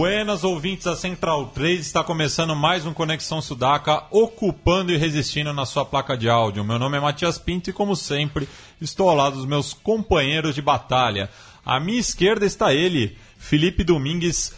Buenas ouvintes da Central 3, está começando mais um Conexão Sudaca, ocupando e resistindo na sua placa de áudio. Meu nome é Matias Pinto e, como sempre, estou ao lado dos meus companheiros de batalha. À minha esquerda está ele, Felipe Domingues,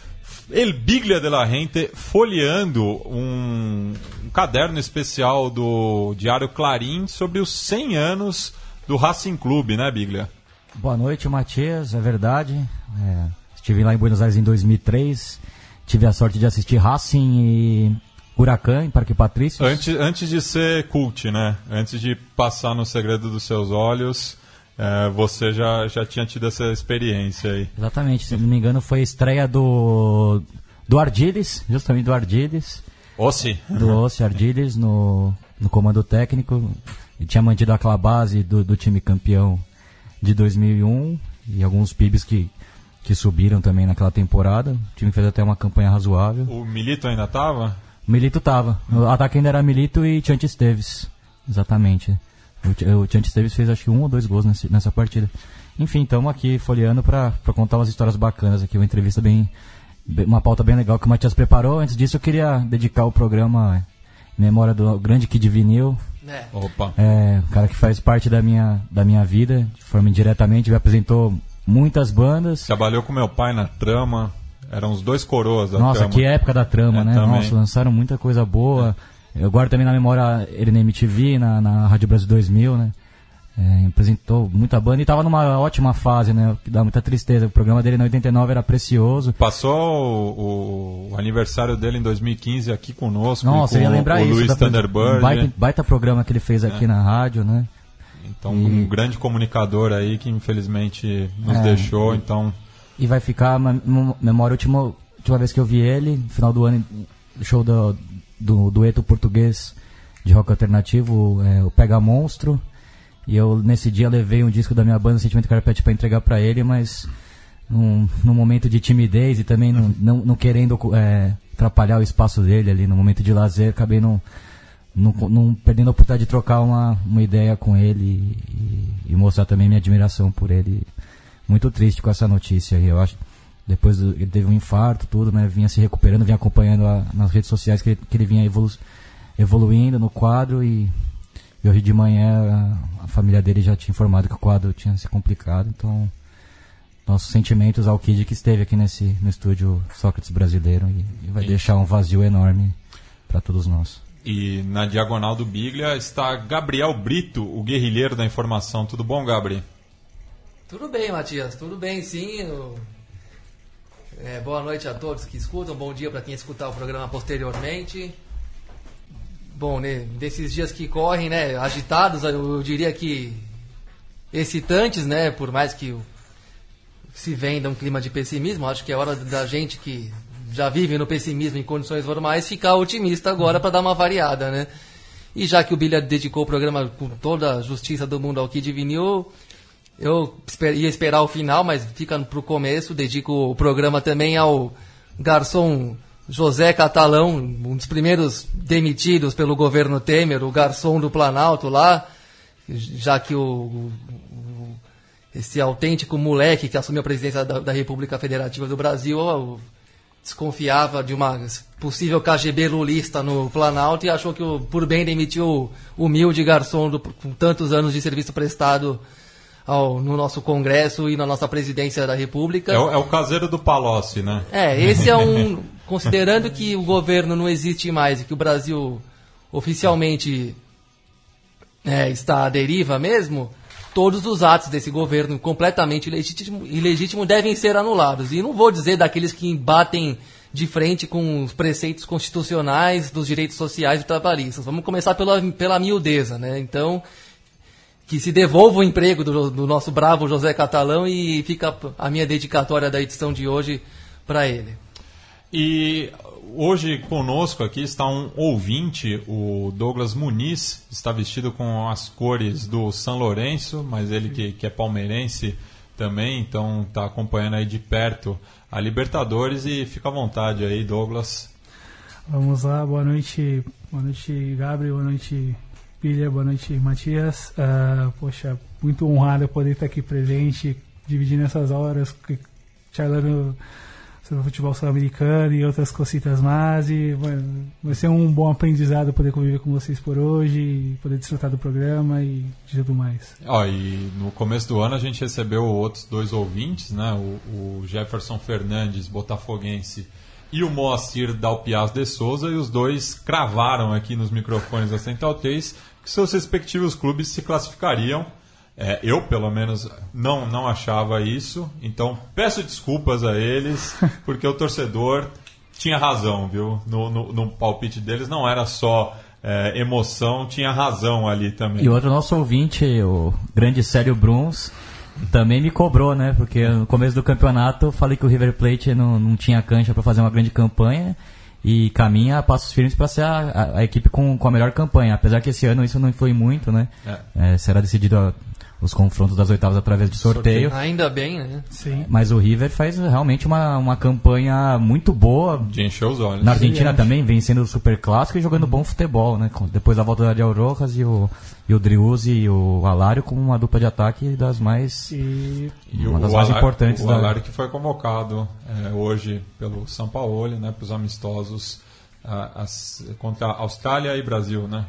El Biglia de la Gente, folheando um, um caderno especial do Diário Clarim sobre os 100 anos do Racing Clube, né, Biglia? Boa noite, Matias, é verdade. É Estive lá em Buenos Aires em 2003. Tive a sorte de assistir Racing e Huracan em Parque Patrício. Antes, antes de ser cult, né? Antes de passar no segredo dos seus olhos, é, você já, já tinha tido essa experiência aí. Exatamente. Se não me engano, foi a estreia do, do Ardiles, justamente do Ardiles. Ossi. Do Ossi Ardiles no, no comando técnico. E tinha mantido aquela base do, do time campeão de 2001 e alguns PIBs que que subiram também naquela temporada. O time fez até uma campanha razoável. O Milito ainda estava? O Milito estava. O ataque ainda era Milito e Chante Esteves. Exatamente. O, o Chante Esteves fez acho que um ou dois gols nessa, nessa partida. Enfim, estamos aqui folheando para contar umas histórias bacanas aqui, uma entrevista bem, uma pauta bem legal que o Matias preparou. Antes disso, eu queria dedicar o programa em memória do grande Kid Vinil. É. Opa. É, um cara que faz parte da minha, da minha vida, de forma indiretamente, me apresentou muitas bandas. Trabalhou com meu pai na trama. Eram os dois coroas da Nossa, trama. que época da trama, É, né? também. Nossa, lançaram muita coisa boa. Eu guardo também na memória ele na MTV, na, na Rádio Brasil 2000, né? É, apresentou muita banda e estava numa ótima fase, né? Que dá muita tristeza. O programa dele em 89 era precioso. Passou o, o aniversário dele em 2015 aqui conosco. Nossa, com eu ia lembrar o isso. Luiz da- Thunderbird. baita, baita programa que ele fez aqui na rádio, né? Então, um grande comunicador aí que infelizmente nos É. deixou. Então, E vai ficar memória a última, última vez que eu vi ele, no final do ano, no show do, do dueto português de rock alternativo, é, o Pega Monstro. E eu, nesse dia, levei um disco da minha banda, Sentimento Carpete, para entregar para ele, mas num, num momento de timidez e também não, não, não querendo é, atrapalhar o espaço dele ali, no momento de lazer, acabei não, não, não perdendo a oportunidade de trocar uma, uma ideia com ele e, e mostrar também minha admiração por ele. Muito triste com essa notícia aí, eu acho. Depois do- ele teve um infarto, tudo, né? Vinha se recuperando, vinha acompanhando a- nas redes sociais que ele, que ele vinha evolu evoluindo no quadro e, e hoje de manhã a, a família dele já tinha informado que o quadro tinha se complicado, então nossos sentimentos ao Kid que esteve aqui nesse no estúdio Sócrates brasileiro e, e vai Isso. deixar um vazio enorme para todos nós. E na diagonal do Biglia está Gabriel Brito, o guerrilheiro da informação. Tudo bom, Gabriel? Tudo bem, Matias, tudo bem sim. É, boa noite a todos que escutam, bom dia para quem escutar o programa posteriormente. Bom, né, dias que correm, né, agitados, eu, eu diria que excitantes, né, por mais que se venda um clima de pessimismo, acho que é hora da gente que já vive no pessimismo em condições normais ficar otimista agora para dar uma variada, né? E já que o Bilha dedicou o programa com toda a justiça do mundo ao Kid Vinil, eu ia esperar o final, mas fica pro começo. Dedico o programa também ao garçom José Catalão, um dos primeiros demitidos pelo governo Temer, o garçom do Planalto lá, já que o, o- o- esse autêntico moleque que assumiu a presidência da, da República Federativa do Brasil ó, desconfiava de uma possível KGB lulista no Planalto e achou que o, por bem demitiu o humilde garçom do- com tantos anos de serviço prestado ao- no nosso Congresso e na nossa presidência da República. É o, é o caseiro do Palocci, né? É, esse é um. Considerando que o governo não existe mais e que o Brasil oficialmente é, está à deriva mesmo, todos os atos desse governo completamente ilegítimo, ilegítimo devem ser anulados. E não vou dizer daqueles que batem de frente com os preceitos constitucionais dos direitos sociais e trabalhistas. Vamos começar pela, pela miudeza, né? Então, que se devolva o emprego do, do nosso bravo José Catalão e fica a minha dedicatória da edição de hoje para ele. E hoje conosco aqui está um ouvinte, o Douglas Muniz, está vestido com as cores do São Lourenço, mas ele que, que é palmeirense também, então está acompanhando aí de perto a Libertadores e fica à vontade aí, Douglas. Vamos lá, boa noite, boa noite, Gabriel, boa noite, Pilha, boa noite, Matias. Uh, poxa, muito honrado poder estar aqui presente, dividindo essas horas, charlando sobre futebol sul-americano e outras cositas mais. E vai ser um bom aprendizado poder conviver com vocês por hoje, poder desfrutar do programa e de tudo mais. Ó, e no começo do ano a gente recebeu outros dois ouvintes, né? O, o Jefferson Fernandes, botafoguense, e o Moacir Dalpiaz de Souza, e os dois cravaram aqui nos microfones da Central 3 que seus respectivos clubes se classificariam é, eu, pelo menos, não, não achava isso. Então, peço desculpas a eles, porque o torcedor tinha razão, viu? No, no, no palpite deles não era só é, emoção, tinha razão ali também. E outro nosso ouvinte, o grande Sério Bruns, também me cobrou, né? Porque no começo do campeonato eu falei que o River Plate não, não tinha cancha para fazer uma grande campanha e caminha a passos firmes para ser a, a, a, equipe com, com a melhor campanha. Apesar que esse ano isso não foi muito, né? É. É, será decidido a, os confrontos das oitavas através de sorteio. sorteio. Ainda bem, né? Sim. Mas o River faz realmente uma, uma campanha muito boa. De encher os olhos. Na Argentina Sim, também, vencendo o Super Clássico e jogando bom futebol, né? Depois da volta da Ariel Rojas e o, e o Driuzzi e o Alário como uma dupla de ataque das mais. E, uma das mais Alário, importantes. O da... Alário que foi convocado é, hoje pelo São Paulo, né? Para os amistosos as, contra a Austrália e Brasil, né?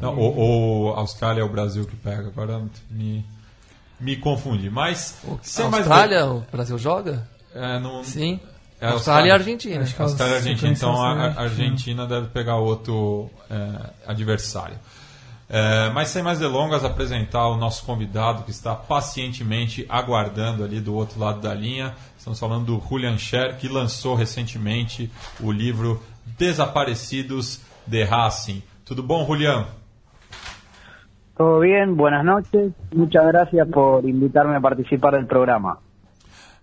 Não, ou, ou Austrália é o Brasil que pega, agora me, me confundi. Mas. A Austrália, mais... o Brasil joga? É, no, Sim. É Austrália e Argentina. Acho que Austrália e Argentina. Então a, a Argentina deve pegar outro é, adversário. É, mas sem mais delongas, apresentar o nosso convidado que está pacientemente aguardando ali do outro lado da linha. Estamos falando do Julian Scher, que lançou recentemente o livro Desaparecidos de Racing. Tudo bom, Julián? Todo bien, buenas noches. Muchas gracias por invitarme a participar del programa.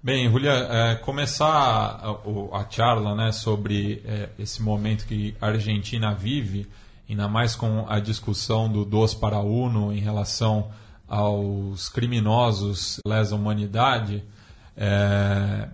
Bem, Julián, é, começar a, a, charla né, sobre é, esse momento que a Argentina vive, ainda mais com a discussão do dos para uno em relação aos criminosos lesa humanidade, é,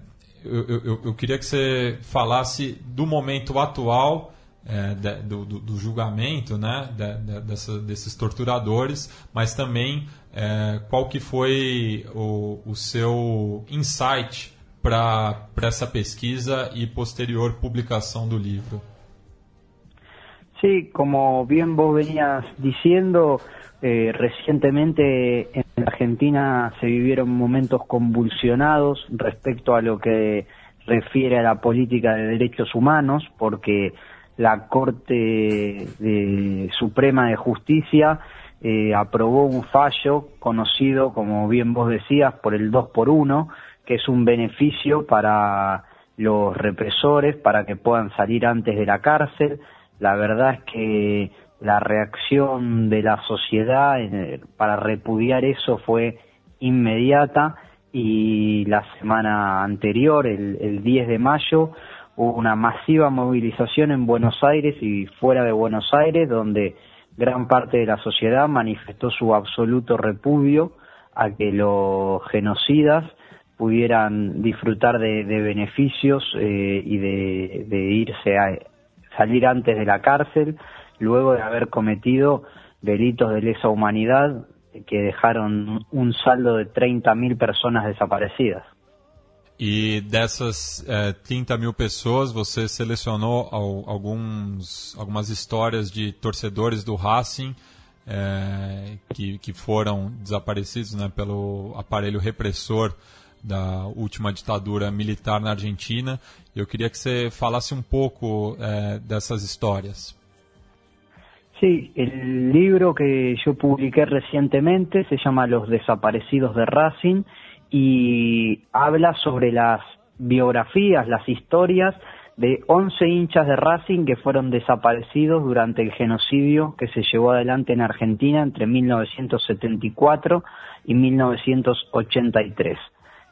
eu, eu, eu, queria que você falasse do momento atual é, de, do, do, julgamento né, de, de, dessa, desses torturadores, mas também é, qual que foi o, o seu insight para essa pesquisa e posterior publicação do livro. Sí, como bien vos venías diciendo, eh, recientemente en Argentina se vivieron momentos convulsionados respecto a lo que refiere a la política de derechos humanos, porque la Corte Suprema de Justicia eh, aprobó un fallo conocido, como bien vos decías, por el 2 por 1, que es un beneficio para los represores para que puedan salir antes de la cárcel. La verdad es que la reacción de la sociedad para repudiar eso fue inmediata y la semana anterior, el, el 10 de mayo, hubo una masiva movilización en Buenos Aires y fuera de Buenos Aires, donde gran parte de la sociedad manifestó su absoluto repudio a que los genocidas pudieran disfrutar de, beneficios eh, y de, irse a salir antes de la cárcel luego de haber cometido delitos de lesa humanidad que dejaron un saldo de 30.000 personas desaparecidas. E dessas é, 30 mil pessoas, você selecionou alguns, algumas histórias de torcedores do Racing é, que, que foram desaparecidos né, pelo aparelho repressor da última ditadura militar na Argentina. Eu queria que você falasse um pouco é, dessas histórias. Sí, el libro que yo publiqué recientemente se llama Los desaparecidos de Racing y habla sobre las biografías, las historias de 11 hinchas de Racing que fueron desaparecidos durante el genocidio que se llevó adelante en Argentina entre 1974 y 1983.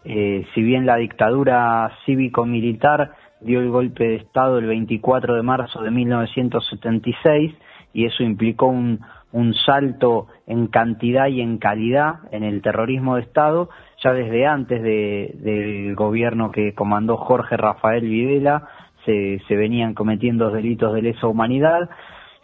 Eh, si bien la dictadura cívico-militar dio el golpe de Estado el 24 de marzo de 1976 y eso implicó un, un salto en cantidad y en calidad en el terrorismo de Estado, ya desde antes de, del gobierno que comandó Jorge Rafael Videla, se, se venían cometiendo delitos de lesa humanidad.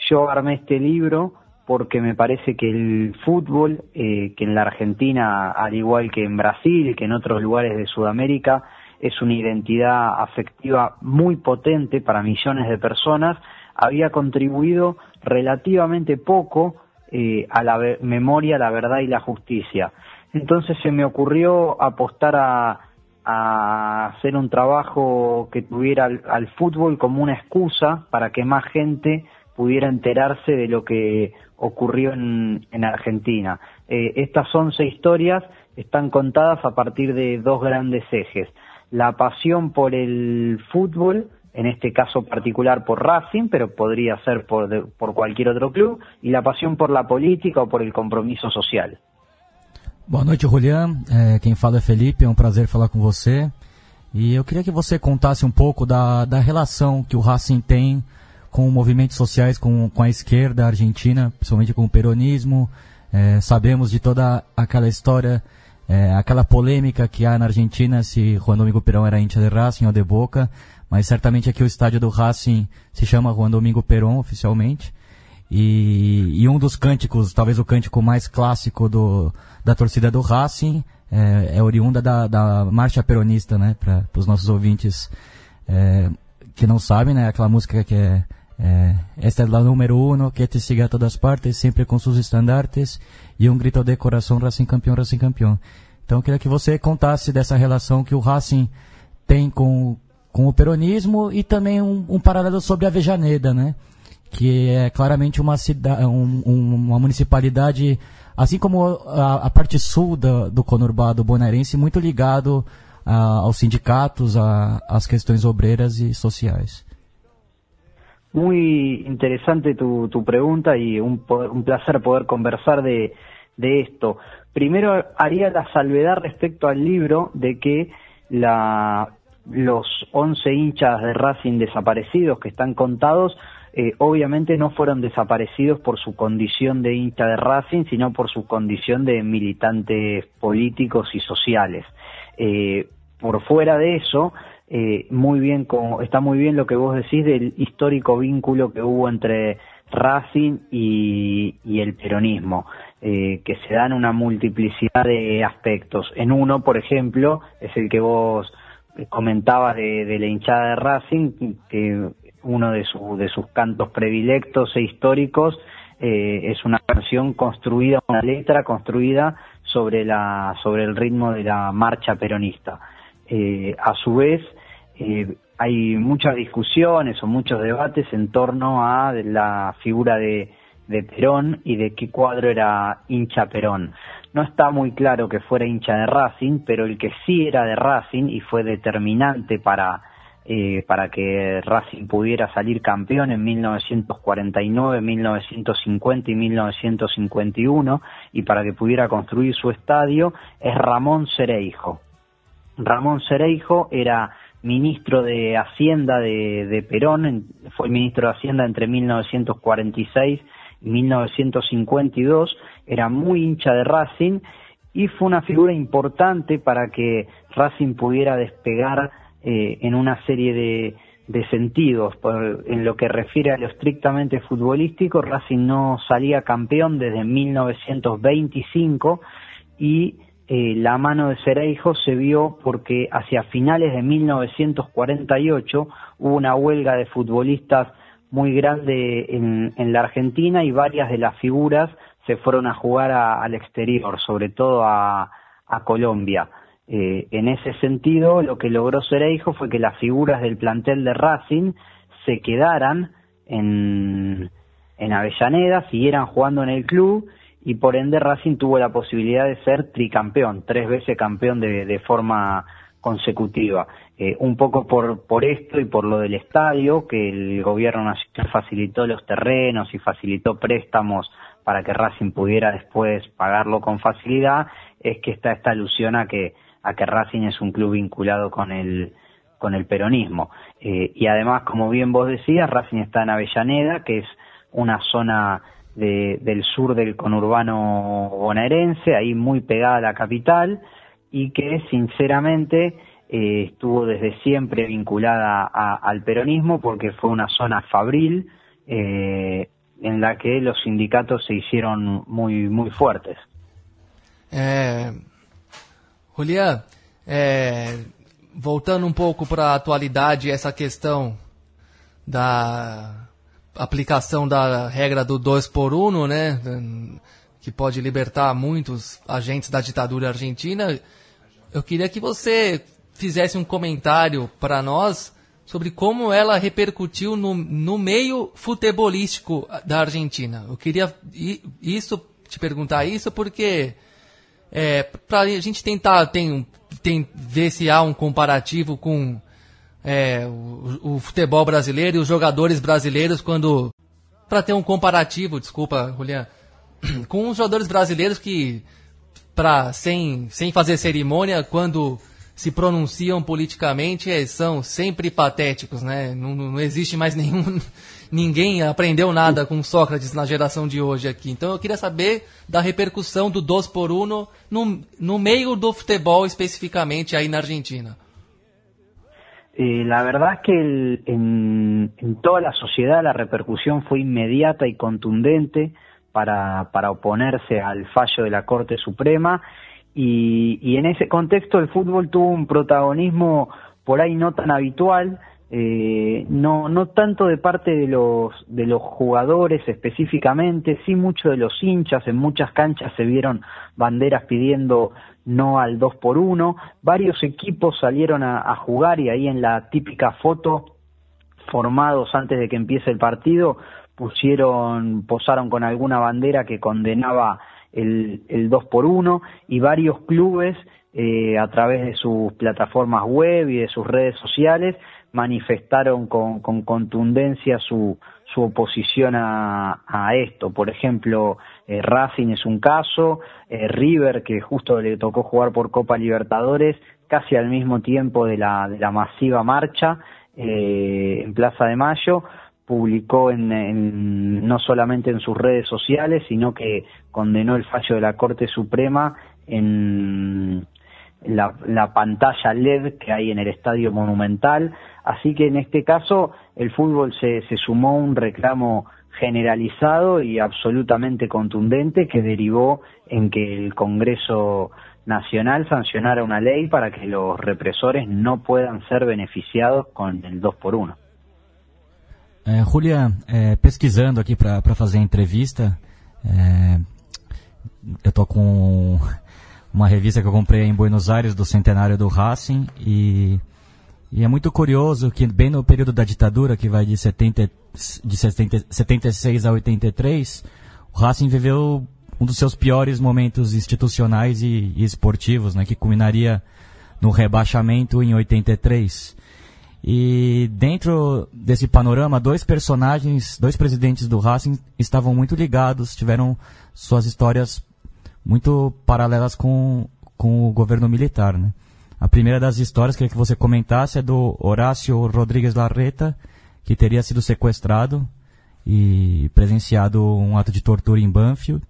Yo armé este libro porque me parece que el fútbol, eh, que en la Argentina, al igual que en Brasil, que en otros lugares de Sudamérica, es una identidad afectiva muy potente para millones de personas, había contribuido relativamente poco eh, a la memoria, la verdad y la justicia. Entonces se me ocurrió apostar a, hacer un trabajo que tuviera al, fútbol como una excusa para que más gente pudiera enterarse de lo que ocurrió en, Argentina. Eh, estas 11 historias están contadas a partir de dos grandes ejes. La pasión por el fútbol en este caso particular por Racing, pero podría ser por, por cualquier outro clube, e a paixão por la política ou por el compromisso social. Boa noite, Julian. É, quem fala é Felipe, é um prazer falar com você. E eu queria que você contasse um pouco da, da relação que o Racing tem com movimentos sociais, com, com a esquerda argentina, principalmente com o peronismo. É, sabemos de toda aquela história, é, aquela polêmica que há na Argentina se Juan Domingo Perón era hincha de Racing ou de Boca mas certamente aqui o estádio do Racing se chama Juan Domingo Perón oficialmente. E, e um dos cânticos, talvez o cântico mais clássico do, da torcida do Racing, é, é oriunda da, da marcha peronista, né? Para os nossos ouvintes é, que não sabem, né? Aquela música que é, é Esta é la número uno, que te siga a todas partes, sempre com seus estandartes, e um grito de coração, Racing campeão, Racing campeão. Então eu queria que você contasse dessa relação que o Racing tem com, com o peronismo e também um, um paralelo sobre a Vejaneda, né? Que é claramente uma cidade, um, uma municipalidade, assim como a, a parte sul do, do conurbado bonaerense, muito ligado a, aos sindicatos, às questões obreiras e sociais. Muy interesante tu, tu pregunta y un, placer poder conversar de, de esto. Primero haría la salvedad respecto al libro de que la los 11 hinchas de Racing desaparecidos que están contados, eh, obviamente no fueron desaparecidos por su condición de hincha de Racing, sino por su condición de militantes políticos y sociales. Eh, por fuera de eso, eh, muy bien, como, está muy bien lo que vos decís del histórico vínculo que hubo entre Racing y, el peronismo, que se dan una multiplicidad de aspectos. En uno, por ejemplo, es el que vos comentaba de, la hinchada de Racing, que uno de, sus cantos predilectos e históricos eh, es una canción construida, una letra construida sobre, la, sobre el ritmo de la marcha peronista. Eh, a su vez, eh, hay muchas discusiones o muchos debates en torno a la figura de, de Perón y de qué cuadro era hincha Perón. No está muy claro que fuera hincha de Racing, pero el que sí era de Racing y fue determinante para, eh, para que Racing pudiera salir campeón en 1949, 1950 y 1951 y para que pudiera construir su estadio es Ramón Cereijo. Ramón Cereijo era ministro de Hacienda de, de Perón, fue ministro de Hacienda entre 1946 y 1952 era muy hincha de Racing y fue una figura importante para que Racing pudiera despegar eh, en una serie de, sentidos. en lo que refiere a lo estrictamente futbolístico, Racing no salía campeón desde 1925 y eh, la mano de Cereijo se vio porque hacia finales de 1948 hubo una huelga de futbolistas muy grande en, en la Argentina y varias de las figuras se fueron a jugar al exterior, sobre todo a, Colombia. Eh, en ese sentido, lo que logró Cereijo fue que las figuras del plantel de Racing se quedaran en, en Avellaneda, siguieran jugando en el club y por ende Racing tuvo la posibilidad de ser tricampeón, tres veces campeón de, de forma consecutiva. Eh, un poco por, por esto y por lo del estadio, que el gobierno nacional facilitó los terrenos y facilitó préstamos para que Racing pudiera después pagarlo con facilidad, es que está esta alusión a que, a que Racing es un club vinculado con el, con el peronismo. Eh, y además, como bien vos decías, Racing está en Avellaneda, que es una zona del sur del conurbano bonaerense, ahí muy pegada a la capital, y que sinceramente eh, estuvo desde siempre vinculada al peronismo porque fue una zona fabril eh, en la que los sindicatos se hicieron muy, muy fuertes. É, Julián, é, voltando um pouco para a atualidade, essa questão da aplicação da regra do 2 por 1, um, né, que pode libertar muitos agentes da ditadura argentina, eu queria que você fizesse um comentário para nós sobre como ela repercutiu no, no meio futebolístico da Argentina. Eu queria isso te perguntar isso porque é, para a gente tentar tem, tem, ver se há um comparativo com é, o, o, futebol brasileiro e os jogadores brasileiros quando para ter um comparativo, desculpa, Julian, com os jogadores brasileiros que para sem, sem fazer cerimônia quando se pronunciam politicamente eh, são sempre patéticos, né? Não, não existe mais nenhum. Ninguém aprendeu nada com Sócrates na geração de hoje aqui. Então eu queria saber da repercussão do 2 por 1 no, no meio do futebol especificamente aí na Argentina. Eh, la verdad es que el, en, en, toda la sociedad la repercusión fue inmediata y contundente para, para oponerse al fallo de la Corte Suprema Y, en ese contexto el fútbol tuvo un protagonismo por ahí no tan habitual, eh, no, no tanto de parte de los, de los jugadores específicamente, sí mucho de los hinchas, en muchas canchas se vieron banderas pidiendo no al 2 por 1 varios equipos salieron a, a jugar y ahí en la típica foto formados antes de que empiece el partido pusieron, posaron con alguna bandera que condenaba el, el 2 por 1 y varios clubes eh, a través de sus plataformas web y de sus redes sociales manifestaron con, con contundencia su, su oposición a, esto. Por ejemplo, eh, Racing es un caso, eh, River, que justo le tocó jugar por Copa Libertadores, casi al mismo tiempo de la, de la masiva marcha eh, en Plaza de Mayo, publicó en, no solamente en sus redes sociales, sino que condenó el fallo de la Corte Suprema en la, pantalla LED que hay en el Estadio Monumental. Así que en este caso el fútbol se, se sumó a un reclamo generalizado y absolutamente contundente que derivó en que el Congreso Nacional sancionara una ley para que los represores no puedan ser beneficiados con el 2 por 1. É, Julia, é, pesquisando aqui para fazer a entrevista, é, eu com uma revista que eu comprei em Buenos Aires do centenário do Racing e, e é muito curioso que bem no período da ditadura, que vai de, 70, de 70, 76 a 83, o Racing viveu um dos seus piores momentos institucionais e, e esportivos, né, que culminaria no rebaixamento em 83. E dentro desse panorama, dois personagens, dois presidentes do Racing estavam muito ligados, tiveram suas histórias muito paralelas com, com o governo militar. Né? A primeira das histórias que queria que você comentasse é do Horácio Rodrigues Larreta, que teria sido sequestrado e presenciado um ato de tortura em Banfield,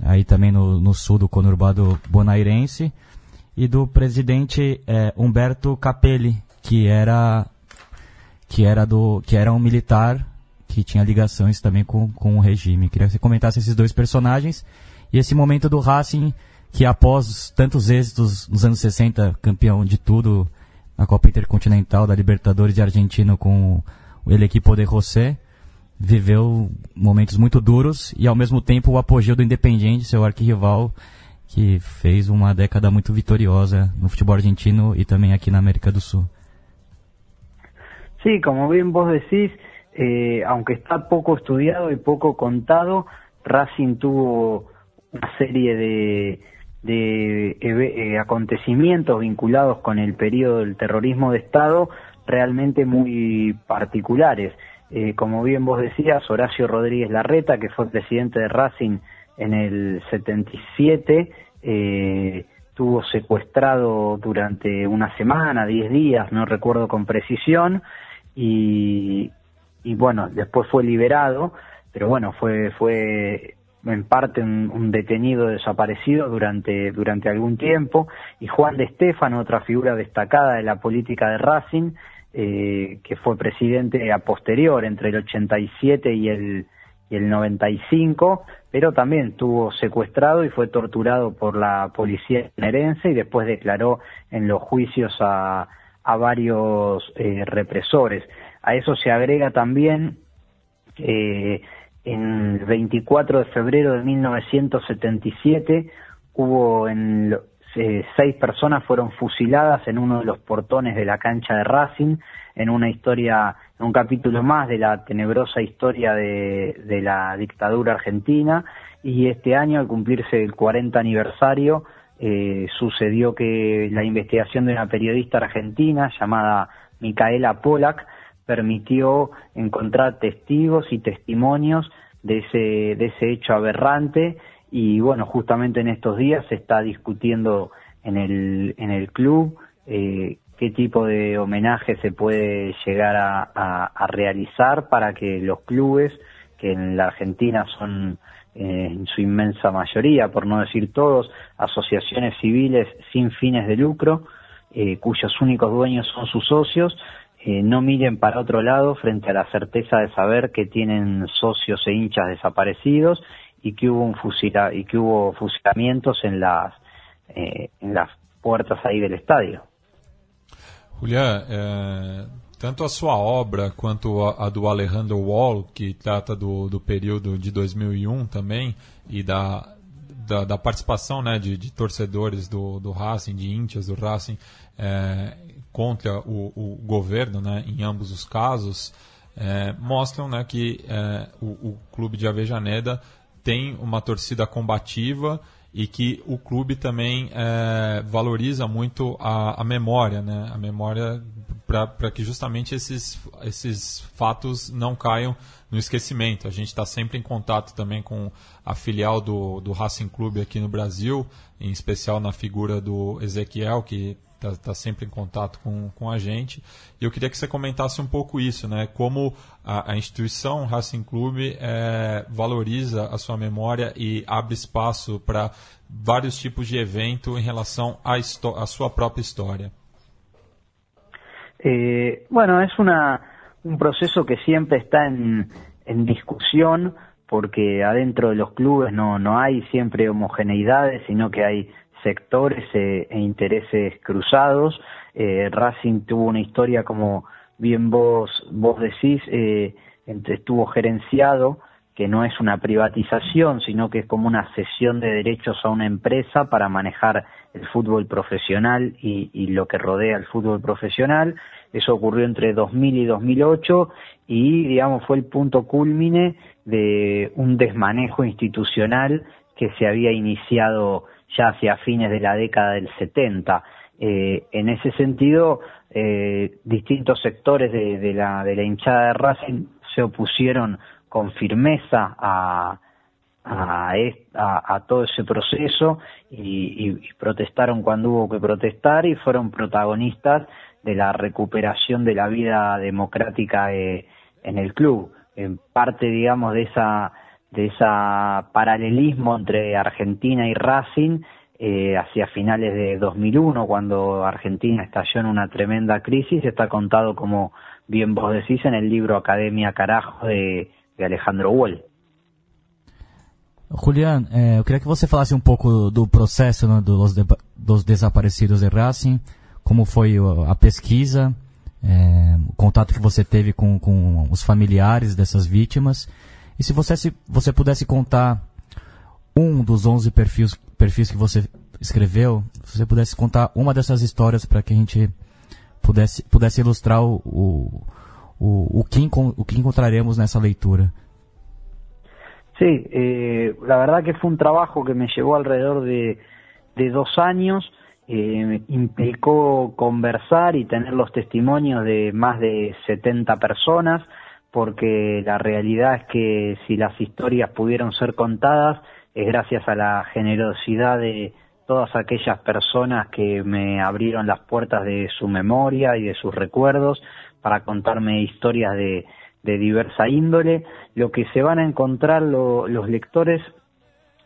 aí também no, no sul do conurbado bonairense, e do presidente é, Humberto Capelli, que era que era do que era um militar que tinha ligações também com, com o regime. Queria que você comentasse esses dois personagens e esse momento do Racing que após tantos êxitos nos anos 60, campeão de tudo na Copa Intercontinental da Libertadores de Argentina com o equipo de José, viveu momentos muito duros e ao mesmo tempo o apogeu do Independiente, seu arquirrival, que fez uma década muito vitoriosa no futebol argentino e também aqui na América do Sul. Sí, como bien vos decís, eh, aunque está poco estudiado y poco contado, Racing tuvo una serie de, de eh, acontecimientos vinculados con el periodo del terrorismo de Estado realmente muy particulares. Eh, como bien vos decías, Horacio Rodríguez Larreta, que fue presidente de Racing en el 77, estuvo secuestrado durante una semana, 10 días, no recuerdo con precisión, y, y bueno, después fue liberado, pero bueno, fue, fue en parte un, detenido desaparecido durante, durante algún tiempo, y Juan de Estefano, otra figura destacada de la política de Racing, eh, que fue presidente a posterior, entre el 87 y el, y el 95, pero también estuvo secuestrado y fue torturado por la policía herense y después declaró en los juicios a, a varios eh, represores. A eso se agrega también eh, el 24 de febrero de 1977 hubo en eh, seis personas fueron fusiladas en uno de los portones de la cancha de Racing en una historia, un capítulo más de la tenebrosa historia de, de la dictadura argentina. Y este año al cumplirse el 40 aniversario eh, sucedió que la investigación de una periodista argentina llamada Micaela Polak permitió encontrar testigos y testimonios de ese, de ese hecho aberrante. Y bueno, justamente en estos días se está discutiendo en el, en el club eh, qué tipo de homenaje se puede llegar a, realizar para que los clubes, que en la Argentina son eh, en su inmensa mayoría, por no decir todos, asociaciones civiles sin fines de lucro, eh, cuyos únicos dueños son sus socios, eh, no miren para otro lado frente a la certeza de saber que tienen socios e hinchas desaparecidos y que hubo un fusila y que hubo fusilamientos en las en las puertas ahí del estadio. Julián, é, tanto a sua obra quanto a, a, do Alejandro Wall, que trata do, do período de 2001 também, e da, da, da participação né, de, de, torcedores do, do Racing, de íntias do Racing, é, contra o, o, governo né, em ambos os casos, é, mostram né, que é, o, o clube de Avejaneda tem uma torcida combativa e que o clube também é, valoriza muito a, a, memória, né? A memória para que justamente esses, esses fatos não caiam no esquecimento. A gente está sempre em contato também com a filial do, do Racing Clube aqui no Brasil, em especial na figura do Ezequiel, que está tá sempre em contato com, com a gente. E eu queria que você comentasse um pouco isso, né? Como a, a instituição Racing Clube é, valoriza a sua memória e abre espaço para vários tipos de evento em relação à, à sua própria história. Eh, bueno, es una, un proceso que siempre está en, en discusión porque adentro de los clubes no, no hay siempre homogeneidades, sino que hay sectores e, e intereses cruzados. Eh, Racing tuvo una historia, como bien vos, vos decís, eh, entre, estuvo gerenciado, que no es una privatización, sino que es como una cesión de derechos a una empresa para manejar el fútbol profesional y, y lo que rodea el fútbol profesional. Eso ocurrió entre 2000 y 2008 y, digamos, fue el punto culmine de un desmanejo institucional que se había iniciado ya hacia fines de la década del 70. Eh, en ese sentido, eh, distintos sectores de, la, de la hinchada de Racing se opusieron con firmeza a, a, a, todo ese proceso y, protestaron cuando hubo que protestar y fueron protagonistas de la recuperación de la vida democrática eh, en el club. En parte, digamos, de esa de ese paralelismo entre Argentina y Racing eh, hacia finales de 2001, cuando Argentina estalló en una tremenda crisis, está contado, como bien vos decís, en el libro Academia Carajo de, de Alejandro Wall. Julián, eh, eu queria que você falasse um pouco do processo né, dos, de, dos desaparecidos de Racing, como foi a pesquisa, é, o contato que você teve com, com os familiares dessas vítimas E se você, se você pudesse contar um dos 11 perfis, perfis que você escreveu, se você pudesse contar uma dessas histórias para que a gente pudesse, pudesse ilustrar o, o, o, o, que, o que encontraremos nessa leitura. Sí, eh, la verdad que fue un trabajo que me llevó alrededor de, de dos años, eh, implicó conversar y tener los testimonios de más de 70 personas, porque la realidad es que si las historias pudieron ser contadas es gracias a la generosidad de, todas aquellas personas que me abrieron las puertas de su memoria y de sus recuerdos para contarme historias de, diversa índole. Lo que se van a encontrar los lectores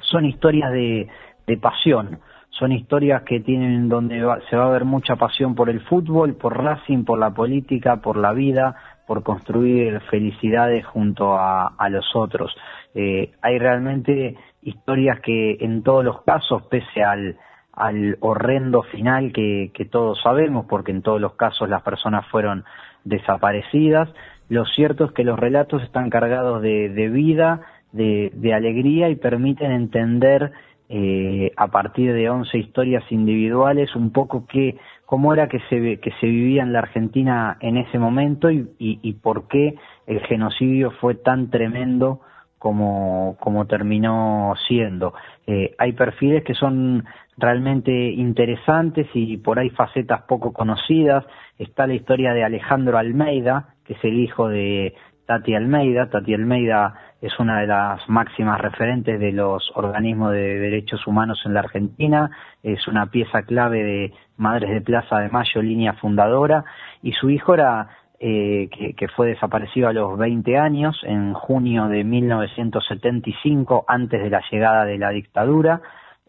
son historias de, de pasión, son historias que tienen donde se va a ver mucha pasión por el fútbol, por Racing, por la política, por la vida, por construir felicidades junto a, los otros. Eh, hay realmente historias que en todos los casos, pese al, al horrendo final que, que todos sabemos, porque en todos los casos las personas fueron desaparecidas, lo cierto es que los relatos están cargados de, de vida, de, de, alegría y permiten entender eh, a partir de 11 historias individuales un poco qué, cómo era que se, que se vivía en la Argentina en ese momento y, y, y por qué el genocidio fue tan tremendo como, como terminó siendo. Eh, hay perfiles que son realmente interesantes y por ahí facetas poco conocidas. Está la historia de Alejandro Almeida, que es el hijo de Tati Almeida. Tati Almeida es una de las máximas referentes de los organismos de derechos humanos en la Argentina, es una pieza clave de Madres de Plaza de Mayo, línea fundadora, y su hijo era eh, que, fue desaparecido a los 20 años, en junio de 1975, antes de la llegada de la dictadura.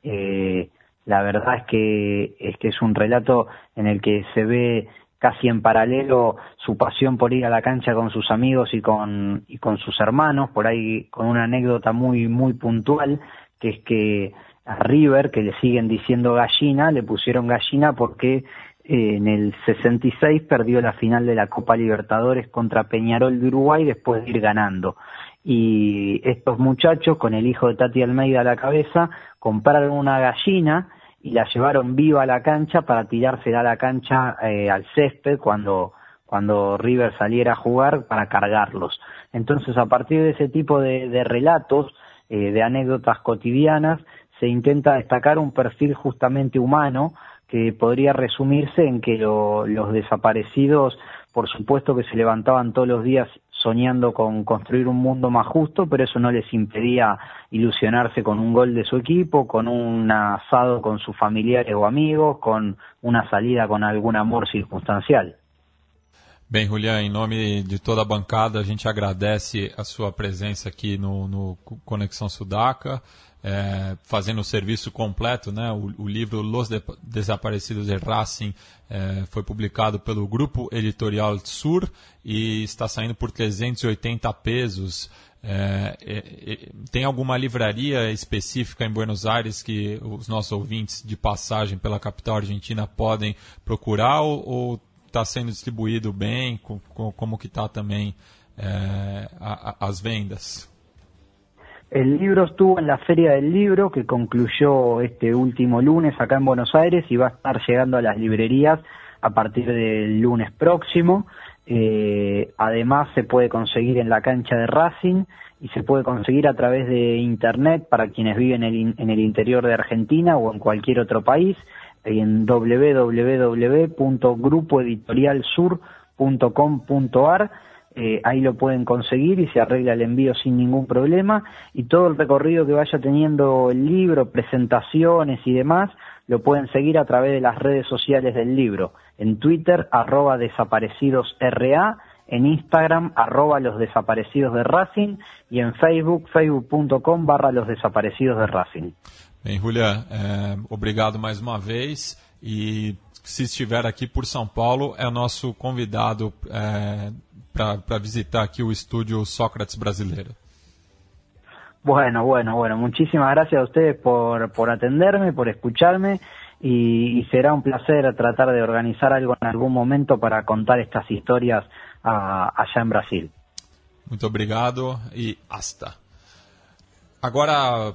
Eh, la verdad es que, es que es un relato en el que se ve casi en paralelo su pasión por ir a la cancha con sus amigos y con, y con sus hermanos, por ahí con una anécdota muy, muy puntual, que es que a River, que le siguen diciendo gallina, le pusieron gallina porque eh, en el 66 perdió la final de la Copa Libertadores contra Peñarol de Uruguay después de ir ganando. Y estos muchachos, con el hijo de Tati Almeida a la cabeza, compraron una gallina y la llevaron viva a la cancha para tirársela a la cancha eh, al césped cuando, cuando River saliera a jugar para cargarlos. Entonces, a partir de ese tipo de, relatos, eh, de anécdotas cotidianas, se intenta destacar un perfil justamente humano que podría resumirse en que los desaparecidos, por supuesto que se levantaban todos los días soñando con construir un mundo más justo, pero eso no les impedía ilusionarse con un gol de su equipo, con un asado con sus familiares o amigos, con una salida con algún amor circunstancial. Bem, Julián, em nome de toda a bancada, a gente agradece a sua presença aqui no, no Conexão Sudaca, é, fazendo o serviço completo. Né? O, o livro Los Desaparecidos de Racing é, foi publicado pelo Grupo Editorial Sur e está saindo por 380 pesos. É, é, é, tem alguma livraria específica em Buenos Aires que os nossos ouvintes de passagem pela capital argentina podem procurar ou, ou está sendo distribuído bem? Com, com, como que está também é, a, a, as vendas? El libro estuvo en la Feria del Libro que concluyó este último lunes acá en Buenos Aires y va a estar llegando a las librerías a partir del lunes próximo. Eh, además se puede conseguir en la cancha de Racing y se puede conseguir a través de internet para quienes viven en el, en el interior de Argentina o en cualquier otro país en www.grupoeditorialsur.com.ar. Eh, ahí lo pueden conseguir y se arregla el envío sin ningún problema. Y todo el recorrido que vaya teniendo el libro, presentaciones y demás, lo pueden seguir a través de las redes sociales del libro. En Twitter, arroba desaparecidosRA, en Instagram, arroba los desaparecidos de Racing, y en Facebook, facebook.com barra los desaparecidos de Racing. Bem, Julia, é, obrigado mais uma vez. E se estiver aqui por São Paulo, é nosso convidado é, para visitar aqui o estúdio Sócrates Brasileiro. Bueno, bueno, bueno. Muchísimas gracias a ustedes por, por atenderme, por escucharme y, y, será un placer tratar de organizar algo en algún momento para contar estas historias a, allá en Brasil. Muito obrigado e hasta. Agora,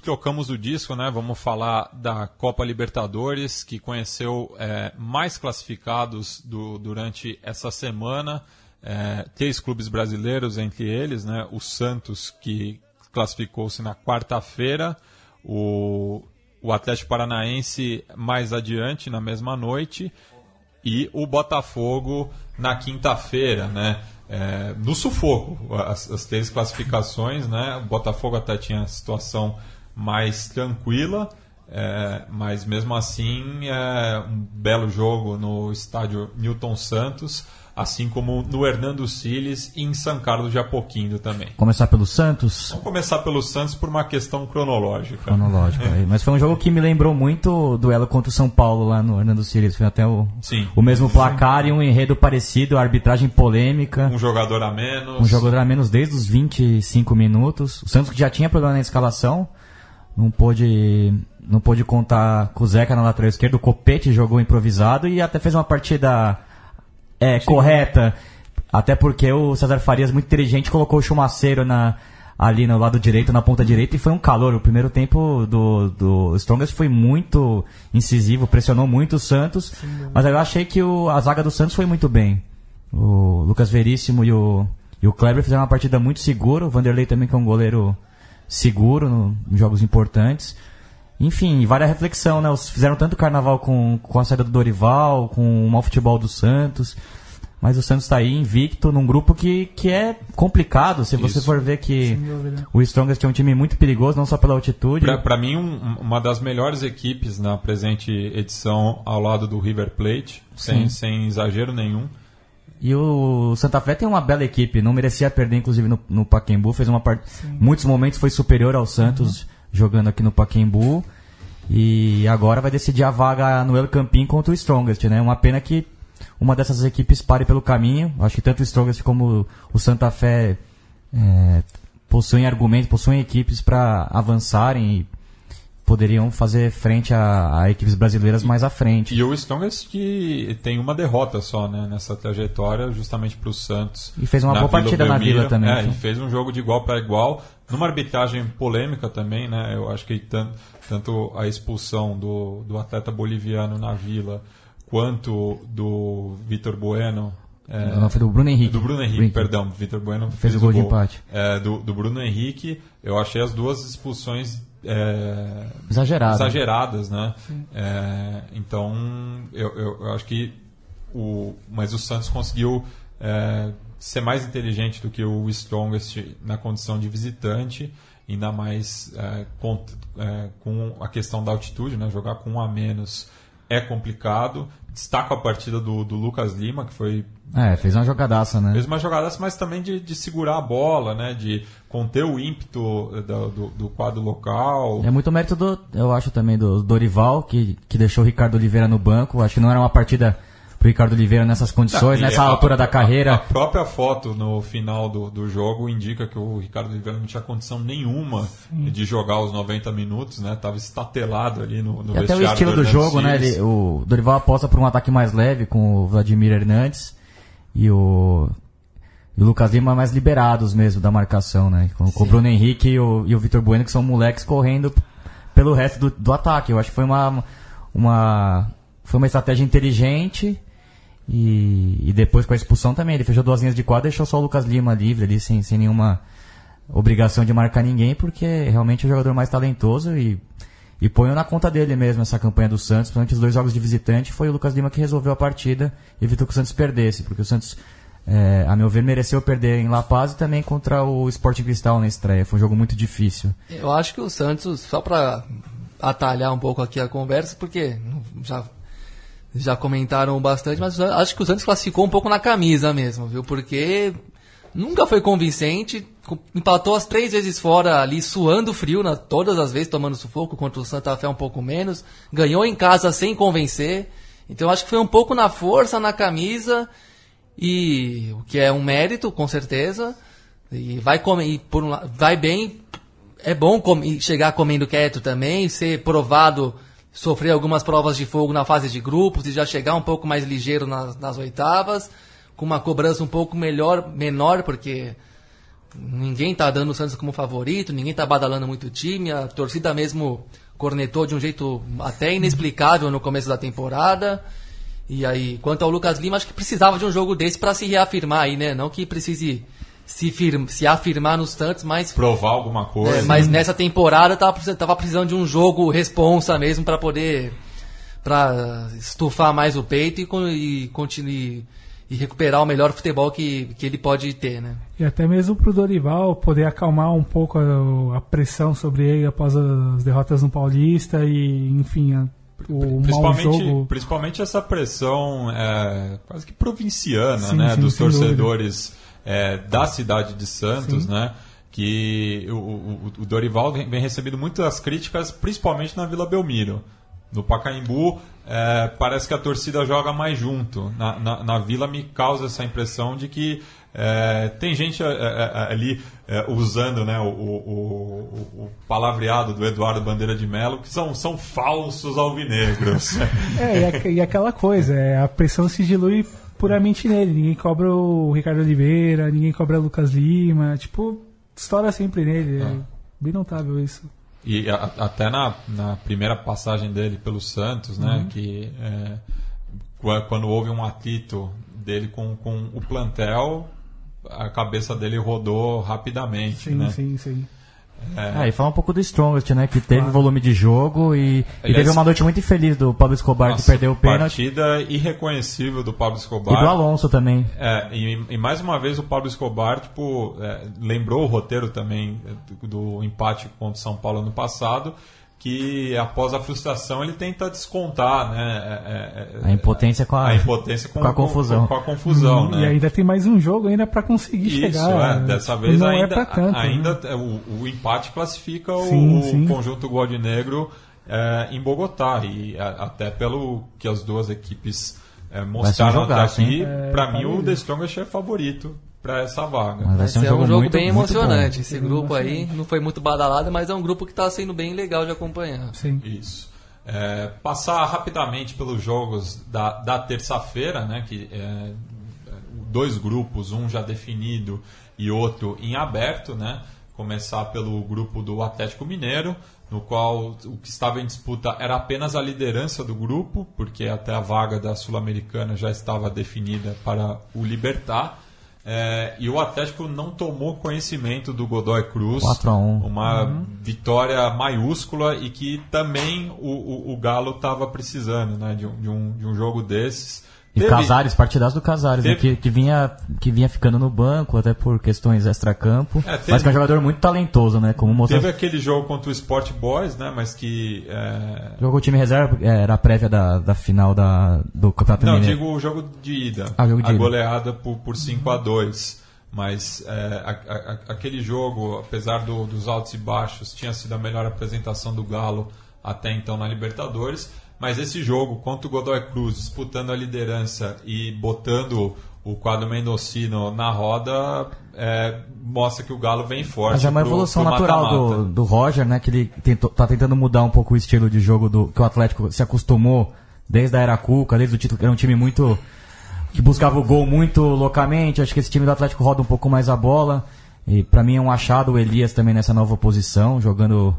trocamos o disco, né? Vamos falar da Copa Libertadores, que conheceu é, mais classificados do, durante essa semana. É, três clubes brasileiros entre eles, né? O Santos, que classificou-se na quarta-feira, o, o Atlético Paranaense mais adiante, na mesma noite, e o Botafogo na quinta-feira, né? É, no sufoco, as, as, três classificações, né? O Botafogo até tinha situação mais tranquila. É, mas mesmo assim é um belo jogo no estádio Newton Santos, assim como no Hernando Siles e em São Carlos de Apoquindo também. Começar pelo Santos? Vamos começar pelo Santos por uma questão cronológica. Cronológica. é. Mas foi um jogo que me lembrou muito o duelo contra o São Paulo lá no Hernando Siles. Foi até o, Sim. o mesmo placar e um enredo parecido, a arbitragem polêmica. Um jogador a menos. Um jogador a menos desde os 25 minutos. O Santos que já tinha problema na escalação, não pôde, não pôde contar com o Zeca na lateral esquerda, o Copete jogou improvisado e até fez uma partida é, correta. Até porque o César Farias, muito inteligente, colocou o Chumaceiro na, ali no lado direito, na ponta direita, e foi um calor. O primeiro tempo do, do Strongest foi muito incisivo, pressionou muito o Santos, mas eu achei que o, a zaga do Santos foi muito bem. O Lucas Veríssimo e o, e o Kleber fizeram uma partida muito segura, o Vanderlei também que é um goleiro seguro no, em jogos importantes. Enfim, vale a reflexão, né? Os fizeram tanto carnaval com, com a saída do Dorival, com o mau futebol do Santos. Mas o Santos está aí invicto num grupo que, que é complicado. Se você Isso. for ver que o Strongest é um time muito perigoso, não só pela altitude. Para mim, um- uma das melhores equipes na presente edição ao lado do River Plate, sem, sem exagero nenhum. E o Santa Fé tem uma bela equipe, não merecia perder, inclusive, no, no Pacaembu. Fez uma parte. Muitos momentos foi superior ao Santos jogando aqui no Pacaembu. E agora vai decidir a vaga no El Campín contra o Strongest, né? Uma pena que uma dessas equipes pare pelo caminho. Acho que tanto o Strongest como o Santa Fé é, possuem argumentos, possuem equipes para avançarem e poderiam fazer frente a, a equipes brasileiras mais à frente. E o Strongest que tem uma derrota só né, nessa trajetória, justamente para o Santos. E fez uma boa partida na. Vila também, É, e fez um jogo de igual para igual, numa arbitragem polêmica também, né? Eu acho que tanto, tanto a expulsão do, do atleta boliviano na Vila, quanto do Vitor Bueno. é, Não, foi do Bruno Henrique. do Bruno Henrique, perdão. Vitor Bueno Fez o gol de empate. É, do, do Bruno Henrique, eu achei as duas expulsões é, Exagerado. exageradas, né? É, então, eu, eu, eu acho que o, mas o Santos conseguiu é, ser mais inteligente do que o Strongest na condição de visitante, ainda mais é, com, é, com a questão da altitude, né? Jogar com um a menos é complicado. Destaco a partida do, do Lucas Lima, que foi É, fez uma jogadaça, né? fez uma jogada, mas também de, de segurar a bola, né? De conter o ímpeto eh, do, do, do quadro local. É muito mérito do, eu acho também do Dorival, que, que deixou o Ricardo Oliveira no banco. Acho que não era uma partida pro Ricardo Oliveira nessas condições, nessa a- altura da A carreira. própria foto no final do, do jogo indica que o Ricardo Oliveira não tinha condição nenhuma de jogar os 90 minutos, né? Tava estatelado ali no, no E até o estilo do Hernando jogo, né? Ele- o Dorival aposta por um ataque mais leve com o Vladimir Hernandes e o, e o Lucas Lima mais liberados mesmo da marcação, né? Com, com o Bruno Henrique e o, e o Vitor Bueno, que são moleques correndo pelo resto do, do ataque. Eu acho que foi uma, uma, foi uma estratégia inteligente. E, e depois com a expulsão também, ele fechou duas linhas de quadra e deixou só o Lucas Lima livre ali, sem, sem nenhuma obrigação de marcar ninguém, porque realmente é o jogador mais talentoso e, e põe na conta dele mesmo essa campanha do Santos, principalmente os dois jogos de visitante, foi o Lucas Lima que resolveu a partida e evitou que o Santos perdesse, porque o Santos, é, a meu ver, mereceu perder em La Paz e também contra o Sporting Cristal na estreia. Foi um jogo muito difícil. Eu acho que o Santos, só para atalhar um pouco aqui a conversa, porque já, já comentaram bastante, mas acho que o Santos classificou um pouco na camisa mesmo, viu? Porque nunca foi convincente, co- empatou as três vezes fora ali, suando frio, na, todas as vezes tomando sufoco, contra o Santa Fé um pouco menos, ganhou em casa sem convencer, então acho que foi um pouco na força, na camisa, e o que é um mérito, com certeza, e vai, comer, e por um, vai bem é bom com- e chegar comendo quieto também, ser provado, sofrer algumas provas de fogo na fase de grupos e já chegar um pouco mais ligeiro nas, nas oitavas, com uma cobrança um pouco melhor, menor, porque ninguém tá dando o Santos como favorito, ninguém tá badalando muito o time, a torcida mesmo cornetou de um jeito até inexplicável no começo da temporada. E aí, quanto ao Lucas Lima, acho que precisava de um jogo desse para se reafirmar aí, né? Não que precise se, firma, se afirmar nos tantos, mas Provar alguma coisa. é, mas nessa temporada tava, tava precisando de um jogo responsa mesmo para poder para estufar mais o peito e, e, continue, e recuperar o melhor futebol que, que ele pode ter, né? E até mesmo pro Dorival poder acalmar um pouco a, a pressão sobre ele após as derrotas no Paulista e, enfim, a, o mau jogo. Principalmente essa pressão é, quase que provinciana, Sim, né? sim, dos torcedores é, da cidade de Santos, Sim. né? Que o, o, o Dorival vem, vem recebendo muitas críticas, principalmente na Vila Belmiro. No Pacaembu, é, parece que a torcida joga mais junto. Na, na, na Vila me causa essa impressão de que é, tem gente é, é, ali é, usando né, o, o, o- palavreado do Eduardo Bandeira de Mello, que são, são falsos alvinegros. É, e, a- e aquela coisa, é, a pressão se dilui puramente nele. Ninguém cobra o Ricardo Oliveira, ninguém cobra o Lucas Lima. Tipo, estoura sempre nele. É bem notável isso. E a- até na, na primeira passagem dele pelo Santos, né? Que é, qua- quando houve um atrito dele com, com o plantel, a cabeça dele rodou rapidamente, Sim, né? sim, sim. Ah, e falar um pouco do Strongest, né? Que teve volume de jogo e, e Aliás, teve uma noite muito infeliz do Pablo Escobar que Nossa, perdeu o pênalti. Partida irreconhecível do Pablo E Escobar. do Alonso também. É, e, e mais uma vez o Pablo Escobar, tipo, é, lembrou o roteiro também é, do, do empate contra o São Paulo no passado, que após a frustração ele tenta descontar, né? é, é, é, A impotência com a- a impotência com, com a confusão. Com, a confusão, Hum, né? E ainda tem mais um jogo ainda pra conseguir Isso, chegar. é, dessa Tipo, vez não ainda, é pra tanto. né? ainda é, o, o empate classifica o- Sim, o, sim. conjunto Gold Negro é, em Bogotá e a- até pelo que as duas equipes é, mostraram até jogaço, aqui, É, mim o tá The Strongest é favorito pra essa vaga. Mas vai ser um é jogo, um jogo muito, bem muito bom. emocionante. Esse grupo aí não foi muito badalado, mas é um grupo que está sendo bem legal de acompanhar. Sim. Isso. É, passar rapidamente pelos jogos da, da terça-feira, né, que é, dois grupos, um já definido e outro em aberto, né? Começar pelo grupo do Atlético Mineiro, no qual o que estava em disputa era apenas a liderança do grupo, porque até a vaga da Sul-Americana já estava definida para o Libertar. É, e o Atlético não tomou conhecimento do Godoy Cruz. 4 a 1. Uma vitória maiúscula e que também o, o, o Galo estava precisando né, de, um, de, um, de um jogo desses. E Teve- Casares, partidaço do Casares, né, que, que, vinha, que vinha ficando no banco, até por questões extra-campo. É, teve- mas que é um jogador muito talentoso, né? Como mostrou. Teve aquele jogo contra o Sport Boys, né? Mas que. é, Jogou o time reserva, era a prévia da, da final da, do Campeonato Não, Mineiro. digo o jogo de ida. Ah, jogo de a ida. goleada por, por 5 a 2 Mas é, a- a- aquele jogo, apesar do- dos altos e baixos, tinha sido a melhor apresentação do Galo até então na Libertadores. Mas esse jogo contra o Godoy Cruz, disputando a liderança e botando o quadro Mendocino na roda, é, mostra que o Galo vem forte. Mas é uma pro- evolução pro natural mata-mata. do, do Roger, né? Que ele tentou, tá tentando mudar um pouco o estilo de jogo do que o Atlético se acostumou desde a era Cuca, desde o título, que era um time muito. que buscava o gol muito loucamente. Acho que esse time do Atlético roda um pouco mais a bola. E pra mim é um achado o Elias também nessa nova posição, jogando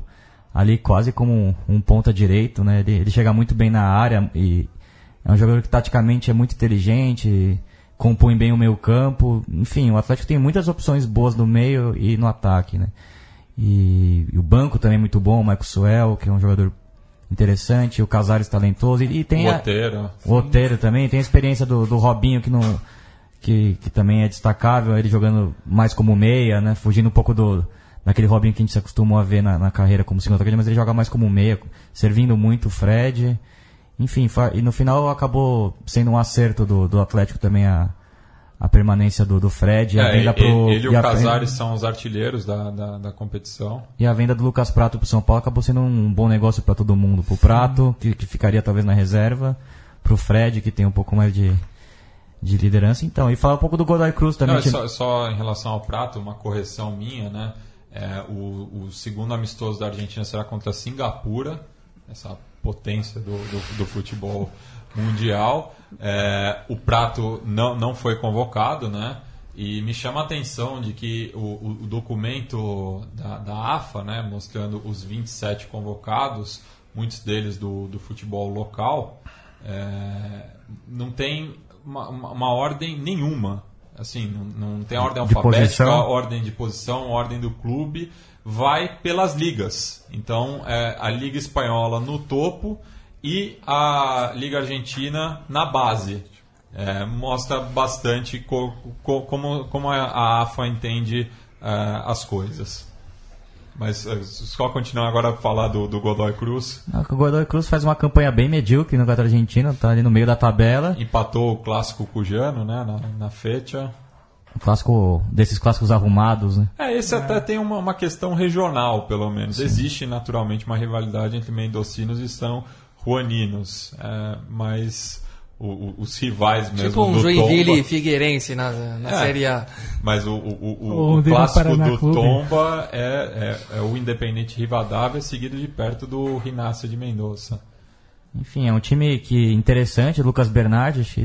ali quase como um, um ponta direito, né? Ele, ele chega muito bem na área e é um jogador que taticamente é muito inteligente, compõe bem o meio campo. Enfim, o Atlético tem muitas opções boas no meio e no ataque, né? E, e o banco também é muito bom, o Michael Suel, que é um jogador interessante, o Casares talentoso. E, e tem O a- Otero. o também, tem a experiência do, do Robinho que não que, que também é destacável, ele jogando mais como meia, né? Fugindo um pouco do daquele Robinho que a gente se acostumou a ver na, na carreira como segundo atacante, mas ele joga mais como meia, servindo muito o Fred. Enfim, e no final acabou sendo um acerto do, do Atlético também a, a permanência do, do Fred e a É, venda pro ele e e o Casares são os artilheiros da, da, da competição. e a venda do Lucas Prato pro São Paulo acabou sendo um bom negócio para todo mundo. Pro Prato, que, que ficaria talvez na reserva. Pro Fred, que tem um pouco mais de, de liderança. Então, e falar um pouco do Godoy Cruz também. Não, é que- só, só em relação ao prato, uma correção minha, né? É, o, o segundo amistoso da Argentina será contra a Singapura, essa potência do, do, do futebol mundial. É, o prato não, não foi convocado, né? E me chama a atenção de que o, o- documento da, da AFA, né, mostrando os 27 convocados, muitos deles do, do futebol local, é, não tem uma, uma- uma ordem nenhuma. Assim, não, não tem ordem De alfabética, posição? ordem de posição, ordem do clube. Vai pelas ligas. Então, é, a Liga Espanhola no topo e a Liga Argentina na base. é, mostra bastante co, co, como, como a AFA entende é, as coisas. Mas é, só continuar agora a falar do, do Godoy Cruz. O Godoy Cruz faz uma campanha bem medíocre no Campeonato Argentino, tá ali no meio da tabela. Empatou o clássico cujano, né, na, na fecha. Um clássico desses clássicos arrumados, né? É, esse é. até tem uma, uma questão regional, pelo menos. Sim. Existe naturalmente uma rivalidade entre mendocinos e são juaninos, é, mas o, o, os rivais mesmo. Tipo um Joinville Tomba, Figueirense na, na é, Série A. Mas o, o, o clássico do Clube. Tomba é, é, é, o Independente Rivadavia, seguido de perto do Rinácio de Mendoza. Enfim, é um time que interessante, Lucas Bernardes,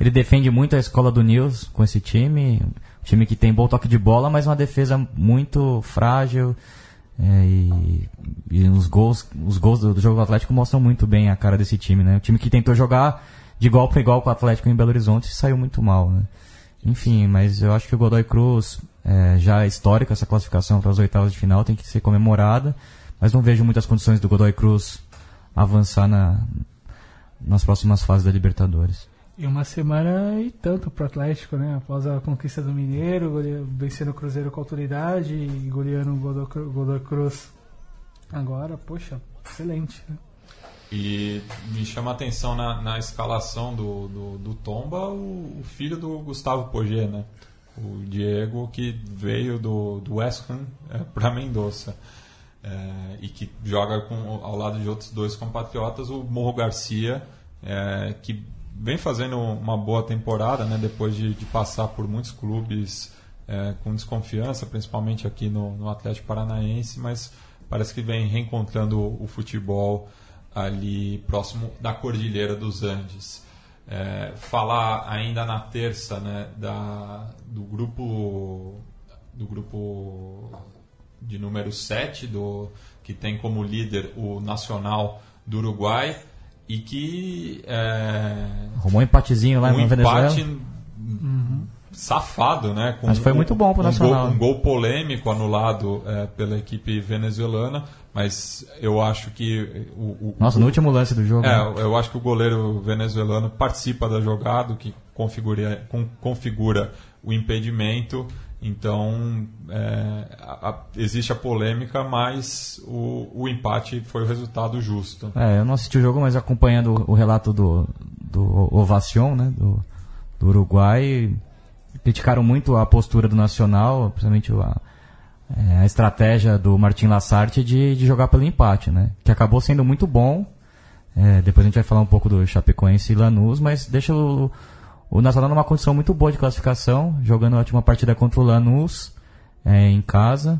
ele defende muito a escola do News com esse time, um time que tem bom toque de bola, mas uma defesa muito frágil. É, e, e os gols, os gols do, do jogo do Atlético mostram muito bem a cara desse time, né? O time que tentou jogar de igual para igual com o Atlético em Belo Horizonte saiu muito mal, né? Enfim, mas eu acho que o Godoy Cruz é, já é histórico essa classificação para as oitavas de final, tem que ser comemorada, mas não vejo muitas condições do Godoy Cruz avançar na, nas próximas fases da Libertadores. E uma semana e tanto para o Atlético, né? Após a conquista do Mineiro, vencendo o Cruzeiro com autoridade e goleando o Godoy Cruz agora, poxa, excelente. Né? E me chama a atenção na, na escalação do, do, do Tomba o, o, filho do Gustavo Pogé, né? O Diego, que veio do, do West Ham é, para Mendoza. É, e que joga com, ao lado de outros dois compatriotas, o Morro Garcia, é, que vem fazendo uma boa temporada, né? Depois de, de passar por muitos clubes é, com desconfiança, principalmente aqui no, no Atlético Paranaense, mas parece que vem reencontrando o, o futebol ali próximo da Cordilheira dos Andes. É, falar ainda na terça né, da, do grupo do grupo de número 7 do, que tem como líder o Nacional do Uruguai e que é, arrumou um empatezinho lá um Venezuela empate uhum. Safado né com Mas foi muito bom para o um Nacional gol, um gol polêmico anulado é, pela equipe venezuelana mas eu acho que o, o Nossa, no último lance do jogo. É, né? eu acho que o goleiro venezuelano participa da jogada, que configura, configura o impedimento. Então é, a, a, existe a polêmica, mas o, o, empate foi o resultado justo. É, eu não assisti o jogo, mas acompanhando o relato do, do Ovacion, né, do, do Uruguai, criticaram muito a postura do Nacional, principalmente a, é, a estratégia do Martin Lassarte de, de jogar pelo empate, né? Que acabou sendo muito bom. É, depois a gente vai falar um pouco do Chapecoense e Lanús, mas deixa o, o Nacional numa condição muito boa de classificação, jogando a última partida contra o Lanús é, em casa.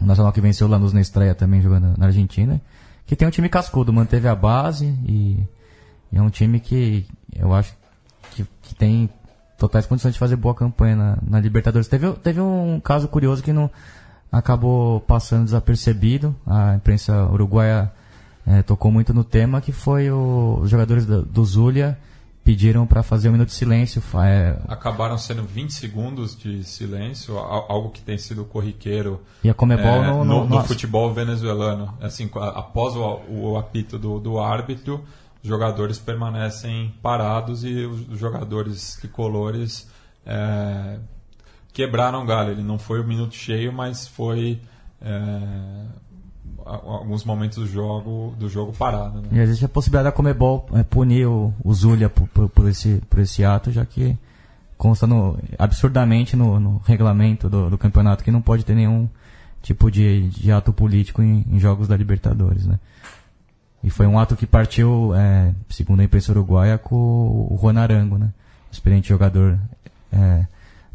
O Nacional que venceu o Lanús na estreia também jogando na Argentina. Que tem um time cascudo, manteve a base e, e é um time que eu acho que, que tem totais condições de fazer boa campanha na, na Libertadores. Teve, teve um caso curioso que não acabou passando desapercebido. A imprensa uruguaia é, tocou muito no tema, que foi o, os jogadores do, do Zulia pediram para fazer um minuto de silêncio. É... Acabaram sendo 20 segundos de silêncio, algo que tem sido corriqueiro e a Comebol é, no, no, no, no, futebol venezuelano. Assim, após o, o apito do, do árbitro, os jogadores permanecem parados e os jogadores tricolores é, quebraram o galho. Ele não foi o minuto cheio, mas foi é, alguns momentos do jogo, do jogo parado. Né? E existe a possibilidade da Comebol é, punir o, o Zulia por, por, por, esse, por esse ato, já que consta no, absurdamente no, no regulamento do, do, campeonato que não pode ter nenhum tipo de, de ato político em, em jogos da Libertadores. Né? E foi um ato que partiu, é, segundo a imprensa uruguaia, com o Juan Arango, né? Experiente jogador é,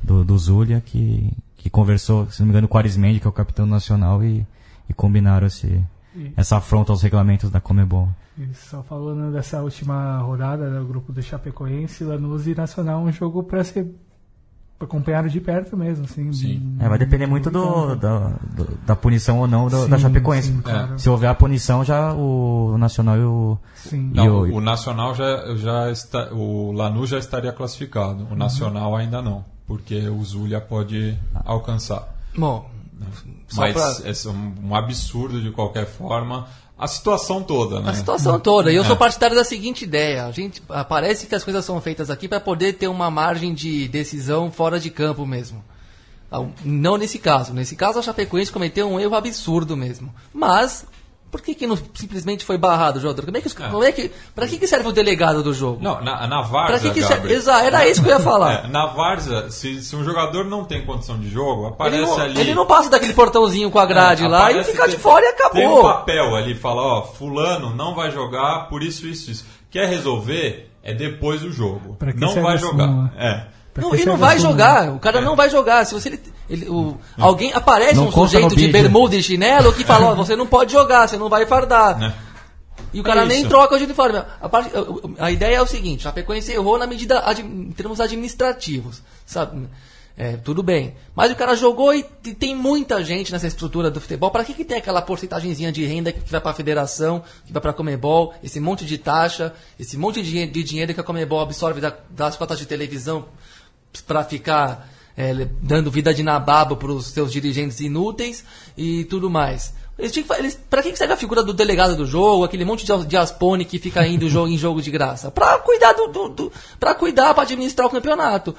do, do Zulia, que, que conversou, se não me engano, com o Arismendi, que é o capitão nacional, e, e combinaram esse, essa afronta aos regulamentos da Comebol. E só falando dessa última rodada do grupo do Chapecoense, Lanús e Nacional, um jogo para ser acompanharam de perto mesmo, assim. Sim. É, vai depender muito do, da, do, da punição ou não do, sim, da Chapecoense. Sim, claro. Se houver a punição, já o Nacional e o. Sim. Não, o, o, Nacional já, já está. O Lanús já estaria classificado. O Nacional uhum. ainda não. Porque o Zulia pode alcançar. Bom. Mas pra... é um absurdo de qualquer forma a situação toda, né? A situação toda. E eu sou partidário da seguinte ideia. A gente, ah, parece que as coisas são feitas aqui para poder ter uma margem de decisão fora de campo mesmo. Ah, Não nesse caso. Nesse caso, a Chapecoense cometeu um erro absurdo mesmo. Mas, por que, que não simplesmente foi barrado o jogador? Como é que, os- como é que, pra que, que serve o delegado do jogo? Não, na, na pra Várzea, que, que serve? Exato, era isso que eu ia falar. é, na Várzea, se, se um jogador não tem condição de jogo, aparece Ele não, ali... ele não passa daquele portãozinho com a grade É, lá e fica de fora e Tem um acabou. papel ali, fala, ó, fulano não vai jogar por isso, isso, isso. Quer resolver? É depois do jogo. Pra que Não serve vai jogar. súmula? É. Não, ele não vai jogar. O cara não vai jogar. Se você ele, ele- o- alguém aparece Não um sujeito de bermuda e chinelo que fala, ó, você não pode jogar, você não vai fardar. Né? E o cara É nem troca de uniforme. A, parte- a ideia é o seguinte: a Chapecoense errou na medida em termos administrativos, sabe? É, tudo bem. Mas o cara jogou e t- tem muita gente nessa estrutura do futebol. Para que, que tem aquela porcentagemzinha de renda que vai para a federação, que vai para a Comebol, esse monte de taxa, esse monte de, de dinheiro que a Comebol absorve da- das cotas de televisão para ficar é, dando vida de nababo para os seus dirigentes inúteis e tudo mais. Eles tinham que, eles, pra que serve a figura do delegado do jogo, aquele monte de, de aspone que fica indo jogo, em jogo de graça? Pra cuidar do, do, do para cuidar, administrar o campeonato.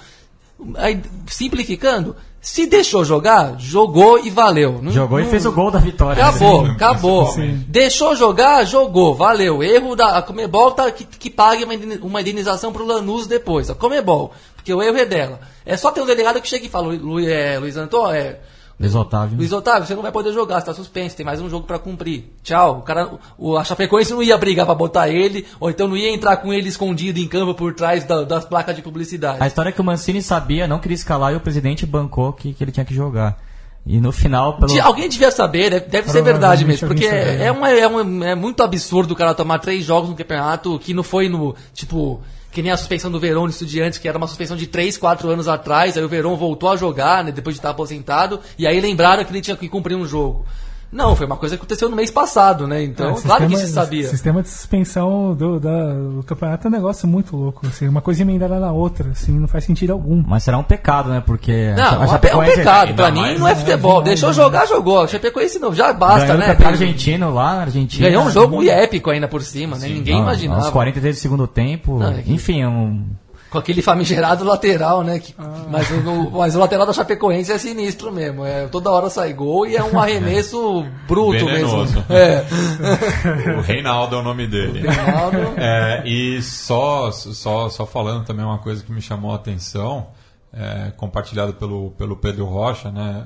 Aí, simplificando, se deixou jogar, jogou e valeu. Não- Jogou e não- fez o gol da vitória. Acabou, Sim, acabou. principalmente. Deixou jogar, jogou, valeu. Erro da a Comebol tá, que, que pague uma indenização pro Lanús depois. A Comebol, porque o erro é dela. É só ter um delegado que chega e fala, Lu, é, Luiz Antônio, é, Luiz Otávio. Luiz Otávio, você não vai poder jogar, você tá suspenso, tem mais um jogo pra cumprir. Tchau. O cara, o, a Chapecoense não ia brigar pra botar ele, ou então não ia entrar com ele escondido em campo por trás da- das placas de publicidade. A história é que o Mancini sabia, não queria escalar e o presidente bancou que, que ele tinha que jogar. E no final, pelo. De- alguém devia saber, deve, deve ser verdade mesmo, porque é, é, uma, é, uma- é muito absurdo o cara tomar três jogos no campeonato que não foi no, tipo, que nem a suspensão do Verón no Estudiantes, que era uma suspensão de três, quatro anos atrás, aí o Verón voltou a jogar, né, depois de estar aposentado, e aí lembraram que ele tinha que cumprir um jogo. Não, foi uma coisa que aconteceu no mês passado, né, então, É, claro que sistema- se sabia. Sistema de suspensão do, da- do campeonato é um negócio muito louco. Assim, uma coisa emendada na outra, assim, não faz sentido algum. Mas será um pecado, né? Porque. Não, a é um pecado, pra ainda mim mais, não é futebol, deixou jogar, jogou, Chapecoense não, já basta, Ganhou né. o argentino lá na Argentina. Ganhou um jogo épico ainda por cima, né, ninguém imaginava. Aos 43 do segundo tempo. Não, é que- Enfim, um. Com aquele famigerado lateral, né? que- mas, o, mas o lateral da Chapecoense é sinistro mesmo. É, toda hora sai gol e é um arremesso bruto Venenoso. mesmo. É. O Reinaldo é o nome dele. Reinaldo. É, e só, só, só falando também uma coisa que me chamou a atenção, é, compartilhado pelo, pelo Pedro Rocha, né,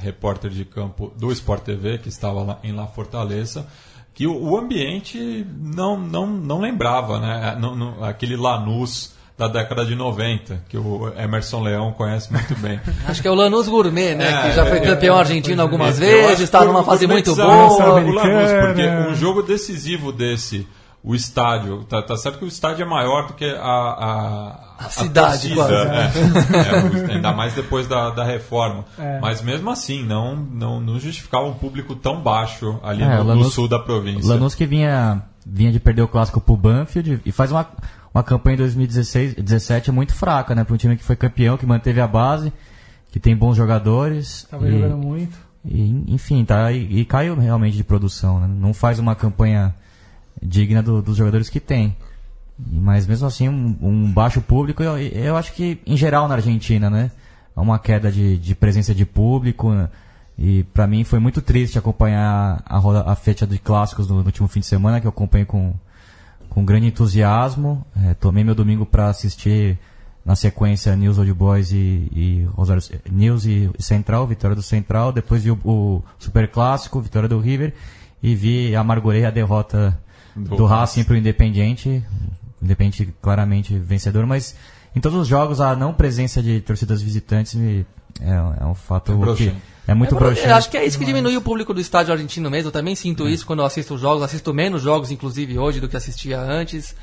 é, repórter de campo do Sport TV, que estava lá em La Fortaleza, que o, o ambiente não, não, não lembrava, né, não- não- aquele Lanús da década de 90, que o Emerson Leão conhece muito bem. Acho que é o Lanús Gourmet, né? É, que já foi é, campeão é, argentino algumas vezes, está numa fase muito boa. o Lanús, porque Americana. um jogo decisivo desse, o estádio, tá, tá certo que o estádio é maior do que a, a, A cidade, torcida, quase. é. É, ainda mais depois da, da reforma. É. Mas mesmo assim, não, não, não justificava um público tão baixo ali É, no, o no Lanús- sul da província. Lanús que vinha, vinha de perder o clássico pro Banfield e faz uma, uma campanha em 2016 17 muito fraca, né? Para um time que foi campeão, que manteve a base, que tem bons jogadores. Tava e, jogando muito. e, enfim, tá, e, e caiu realmente de produção, né? Não faz uma campanha digna do- dos jogadores que tem. Mas mesmo assim, um, um baixo público, eu, eu acho que em geral na Argentina, né? Há uma queda de, de presença de público. né? E pra mim foi muito triste acompanhar a, roda, a fecha de clássicos no, no último fim de semana, que eu acompanhei com, com grande entusiasmo. É, tomei meu domingo para assistir na sequência News Old Boys e, e Rosário News e Central, vitória do Central. Depois vi o, o Super Clássico, vitória do River. E vi, amargurei a derrota Do do, Racing para o Independiente. Independiente claramente vencedor, mas em todos os jogos a não presença de torcidas visitantes me- é, é um fato É que é muito É, broxante. acho que é isso que diminui o público do estádio argentino mesmo. Eu também sinto isso quando eu assisto os jogos. Assisto menos jogos, inclusive, hoje do que assistia antes.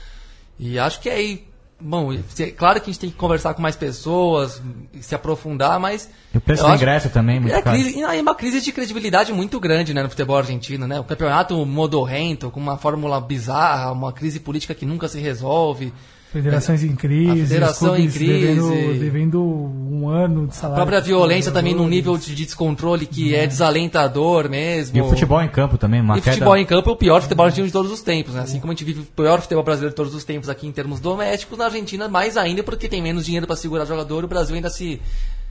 E acho que é aí. Bom, é claro que a gente tem que conversar com mais pessoas, se aprofundar, mas. E o preço do ingresso também, muito é, caro. crise, e é uma crise de credibilidade muito grande né, no futebol argentino. Né? O campeonato modorrento, com uma fórmula bizarra, uma crise política que nunca se resolve. Federações em crise, A federação em crise. Devendo, devendo um ano de A salário. própria pros violência também num nível de descontrole que é desalentador mesmo. E o futebol em campo também, uma E queda... futebol em campo é o pior futebol argentino de todos os tempos, né? Assim como a gente vive o pior futebol brasileiro de todos os tempos aqui em termos domésticos, na Argentina mais ainda porque tem menos dinheiro para segurar jogador, o Brasil ainda se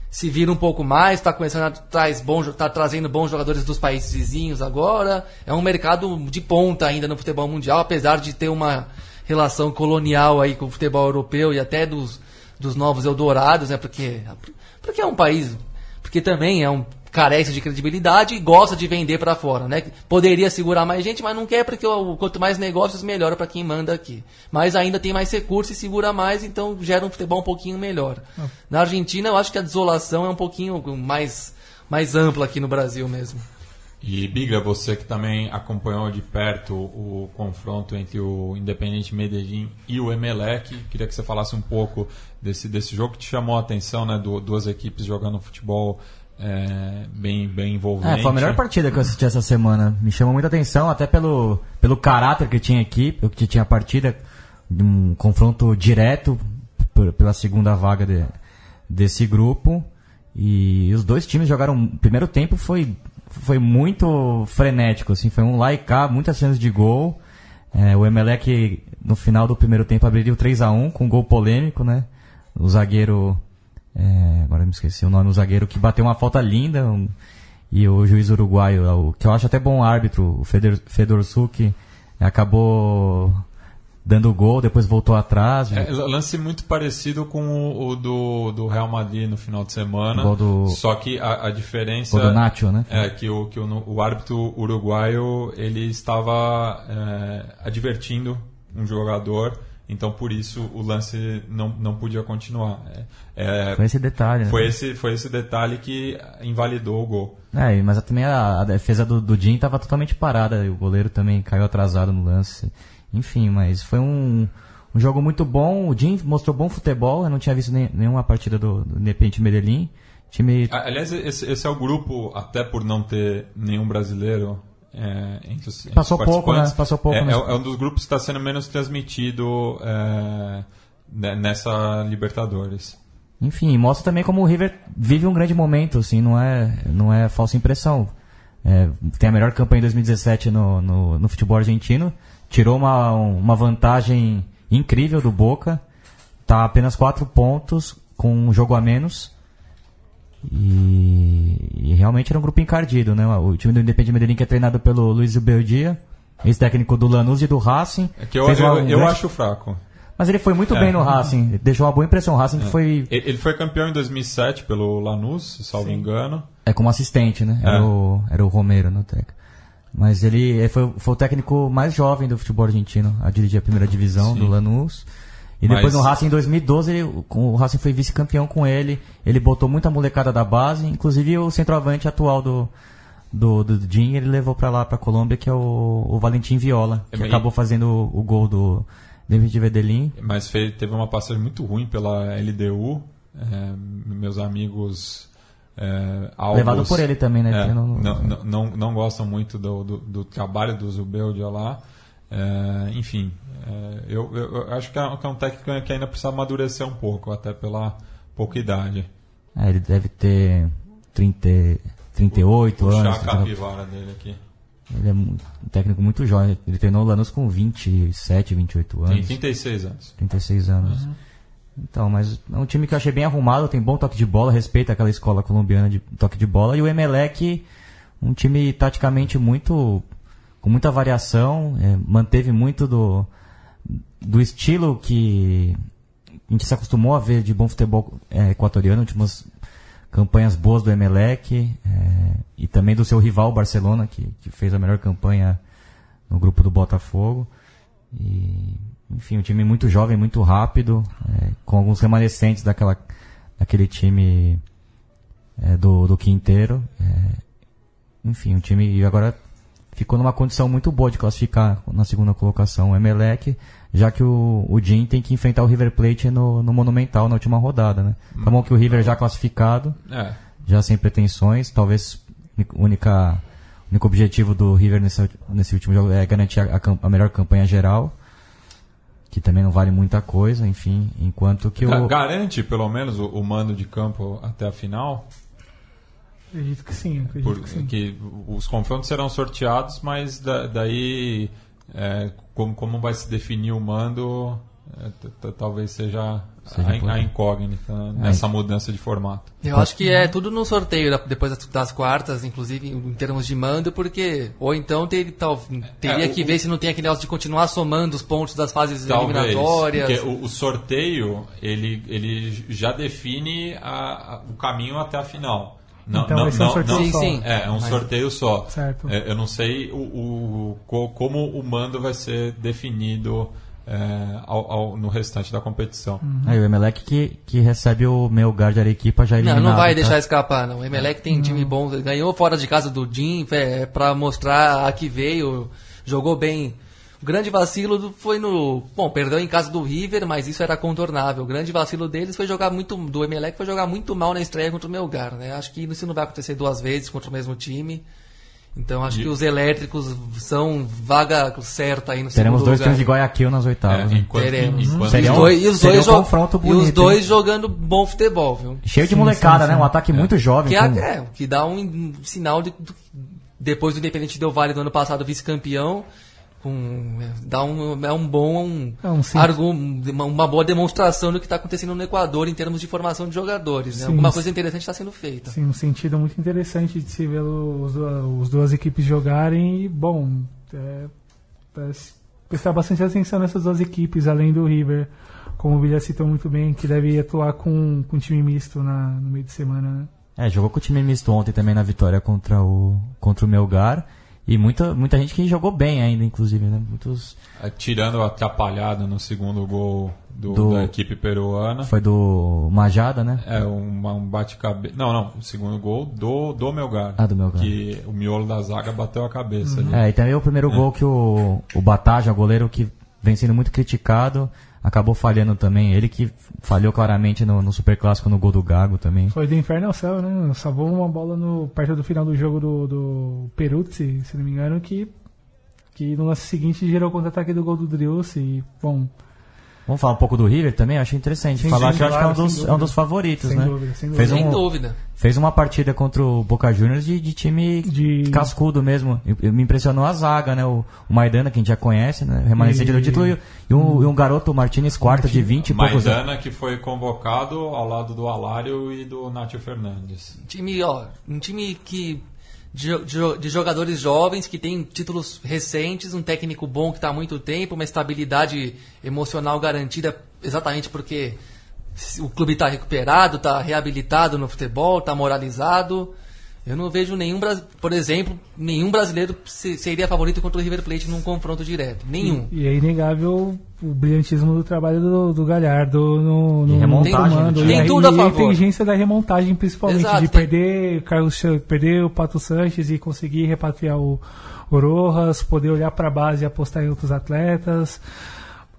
se vira um pouco mais, está começando a traz bons, tá trazendo bons jogadores dos países vizinhos agora. É um mercado de ponta ainda no futebol mundial, apesar de ter uma relação colonial aí com o futebol europeu e até dos, dos novos Eldorados, né? Porque porque é um país, porque também é um carece de credibilidade e gosta de vender para fora, né? Poderia segurar mais gente, mas não quer porque o, quanto mais negócios melhor para quem manda aqui. Mas ainda tem mais recursos e segura mais, então gera um futebol um pouquinho melhor. Na Argentina, eu acho que a desolação é um pouquinho mais mais ampla aqui no Brasil mesmo. E Biga, você que também acompanhou de perto o confronto entre o Independente Medellín e o Emelec, queria que você falasse um pouco desse, desse jogo que te chamou a atenção, né? Du- duas equipes jogando futebol é, bem, bem envolvente. É, foi a melhor partida que eu assisti essa semana. Me chamou muita atenção, até pelo, pelo caráter que tinha a equipe, que tinha a partida, um confronto direto pela segunda vaga de- desse grupo. E os dois times jogaram. O primeiro tempo foi, foi muito frenético, assim, foi um cá, muitas chances de gol. É, o Emelec, no final do primeiro tempo, abriu 3 a 1 com um gol polêmico, né? O zagueiro. é, agora me esqueci o nome, o zagueiro que bateu uma falta linda. um- e o juiz uruguaio, o, que eu acho até bom árbitro, o Fedor, Fedor Suki, acabou dando gol, depois voltou atrás. É, lance muito parecido com o, o do, do Real Madrid no final de semana. Do- Só que a, a diferença. Do Nacho, né? É que o, que o, o árbitro uruguaio ele estava é, advertindo um jogador, então por isso o lance não, não podia continuar. É, é, Foi esse detalhe, né? foi esse, foi esse detalhe que invalidou o gol. É, mas também a, a defesa do, do Jim estava totalmente parada, e o goleiro também caiu atrasado no lance. Enfim, mas foi um, um jogo muito bom. O Jim mostrou bom futebol, eu não tinha visto nem- nenhuma partida do, do Independente Medellín. Time Aliás, esse, esse é o grupo, até por não ter nenhum brasileiro é, entre os, entre Passou os pouco, né? Passou pouco É, nos- é- é um dos grupos que está sendo menos transmitido é, ne- nessa Libertadores. Enfim, mostra também como o River vive um grande momento, assim, não é, não é falsa impressão. É, tem a melhor campanha em 2017 no, no, no futebol argentino, tirou uma, uma vantagem incrível do Boca, tá apenas 4 pontos com um jogo a menos. E, e realmente era um grupo encardido, né? O time do Independiente Medellín que é treinado pelo Luiz Beldia, ex-técnico do Lanús e do Racing. É que eu, eu, um eu grande- acho fraco. Mas ele foi muito É. bem no Racing, deixou uma boa impressão. O Racing que foi Ele foi campeão em 2007 pelo Lanús, se salvo engano. É, como assistente, né? É. Era, o, era o Romero no técnico. Mas ele, foi, foi o técnico mais jovem do futebol argentino a dirigir a primeira divisão Sim. do Lanús. E Mas- depois no Racing em 2012, ele- o Racing foi vice-campeão com ele. Ele botou muita molecada da base, inclusive o centroavante atual do, do, do Jim, ele levou pra lá, pra Colômbia, que é o, o Valentim Viola, que É acabou fazendo o, o gol do David Vedelin. Mas fez, teve uma passagem muito ruim pela LDU. é, meus amigos é, alvos, Levado por ele também, né? é, não, não, não, não gostam muito do, do, do trabalho do Zubeldia lá. É, enfim, é, eu, eu, acho que é, que é um técnico que ainda precisa amadurecer um pouco, até pela pouca idade. É, ele deve ter 30, 38 Puxar anos. a capivara dele aqui. Ele é um técnico muito jovem. Ele treinou o Lanús com 27, 28 Tem anos. 36 anos. 36 anos. Então, mas é um time que eu achei bem arrumado, tem bom toque de bola, respeita aquela escola colombiana de toque de bola. E o Emelec, um time taticamente muito. com muita variação, é, manteve muito do, do estilo que a gente se acostumou a ver de bom futebol é, equatoriano, últimas campanhas boas do Emelec é, e também do seu rival Barcelona, que, que fez a melhor campanha no grupo do Botafogo. E, enfim, um time muito jovem, muito rápido, é, com alguns remanescentes daquela, daquele time é, do, do Quinteiro. É, enfim, um time e agora ficou numa condição muito boa de classificar na segunda colocação o Emelec, já que o, o Jim tem que enfrentar o River Plate no, no Monumental na última rodada, né? Tá bom que o River já classificado, É, já sem pretensões, talvez o única único objetivo do River nesse, nesse último jogo é garantir a, a a melhor campanha geral, que também não vale muita coisa, enfim, enquanto que o Garante, pelo menos, o, o mando de campo até a final? Acredito que sim, acredito Por- que sim. que os confrontos serão sorteados, mas da- daí é, como, como vai se definir o mando, talvez seja, Seja a, a incógnita né, nessa mudança de formato. Eu acho que é tudo no sorteio depois das, quartas, inclusive em termos de mando, porque ou então ter, tal, teria É, o- que ver se não tem aquele negócio de continuar somando os pontos das fases Talvez, eliminatórias. porque o, o sorteio ele, ele já define a- a- o caminho até a final. Não, Então não, ser um não, sorteio não- Sim, só. sim. É, é um sorteio só. Certo. É, eu não sei o, o- co- como o mando vai ser definido é, ao- ao- no restante da competição. Aí o Emelec que, que recebe o meu lugar de Arequipa já Não, eliminado. não vai tá? deixar escapar, não. O Emelec tem time bom, ganhou fora de casa do Jim, é, pra mostrar a que veio, jogou bem. O grande vacilo foi no. Bom, perdeu em casa do River, mas isso era contornável. O grande vacilo deles foi jogar muito. Do Emelec foi jogar muito mal na estreia contra o Melgar, né? Acho que isso não vai acontecer duas vezes contra o mesmo time. Então acho E- que os elétricos são vaga certa aí no Teremos segundo dois lugar. times de Guayaquil nas É, oitavas. né? enquanto, Teremos. enquanto- Seria os um- dois, e os dois um e os dois hein? jogando bom futebol, viu? Cheio de Sim, molecada, sim, né? sim. Um ataque muito jovem. Que, é, com- é, que dá um, sinal de, depois do Independente Del Vale do ano passado vice-campeão, com, é, dá um, é um bom um, É um sim. argu- uma, boa demonstração do que está acontecendo no Equador em termos de formação de jogadores. Né? Sim, Alguma coisa interessante está sendo feita. Sim, um sentido muito interessante de se ver os, os duas equipes jogarem e, bom, é, é, prestar bastante atenção nessas duas equipes, além do River, como o Bilha citou muito bem, que deve atuar com, com time misto na, no meio de semana, né? É, jogou com o time misto ontem também na vitória contra o, contra o Melgar. E muita, muita gente que jogou bem ainda, inclusive, né? Muitos. é, tirando a atrapalhada no segundo gol do, Do- da equipe peruana. Foi do Majada, né? É uma- um bate-cabeça. Não, não. O segundo gol do, do Melgar. Ah, do Melgar. Que o miolo da zaga bateu a cabeça ali. É, e também o primeiro gol que o, o Bataja, goleiro que vem sendo muito criticado, acabou falhando também. Ele que falhou claramente no, no Super Clássico no gol do Gago também. Foi do inferno ao céu, né? Salvou uma bola no, perto do final do jogo do, do Peruzzi, se não me engano, que, que no lance seguinte gerou o contra-ataque do gol do Driussi e, bom, Vamos falar um pouco do River também? Eu achei interessante. Sim, falar sim, que eu acho que é um dos, sem é um dos favoritos, Sem né? dúvida, sem Fez, dúvida. Sem um, dúvida. fez uma partida contra o Boca Juniors de, de time De- cascudo mesmo. Eu- me impressionou a zaga, né? O, o Maidana, que a gente já conhece, né? Remanescente E- do título. E, e um, e um garoto, Martinez, quarta de 20 e poucos anos. Maidana que foi convocado ao lado do Alário e do Nátio Fernandes. time, ó, um time que de, de- jogadores jovens que tem títulos recentes, um técnico bom que está há muito tempo, uma estabilidade emocional garantida, exatamente porque o clube está recuperado, está reabilitado no futebol, está moralizado. Eu não vejo nenhum, por exemplo, nenhum brasileiro se- seria favorito contra o River Plate num confronto direto. Nenhum. E é inegável o brilhantismo do trabalho do, do Galhardo no, no E remontagem comando. do E time. a- Tem tudo a e a favor. inteligência da remontagem, principalmente, Exato, de tem- perder, Carlos, perder o Pato Sanches e conseguir repatriar o, o Rojas, poder olhar para a base e apostar em outros atletas.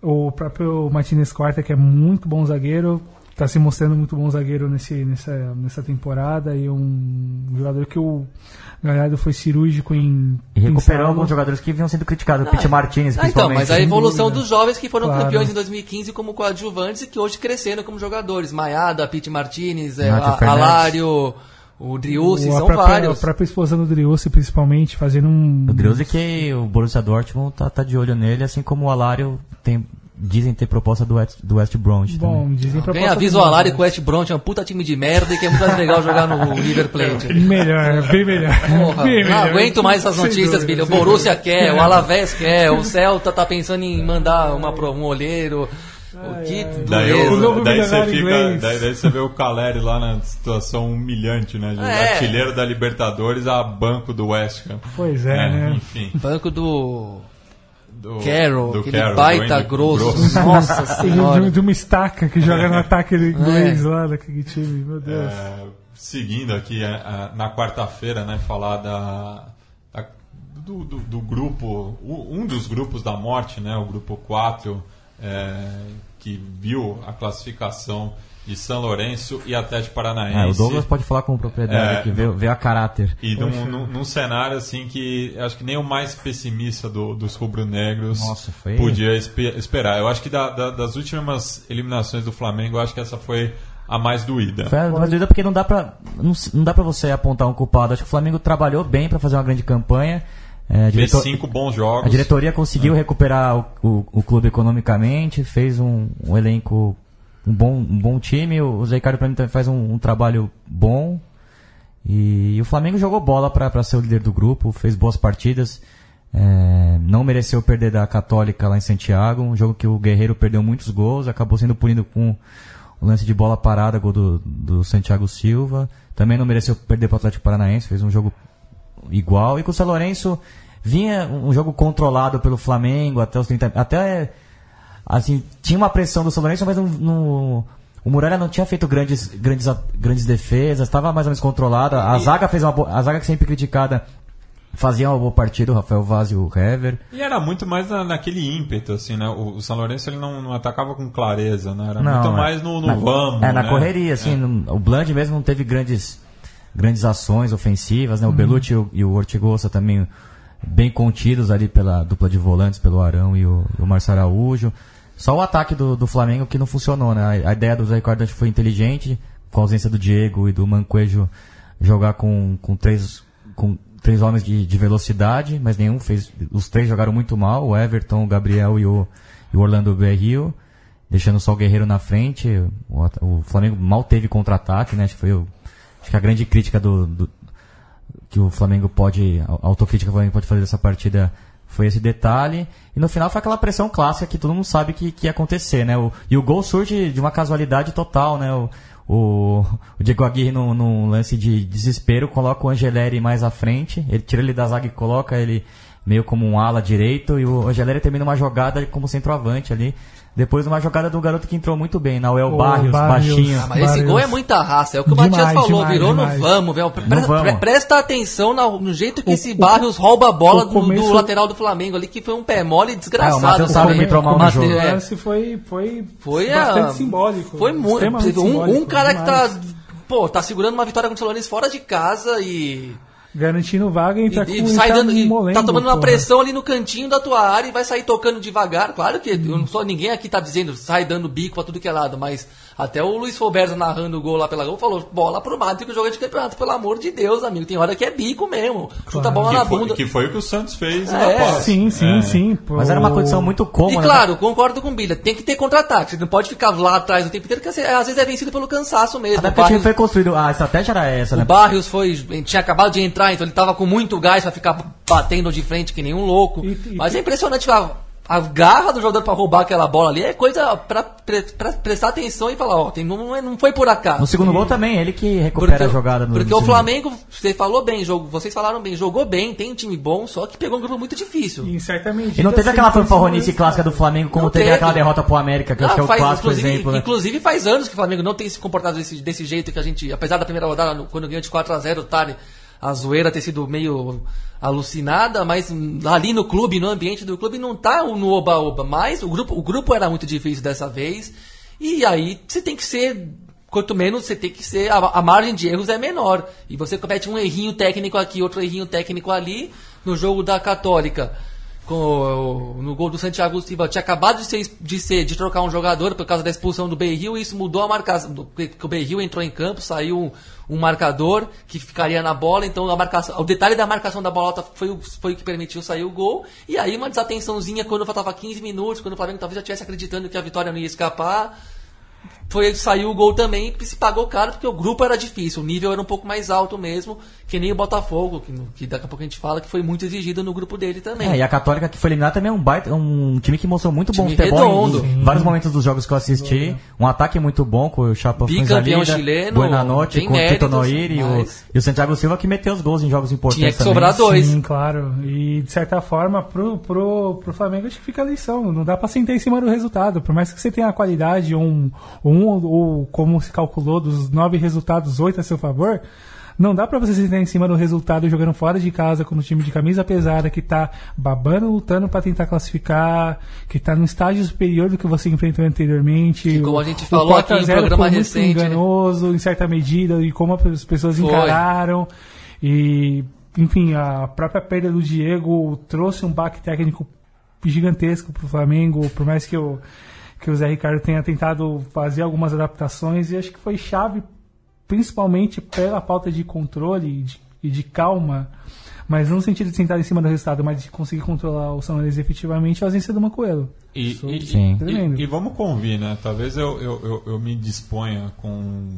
O próprio Martinez Quarta, que é muito bom zagueiro, está se mostrando muito bom zagueiro nesse, nessa, nessa temporada e um jogador que o Galhardo foi cirúrgico em E recuperou pensá-lo. alguns jogadores que vinham sendo criticados. O Pete Martinez, Ah, então, principalmente. mas a sem evolução dúvida. dos jovens que foram Claro. campeões em 2015 como coadjuvantes e que hoje cresceram como jogadores. Maiada, Pete Martinez, é. Alário, o Driussi, são própria, vários. A própria esposa do Driussi, principalmente, fazendo um. O Dreuze que o Borussia Dortmund tá, tá de olho nele, assim como o Alário tem, dizem ter proposta do West, do West Bromwich também. Bom, dizem proposta avisa do o Dortmund. que o West Brom é um puta time de merda e que é muito mais legal jogar no River Plate. Melhor, bem melhor. Porra, bem não melhor. aguento mais essas notícias, Billy. O Borussia dúvida. quer, o Alavés quer, o Celta tá pensando em mandar uma, um olheiro. O que Daí. O daí, você fica, daí, daí você vê o Caleri lá na situação humilhante, né? De É. artilheiro da Libertadores a banco do West Ham. Pois é, né? Enfim. Banco do Do, Carroll, do aquele Carroll, baita do Andy grosso. Nossa de, senhora. de uma estaca que joga no ataque inglês É. lá daquele time, meu Deus. É, seguindo aqui é, é, na quarta-feira, né, falar da, da- do, do- do grupo, o- um dos grupos da morte, né, o grupo 4, é, que viu a classificação de São Lourenço e Atlético Paranaense. É, o Douglas pode falar com propriedade É, aqui, vê, vê a caráter. E num, num- num cenário assim que acho que nem o mais pessimista do- dos rubro-negros podia espe- esperar. Eu acho que da- da- das últimas eliminações do Flamengo, eu acho que essa foi a mais doída. Foi uma dúvida porque não dá pra não, não dá para você apontar um culpado. Acho que o Flamengo trabalhou bem pra fazer uma grande campanha. É, a, Fez diretor- cinco bons jogos. a diretoria conseguiu recuperar o, o- o clube economicamente, fez um, um elenco, um bom, um bom time. O, Zé Ricardo pra mim também faz um, um trabalho bom. E, o Flamengo jogou bola pra ser o líder do grupo, fez boas partidas. É, não mereceu perder da Católica lá em Santiago, um jogo que o Guerreiro perdeu muitos gols, acabou sendo punido com o lance de bola parada, gol do, do Santiago Silva. Também não mereceu perder para o Atlético Paranaense, fez um jogo igual. E com o São Lourenço vinha um jogo controlado pelo Flamengo até os 30. Até assim, tinha uma pressão do São Lourenço, mas não, não- o Muralha não tinha feito grandes, grandes, grandes defesas, estava mais ou menos controlada. A zaga fez uma boa, a zaga que sempre criticada fazia uma boa partida, o Rafael Vaz e o Hever. E era muito mais na- naquele ímpeto, assim, né? O, o São Lourenço ele não, não atacava com clareza, né? Era muito é. mais no, no na, vamos. É, na né? correria, assim. no- o Bland mesmo não teve grandes, grandes ações ofensivas, né? O Belucci e o, e o Ortigosa também bem contidos ali pela dupla de volantes, pelo Arão e o, e o Marcio Araújo. Só o ataque do, do Flamengo que não funcionou, né? A, ideia do Zé Ricardo acho que foi inteligente, com a ausência do Diego e do Mancoejo jogar com, com três com três homens de, de velocidade, mas nenhum fez. Os três jogaram muito mal, o Everton, o Gabriel e o, e o Orlando Berrio, deixando só o Guerreiro na frente. O, o Flamengo mal teve contra-ataque, né? Acho que foi o- acho que a grande crítica do, do- que o Flamengo pode, a autocrítica que o Flamengo pode fazer dessa partida foi esse detalhe. E no final foi aquela pressão clássica que todo mundo sabe que, que ia acontecer, né? O, e o gol surge de uma casualidade total, né? O, o, o Diego Aguirre, num, num lance de desespero, coloca o Angeleri mais à frente. Ele tira ele da zaga e coloca ele meio como um ala direito. E o Angeleri termina uma jogada como centroavante ali. Depois uma jogada do garoto que entrou muito bem, Nauel O Barrios, Barrios. baixinho. Ah, mas esse Vários. gol é muita raça. É o que o Demais, Matias falou. demais, virou demais. no vamos, velho. Pre- pre- vamos. presta atenção na- no jeito que O- esse o- Barrios rouba a bola o do, do começo- lateral do Flamengo ali, que foi um pé mole É, o desgraçado. Matheus sabe tromar O no jogo. O é, foi, foi, Foi bastante a- simbólico. Foi muito. Um, simbólico, um cara que tá. Pô, tá segurando uma vitória contra o Lourenço fora de casa e. Garantindo vaga e E, entrar e com sai tá dando, e molengo, tá tomando uma porra. pressão ali no cantinho da tua área e vai sair tocando devagar. Claro que eu não sou ninguém aqui tá dizendo sai dando bico pra tudo que é lado, mas até o Luiz Foberza narrando o gol lá pela gol falou: bola pro mato que joga de campeonato, pelo amor de Deus, amigo. Tem hora que é bico mesmo. Chuta a bola na Que foi, bunda. que foi o que o Santos fez É, na posse. Sim, sim, É. sim. pô. Mas era uma condição muito E cômoda. né? claro, concordo com o Bilha, tem que ter contra-ataque. Você não pode ficar lá atrás o tempo inteiro, porque às vezes é vencido pelo cansaço mesmo. Até O porque o Barrios- foi construído, a estratégia era essa, O né? Barrios foi, tinha acabado de entrar, então ele tava com muito gás pra ficar batendo de frente que nem um louco. E- e- Mas é impressionante a, a garra do jogador pra roubar aquela bola ali é coisa pra, pre- pra prestar atenção e falar, ó, tem, não, não foi por acaso. No segundo gol também, ele que recupera a jogada no Porque no o. Flamengo, você falou bem, jogo, vocês falaram bem, jogou bem, tem um time bom, só que pegou um grupo muito difícil. Em certa medida. E não teve aquela fanfarronice clássica do Flamengo, como teve, teve. aquela derrota pro América, que eu acho que é o faz- clássico inclusive, exemplo, né? inclusive faz anos que o Flamengo não tem se comportado desse, desse jeito que a gente, apesar da primeira rodada, quando ganhou de 4x0, tá, a zoeira ter sido meio alucinada, mas ali no clube, no ambiente do clube, não tá no oba-oba. Mas o grupo, o grupo era muito difícil dessa vez. E aí você tem que ser. Quanto menos você tem que ser. A, a margem de erros é menor. E você comete um errinho técnico aqui, outro errinho técnico ali. No jogo da Católica com no gol do Santiago Silva tinha acabado de ser, de ser de trocar um jogador por causa da expulsão do Beiril e isso mudou a marcação que o Beiril entrou em campo saiu um, um marcador que ficaria na bola então a marcação o detalhe da marcação da bola foi foi o que permitiu sair o gol e aí uma desatençãozinha quando faltava 15 minutos quando o Flamengo talvez já estivesse acreditando que a vitória não ia escapar foi saiu o gol também e se pagou caro porque o grupo era difícil, o nível era um pouco mais alto mesmo, que nem o Botafogo, que, que daqui a pouco a gente fala que foi muito exigido no grupo dele também. É, e a Católica que foi eliminada também é um baita, um time que mostrou muito bom Time futebol redondo. em, em vários momentos dos jogos que eu assisti. Um ataque muito bom com o Chapa Bicampeão Fuenzalida, chileno, Buenanote, com o Tito méritos, Noir e o, mas- e o Santiago Silva que meteu os gols em jogos importantes Tinha que também. sobrar dois. Sim, claro. E de certa forma, pro, pro, pro Flamengo acho que fica a lição. Não dá pra sentar em cima do resultado. Por mais que você tenha a qualidade, um, um ou como se calculou, dos nove resultados, oito a seu favor, não dá pra você sentar em cima do resultado jogando fora de casa com o time de camisa pesada que tá babando, lutando pra tentar classificar, que tá num estágio superior do que você enfrentou anteriormente. Que como a gente falou aqui em 4 a 0 programa foi muito recente, né? enganoso em certa medida e como as pessoas Foi. encararam. E, enfim, a própria perda do Diego trouxe um baque técnico gigantesco pro Flamengo, por mais que o, que o Zé Ricardo tenha tentado fazer algumas adaptações, e acho que foi chave principalmente pela falta de controle e de, e de calma, mas não no sentido de sentar em cima do resultado, mas de conseguir controlar o São Lourenço efetivamente, a ausência do Mancoelo. E, Isso e- Sim. e- e vamos convir, né? Talvez eu, eu, eu, eu me disponha com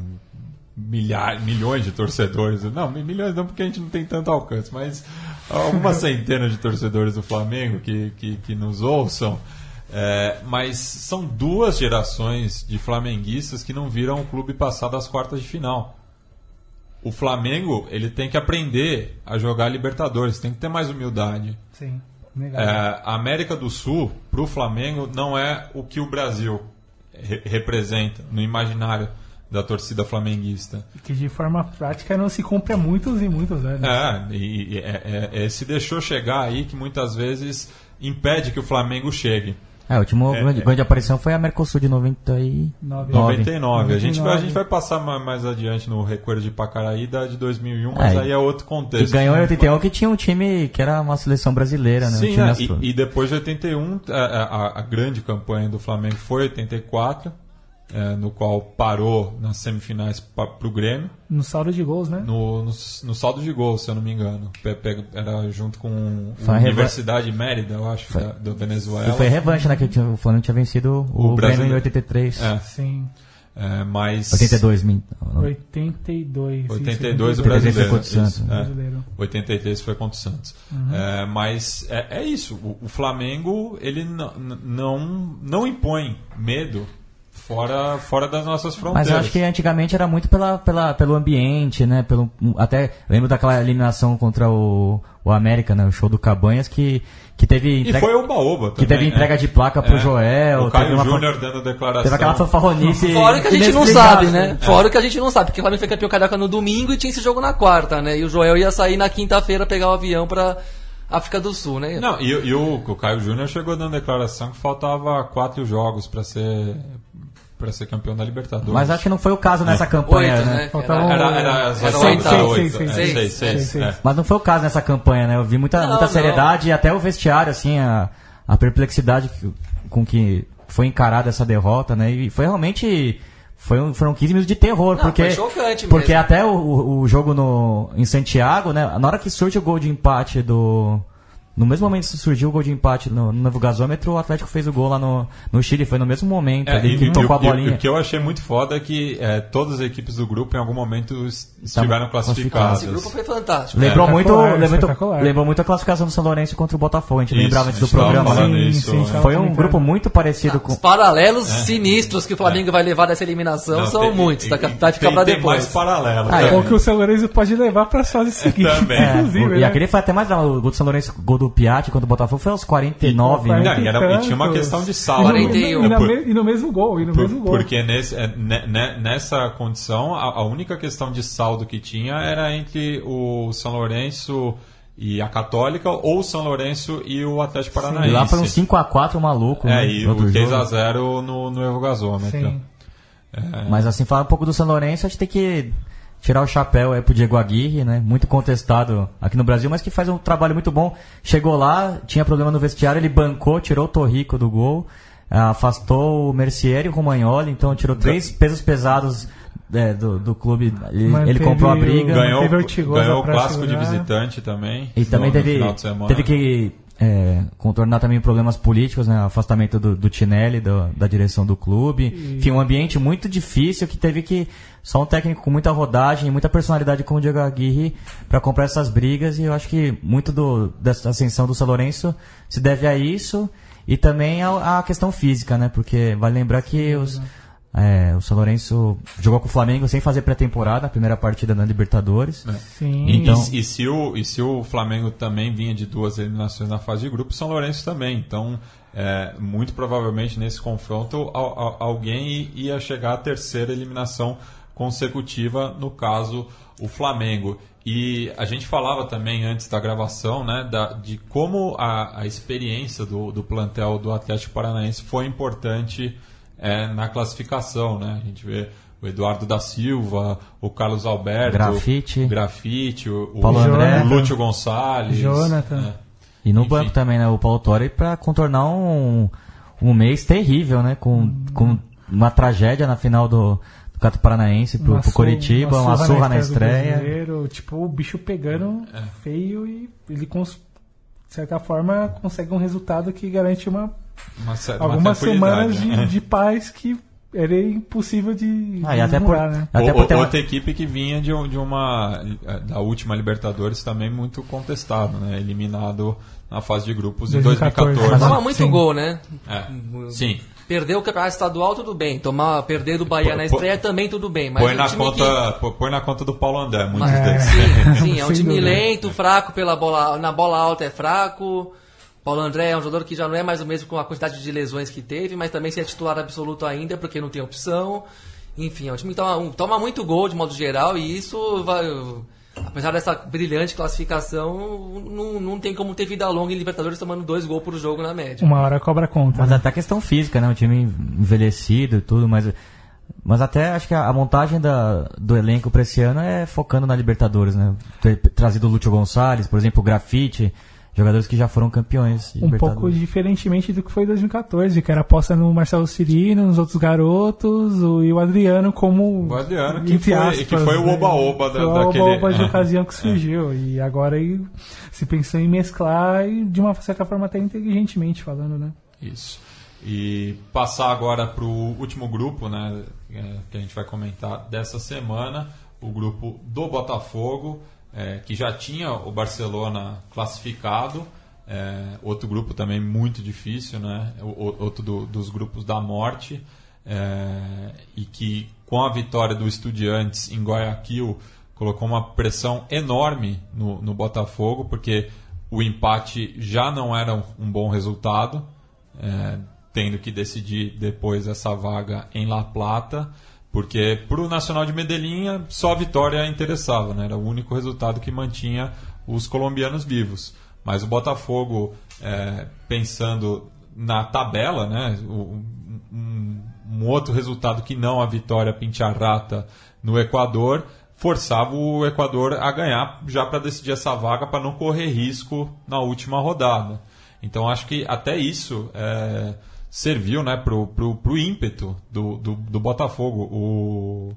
milhares, milhões de torcedores. Não, milhões não, porque a gente não tem tanto alcance, mas algumas centenas de torcedores do Flamengo que, que, que nos ouçam. É, mas são duas gerações de flamenguistas que não viram o clube passar das quartas de final. O Flamengo ele tem que aprender a jogar Libertadores, tem que ter mais humildade. Sim, É, a América do Sul, para o Flamengo, não é o que o Brasil re- representa no imaginário da torcida flamenguista. Que de forma prática não se cumpre há muitos e muitos anos. É, e, e é, é- é- se deixou chegar aí que muitas vezes impede que o Flamengo chegue. É, a última É, grande, é. grande aparição foi a Mercosul de 99. Nove. 99. A gente, vai, a 99. gente vai passar ma- mais adiante no Recuerdo de Pacaraí da de 2001, mas É, aí é outro E contexto. ganhou em 81 que tinha um time que era uma seleção brasileira, né? um Sim, time né? e, e depois de 81, a, a- a grande campanha do Flamengo foi 84, é, no qual parou nas semifinais para o Grêmio, No saldo de gols, né? no, no, no saldo de gol, se eu não me engano. Era junto com Foi a Universidade Mérida, eu acho, da, do Venezuela. E foi revanche, né? Que o Flamengo tinha vencido o, O Grêmio em brasileiro. 83. É, Sim. é, mas 82, min- não, 82. sim, 82 o 82. brasileiro. foi contra o Santos, isso, né? é. Brasileiro. 83 foi contra o Santos. É, mas é, é isso. O, o Flamengo ele não, não impõe medo fora, fora das nossas fronteiras. Mas eu acho que antigamente era muito pela, pela, pelo ambiente, né? Pelo, até lembro daquela eliminação contra o, o América, né? O show do Cabanhas, que, que teve E entrega, foi o Baoba que teve entrega é. de placa pro É. Joel. O Caio Júnior dando declaração. Teve aquela fanfarronice. Fora o que a gente não sabe, né? Fora o que a gente não sabe, porque o Flamengo foi campeão carioca no domingo e tinha esse jogo na quarta, né? E o Joel ia sair na quinta-feira pegar o avião pra África do Sul, né? Não, e, e o, o Caio Júnior chegou dando declaração que faltava quatro jogos para ser para ser campeão da Libertadores. Mas acho que não foi o caso nessa campanha, Oito, né? né? Faltavam- era, era, as oito, é, é. Mas não foi o caso nessa campanha, né? Eu vi muita, Não, muita não. seriedade e até o vestiário, assim, a, a perplexidade com que foi encarada essa derrota, né? E foi realmente. Foi, um- foram 15 minutos de terror, Não, porque. foi chocante Porque mesmo. até o, o- o jogo no, em Santiago, né? Na hora que surge o gol de empate do. No mesmo momento que surgiu o gol de empate no, no novo gasômetro, o Atlético fez o gol lá no, no Chile. Foi no mesmo momento É, ali e, que e tocou a o- e o- bolinha. o que eu achei muito foda é que é, todas as equipes do grupo em algum momento es- estiveram classificadas. Esse grupo foi fantástico. Lembrou muito, Espetacular, lembrou, lembrou muito a classificação do São Lourenço contra o Botafogo. A gente Isso, lembrava antes do programa. né? isso, é. tava Foi um grupo muito parecido com. Os paralelos sinistros que o Flamengo vai levar dessa eliminação Não, são tem- muitos, tá? vai ficar pra depois. mais paralelos. Ah, né? Ou que o São Lourenço pode levar para as fases seguintes. Também. É, inclusive, o- e né? aquele foi até mais. O gol do São Lourenço, gol do Piatti contra o Botafogo foi aos 49, Não, né? e era- e tinha uma questão de sala. E no, né? e, na Por- e no mesmo gol, e no Por- mesmo gol. porque nesse, é, ne- ne- nessa condição, a, a única questão de saldo que tinha era entre o São Lourenço e a Católica, ou o São Lourenço e o Atlético E Paranaense. lá foi um 5x4 maluco. É, né, e no o jogo. 3x0 no, no Erro Gasômetro. Sim. Mas assim, falar um pouco do São Lourenço, a gente tem que tirar o chapéu aí pro Diego Aguirre, né? Muito contestado aqui no Brasil, mas que faz um trabalho muito bom. Chegou lá, tinha problema no vestiário, ele bancou, tirou o Torrico do gol, afastou o Mercier e o Romagnoli, então tirou três pesos pesados é, do, do clube. Ele, ele comprou a o- briga. Ganhou, ganhou o clássico de segurar. visitante também. E também no- no teve, final de semana. teve que é, contornar também problemas políticos, né? Afastamento do, do Tinelli, do- da direção do clube. Enfim, um ambiente muito difícil que teve que. Só um técnico com muita rodagem e muita personalidade como o Diego Aguirre para comprar essas brigas. E eu acho que muito do, dessa ascensão do São Lourenço se deve a isso e também à, à questão física, né? Porque vale lembrar que os. é, o São Lourenço jogou com o Flamengo sem fazer pré-temporada, a primeira partida na Libertadores. Sim. E, Então- e, e se o, e se o Flamengo também vinha de duas eliminações na fase de grupo, São Lourenço também. Então, é, muito provavelmente nesse confronto, al- al- alguém ia chegar à terceira eliminação consecutiva, no caso, o Flamengo. E a gente falava também antes da gravação né, da, de como a, a experiência do, do plantel do Atlético Paranaense foi importante é, na classificação. Né? A gente vê o Eduardo da Silva, o Carlos Alberto, Grafite. o Grafite, o, Paulo o, André. o Lúcio Gonçalves. Jonathan. né? E no Enfim. banco também, né? O Paulo Torre para contornar um, um mês terrível, né? Com, com uma tragédia na final do Cato Paranaense pro, pro Coritiba, uma surra na do estreia. Tipo, o bicho pegando É. feio e ele, cons- de certa forma, consegue um resultado que garante uma, Uma uma algumas semanas né? de, de paz que era impossível de, Ah, de até por, né? até O- por ter uma- outra equipe que vinha de, um- de uma da última Libertadores também muito contestado, né? Eliminado na fase de grupos em 2014. 2014. Mas Toma Sim. muito gol, né? É. Sim. Perdeu o campeonato estadual, tudo bem. Tomar, perder do Bahia Pô- na pô- estreia também tudo bem. Mas Põe um na, conta, pô- põe na conta do Paulo André, muitos Mas- deles. Sim, sim, é um time lento, fraco pela bola, na bola alta é fraco. Paulo André é um jogador que já não é mais o mesmo com a quantidade de lesões que teve, mas também se é titular absoluto ainda, porque não tem opção. Enfim, é um time que toma, toma muito gol de modo geral e isso vai. Apesar dessa brilhante classificação, não, não tem como ter vida longa em Libertadores tomando dois gols por jogo na média. Uma hora cobra conta. Mas né? até questão física, né? O time envelhecido e tudo, mas. Mas até acho que a, a montagem da, do elenco para esse ano é focando na Libertadores, né? Ter trazido o Lúcio Gonçalves, por exemplo, o Grafite, jogadores que já foram campeões. de Um pouco diferentemente do que foi em 2014, que era aposta no Marcelo Cirino, nos outros garotos, o, e o Adriano como. O Adriano, que entre foi- que foi o né? oba-oba da- Foi o daquele- oba-oba de é. ocasião que surgiu. E agora aí, se pensou em mesclar e de uma certa forma até inteligentemente falando, né? Isso. E passar agora para o último grupo, né, é, que a gente vai comentar dessa semana, o grupo do Botafogo, é, que já tinha o Barcelona classificado, é, outro grupo também muito difícil, né, o- outro do- dos grupos da morte, é, e que com a vitória do Estudiantes em Guayaquil colocou uma pressão enorme no, no Botafogo, porque o empate já não era um, um bom resultado, é, tendo que decidir depois essa vaga em La Plata, porque para o Nacional de Medellín só a vitória interessava, né? era o único resultado que mantinha os colombianos vivos. Mas o Botafogo, é, pensando na tabela, né? um, um outro resultado que não a vitória Pincharrata no Equador, forçava o Equador a ganhar já para decidir essa vaga para não correr risco na última rodada. Então acho que até isso é, serviu né, pro, pro, pro ímpeto do, do, do Botafogo. O,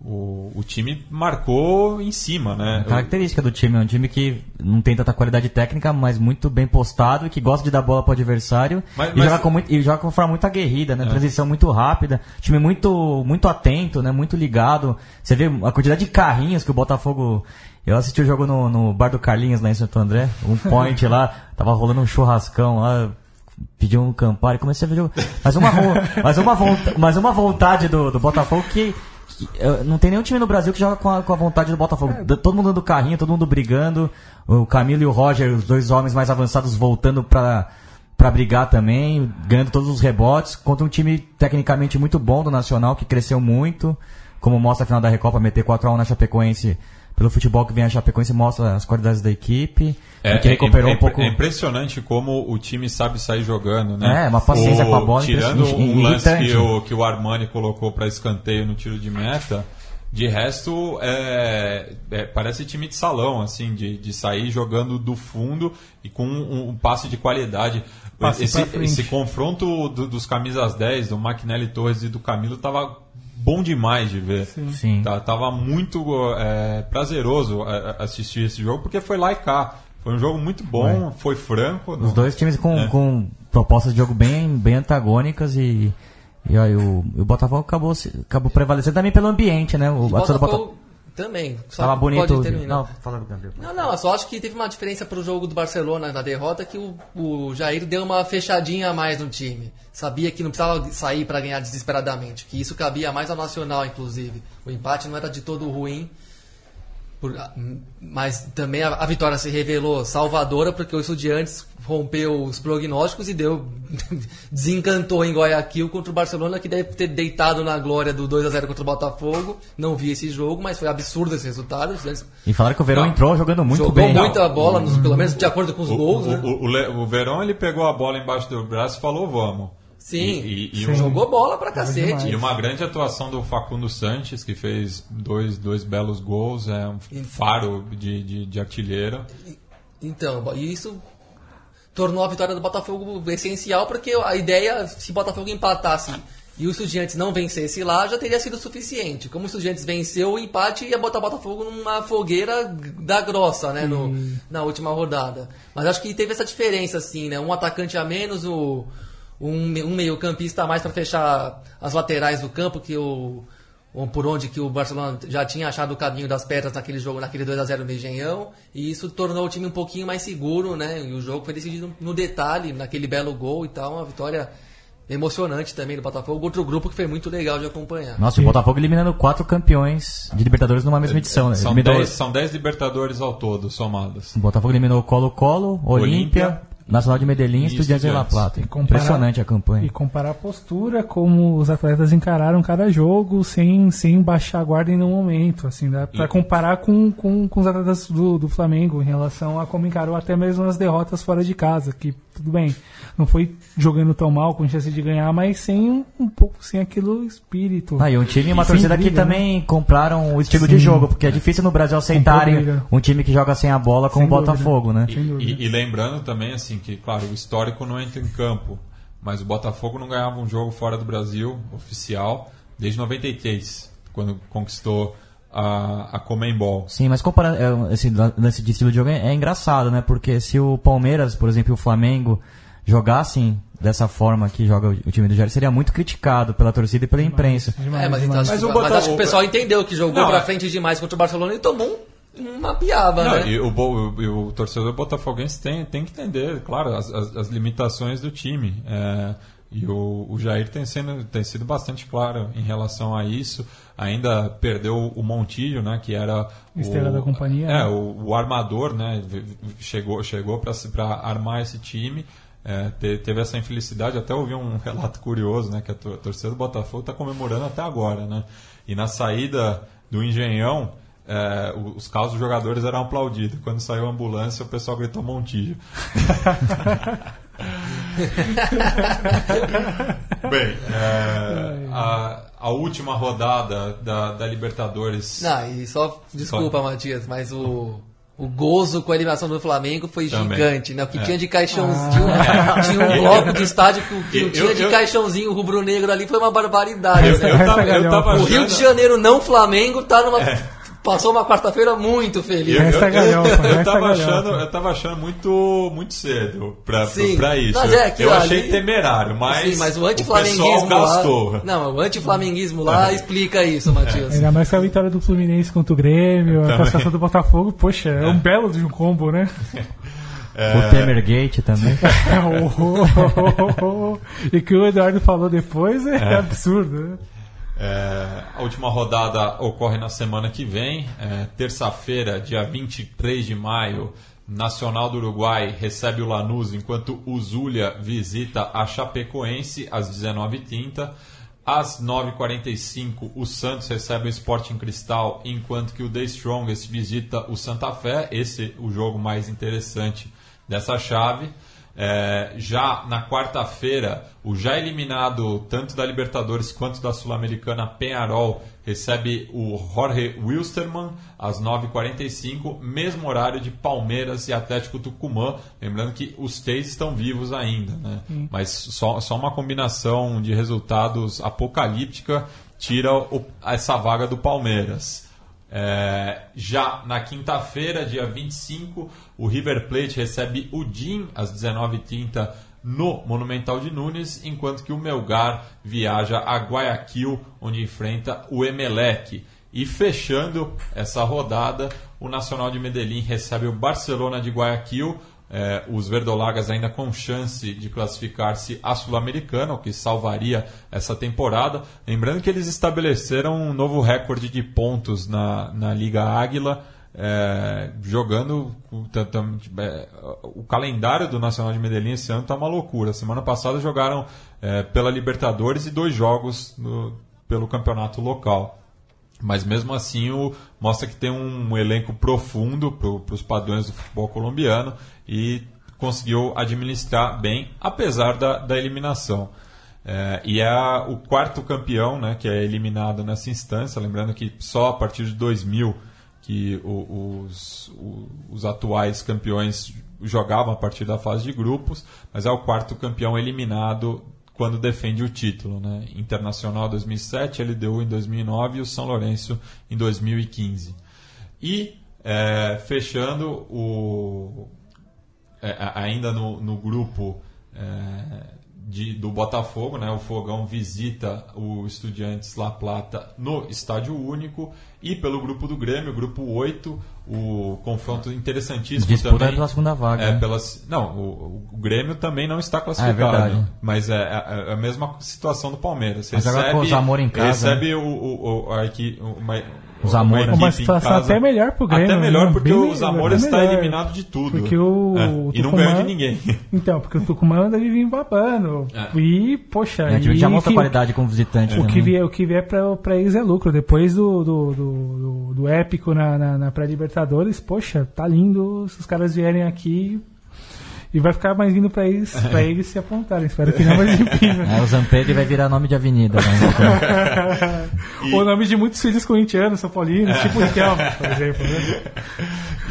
o, o time marcou em cima, né? A característica do time é um time que não tem tanta qualidade técnica, mas muito bem postado e que gosta de dar bola pro adversário Mas- e, mas- joga com muito, e joga com forma muito aguerrida, né? Transição muito rápida, time muito, muito atento, né? Muito ligado. Você vê a quantidade de carrinhos que o Botafogo. Eu assisti o jogo no, no bar do Carlinhos lá em Santo André, um point lá, tava rolando um churrascão lá. Pediu um Campari, comecei a ver. Mas uma, mas uma, mas uma vontade do, do Botafogo que, que, não tem nenhum time no Brasil que joga com a, com a vontade do Botafogo. D- Todo mundo do carrinho, todo mundo brigando. O Camilo e o Roger, os dois homens mais avançados, voltando pra, pra brigar também, ganhando todos os rebotes. Contra um time tecnicamente muito bom do Nacional, que cresceu muito. Como mostra a final da Recopa, meter 4x1 na Chapecoense. Pelo futebol que vem a Chapecoense mostra as qualidades da equipe. e que recuperou é, um pouco. é impressionante como o time sabe sair jogando, né? É, uma paciência O- com a bola Tirando um lance que o, que o Armani colocou para escanteio no tiro de meta, de resto é, é, parece time de salão, assim, de, de sair jogando do fundo e com um, um passe de qualidade. Passe esse, esse confronto do- dos camisas 10, do Maquinelli Torres e do Camilo, tava bom demais de ver. Sim. Tá- tava muito é, prazeroso é, assistir esse jogo, porque foi lá e cá. Foi um jogo muito bom, foi franco. Os não- dois times com, É. com propostas de jogo bem, bem antagônicas e, e aí o, o Botafogo acabou, acabou prevalecendo também pelo ambiente, né? O, do Botafogo Botafogo também. Só tava bonito. Pode terminar. Não, fala, Gabriel. Não, não, eu só acho que teve uma diferença pro jogo do Barcelona na derrota que o, o Jair deu uma fechadinha a mais no time. Sabia que não precisava sair para ganhar desesperadamente, que isso cabia mais ao Nacional, inclusive. O empate não era de todo ruim. Por- mas também a, a vitória se revelou salvadora porque o Estudiantes rompeu os prognósticos e deu desencantou em Guayaquil contra o Barcelona que deve ter deitado na glória do 2 a 0 contra o Botafogo. Não vi esse jogo, mas foi absurdo esse resultado. E falaram que o Verão Não. entrou jogando muito jogou bem. muita bola, nos- pelo menos de acordo com os O, gols, o, né? o, o o Verón ele pegou a bola embaixo do braço e falou vamos. Sim, E, e- e Sim. um- jogou bola pra cacete. E uma grande atuação do Facundo Sanches, que fez dois, dois belos gols, é um faro de, de, de artilheiro. Então, e isso tornou a vitória do Botafogo essencial, porque a ideia, se o Botafogo empatasse e o Estudiantes não vencesse lá, já teria sido suficiente. Como o Estudiantes venceu, o empate ia botar o Botafogo numa fogueira da grossa, né, no, na última rodada. Mas acho que teve essa diferença, assim, né, um atacante a menos, o, um, um meio campista a mais para fechar as laterais do campo, que o ou por onde que o Barcelona já tinha achado o caminho das pedras naquele jogo, naquele 2 a 0 no Engenhão, e isso tornou o time um pouquinho mais seguro, né? E o jogo foi decidido no detalhe, naquele belo gol e tal, uma vitória emocionante também do Botafogo, outro grupo que foi muito legal de acompanhar. Nossa, o Botafogo eliminando quatro campeões de Libertadores numa mesma edição, né? São Eliminou- 10 são dez Libertadores ao todo, somadas. O Botafogo eliminou Colo-Colo, Olímpia, Nacional de Medellín e Estudiantes de La. Plata. Comparar- Impressionante a campanha. E comparar a postura, como os atletas encararam cada jogo sem, sem baixar a guarda em nenhum momento. Assim, dá E- comparar com, com, com os atletas do, do Flamengo em relação a como encarou até mesmo as derrotas fora de casa. Que tudo bem, não foi jogando tão mal com chance de ganhar, mas sem um, um pouco sem aquilo espírito. Ah, e um time e uma torcida que briga, né? também compraram o estilo de Sim. jogo, porque é difícil no Brasil aceitarem um time que joga sem a bola como o. Botafogo, né? Dúvida. E, e lembrando também, assim, que, claro, o histórico não entra em campo, mas o Botafogo não ganhava um jogo fora do Brasil, oficial, desde 93, quando conquistou a, a Comembol. Sim, mas comparando é, esse lance de estilo de jogo é, é engraçado, né? Porque se o Palmeiras, por exemplo, e o Flamengo jogassem dessa forma que joga o, o time do Jair, seria muito criticado pela torcida e pela imprensa. Demais, é, mas, então, demais. acho, Mas que, o mas Botafogo- acho que o pessoal entendeu que jogou Não, pra frente demais contra o Barcelona e tomou um- uma piaba, Não, né? e o, e o torcedor botafoguense tem, tem que entender, claro, as, as- as limitações do time. É, e o, o Jair tem, sendo, tem sido bastante claro em relação a isso. Ainda perdeu o Montilho, né, que era o, Estrela da companhia, É, né? o, o armador, né, chegou, chegou para armar esse time. É, te- teve essa infelicidade, até ouvi um relato curioso, né, que a tor- a torcida do Botafogo está comemorando até agora, né? E na saída do Engenhão, é, os carros dos jogadores eram aplaudidos. Quando saiu a ambulância, o pessoal gritou Montijo. Bem, é, a, a última rodada da, da Libertadores. Não, e só, desculpa, Matias, mas o, o gozo com a eliminação do Flamengo foi Também. gigante, né? O que É. tinha de caixãozinho, tinha um bloco de estádio que, o- que Eu- tinha de eu- caixãozinho rubro-negro ali, foi uma barbaridade. Eu, né? eu tava, eu tava O Rio de Janeiro não Flamengo tá numa. Passou uma quarta-feira muito feliz. Eu, eu, eu, galhofa, eu tava galhofa. achando, eu tava achando muito, muito cedo pra, Sim. pra isso. Mas é eu ali- achei temerário, mas, Sim, mas o pessoal antiflamenguismo gastou. lá. Não, o antiflamenguismo lá explica isso, Matias. Ainda mais que a vitória do Fluminense contra o Grêmio, a classificação do Botafogo, poxa, é um belo de um combo, né? O Temer Gate também. e que o Eduardo falou depois é, absurdo, né? É, a última rodada ocorre na semana que vem, é, terça-feira, dia 23 de maio. Nacional do Uruguai recebe o Lanús, enquanto o Zulia visita a Chapecoense às 19h30. Às 9h45, o Santos recebe o Sporting Cristal, enquanto que o The Strongest visita o Santa Fé. Esse é o jogo mais interessante dessa chave. É, já na quarta-feira, o já eliminado tanto da Libertadores quanto da Sul-Americana Penharol recebe o Jorge Wilstermann às 9h45, mesmo horário de Palmeiras e Atlético Tucumã. Lembrando que os três estão vivos ainda, né? mas só, só uma combinação de resultados apocalíptica tira o- essa vaga do Palmeiras. É, já na quinta-feira, dia 25, o River Plate recebe o DIN às 19h30 no Monumental de Nunes, enquanto que o Melgar viaja a Guayaquil, onde enfrenta o Emelec. E fechando essa rodada, o Nacional de Medellín recebe o Barcelona de Guayaquil. É, os verdolagas ainda com chance de classificar-se à Sul-Americana, o que salvaria essa temporada. Lembrando que eles estabeleceram um novo recorde de pontos na, na Liga Águila, é, jogando. É, o calendário do Nacional de Medellín esse ano está uma loucura. Semana passada jogaram é, pela Libertadores e dois jogos no, pelo campeonato local. Mas mesmo assim o, mostra que tem um elenco profundo para os padrões do futebol colombiano e conseguiu administrar bem, apesar da, da eliminação. É, e é o quarto campeão né, que é eliminado nessa instância, lembrando que só a partir de 2000 que os, os atuais campeões jogavam a partir da fase de grupos, mas é o quarto campeão eliminado quando defende o título. Né? Internacional 2007, LDU em 2009 e o São Lourenço em 2015. E é, fechando o, é, ainda no, no grupo é, de, do Botafogo, né? O Fogão visita o Estudiantes La Plata no Estádio Único e pelo grupo do Grêmio, grupo 8, o confronto interessantíssimo Disputa também. pela segunda vaga. É, né? pelas, não, o, o, Grêmio também não está classificado. Ah, é mas é, é, a mesma situação do Palmeiras. Mas recebe, agora com o Zamora em casa, Recebe o, o, o, uma, o Zamora. Uma situação até melhor pro Grêmio. Até melhor né? porque o Zamora está melhor. eliminado de tudo. Porque o, É, o E não ganhou de ninguém. Então, porque o Tucumã anda vivendo babando. É. E, poxa, É, a gente e já mostra que- qualidade como visitante. O que vier, o que vier pra, pra eles é lucro. Depois do, do, do, do- do épico na, na, na pré-Libertadores, poxa, tá lindo se os caras vierem aqui. E vai ficar mais vindo pra eles, pra eles se apontarem. Espero que não, mas enfim. né? É, o Zampedri vai virar nome de avenida. Né? Então, O nome de muitos filhos corintianos, São Paulinos, tipo o por exemplo. Né?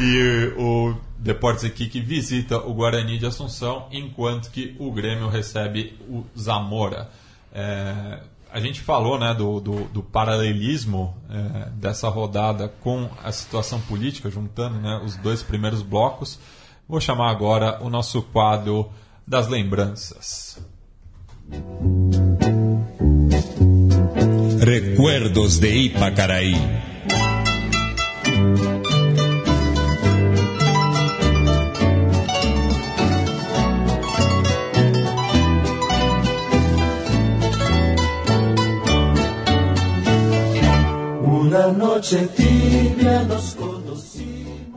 E o Deportes Equipe visita o Guarani de Assunção, enquanto que o Grêmio recebe o Zamora. É, a gente falou né, do, do, do paralelismo é, dessa rodada com a situação política, juntando né, os dois primeiros blocos. Vou chamar agora o nosso quadro das lembranças. Recuerdos de Ipacaraí.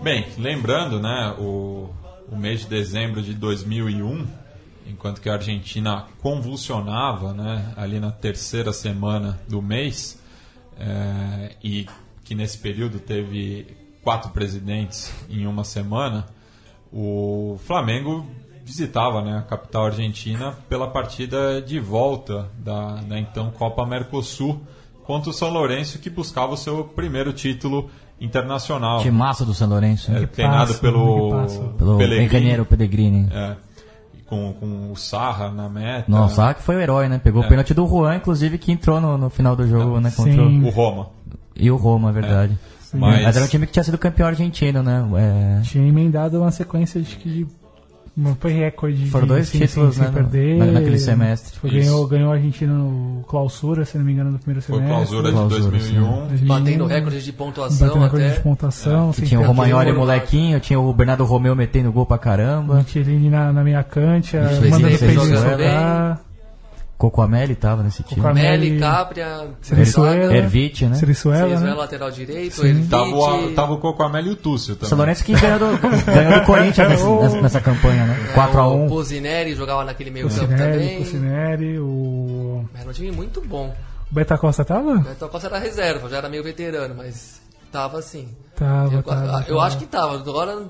Bem, lembrando, né, o, o mês de dezembro de 2001, enquanto que a Argentina convulsionava, né, ali na terceira semana do mês, é, e que nesse período teve quatro presidentes em uma semana, o Flamengo visitava né, a capital argentina pela partida de volta da, da então Copa Mercosul contra o São Lourenço, que buscava o seu primeiro título internacional. time massa do São Lourenço. É, né? treinado passa, pelo. Pelo Pellegrini. engenheiro Pellegrini. É, com, com o Sarra na meta. Nossa, que foi o herói, né? Pegou É. o pênalti do Juan, inclusive, que entrou no, no final do jogo, né? Contra Sim. o, O Roma. e o Roma, é verdade. Mas- Mas... era um time que tinha sido campeão argentino, né? É, Tinha emendado uma sequência de que não foi recorde. Foram de, dois sem- títulos, sem, né, sem perder. na- naquele semestre. Foi, ganhou, ganhou a Argentina no clausura, se não me engano, no primeiro Foi semestre. clausura de Clausura, 2001. 2001. Batendo recorde de pontuação Batendo recorde até. de pontuação. sem tinha o. Romagnoli molequinho, tinha o Bernardo Romeu metendo gol pra caramba. Michelini na, na meia cancha, Vicente mandando o jogar. Coco Ameli tava nesse time. Coco Meli, Meli, Capria, Venezuela. Zaga, Ervite, né? Sirizuela, Cerezuela, né? lateral direito. Ervite. Tava, o, tava o Cocoamel e o Túcio também. São Lourenço que ganhou do, ganhou do Corinthians nessa, nessa- nessa campanha, né? é, 4x1. O Pozineri jogava naquele meio campo também. Cucinelli, o Era um time muito bom. Beta Costa tava? O Beto Costa era reserva, já era meio veterano, mas tava assim. Tava, Eu, tava. eu tava. acho que tava. Agora não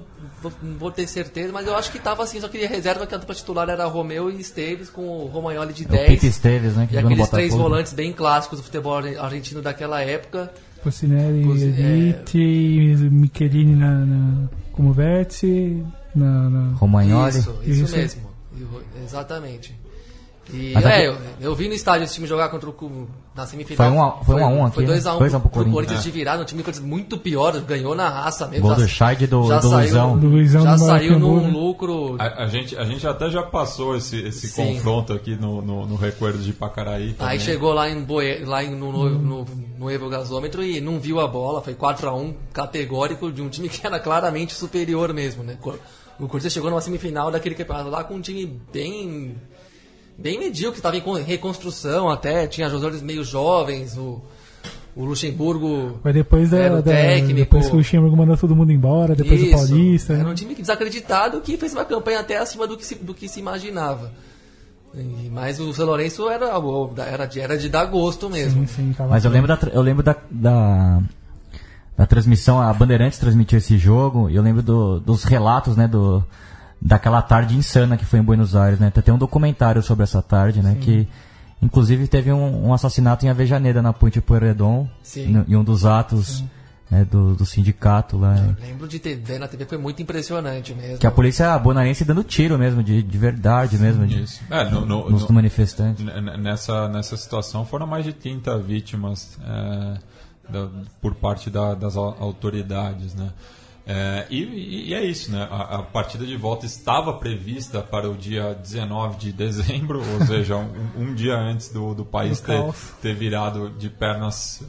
vou- ter certeza, mas eu acho que tava assim. Só queria reserva que a dupla titular era Romeu e Esteves com o Romagnoli de O 10. Pipe Esteves, né? Que E aqueles três volantes bem clássicos do futebol argentino daquela época. Pucinelli, Pusi- Evite, Michelini na, na, como vértice, na, na- Romagnoli. Isso, isso, Isso. mesmo. Eu- Exatamente. E Mas é, eu, eu vi no estádio esse time jogar contra o Cu- na semifinal. Foi um a- foi um um aqui, Foi né? 2x1 Dois a um pro pro Corinthians. Corinthians de virada, um time muito pior, ganhou na raça mesmo. Gol já- do Scheid e do, já do saiu- Luizão. do Luizão já do saiu num lucro. A, a gente, a gente até já passou esse, esse Sim. confronto aqui no, no, no Recuerdo de Pacaraí. também. Aí chegou lá, em Boe, lá em- no, no, no, no Evo Gasômetro e não viu a bola, foi 4x1 categórico de um time que era claramente superior mesmo, né? O Corinthians chegou numa semifinal daquele campeonato lá com um time bem bem medíocre, estava em con- reconstrução até, tinha jogadores meio jovens, o, o Luxemburgo Foi depois, da, era o da- técnico. depois que o Luxemburgo mandou todo mundo embora, depois do Isso. Paulista. Era né? um time desacreditado que fez uma campanha até acima do que se, do que se imaginava. E- mas o São Lourenço era, era, de, era de dar gosto mesmo. Sim, sim, Mas eu lembro da, eu lembro da, da, da transmissão, a Bandeirantes transmitiu esse jogo, e eu lembro do- dos relatos, né, do, daquela tarde insana que foi em Buenos Aires, né? Tem um documentário sobre essa tarde, né, que inclusive teve um, um assassinato em Avejaneira, na Ponte Pueyrredon, Sim. no- em um dos atos né, do, do sindicato lá. né? Lembro de ter, ver na TV, foi muito impressionante mesmo. Que a polícia bonaerense dando tiro mesmo, de, de verdade mesmo, de, Isso. É, no- no- nos no- manifestantes. Nessa, nessa situação foram mais de 30 vítimas é, da- por parte da- das au- autoridades. Né? É, e, e- é isso, né? A, a partida de volta estava prevista para o dia 19 de dezembro, ou seja, um, um dia antes do, do país Do ter, caos. ter virado de pernas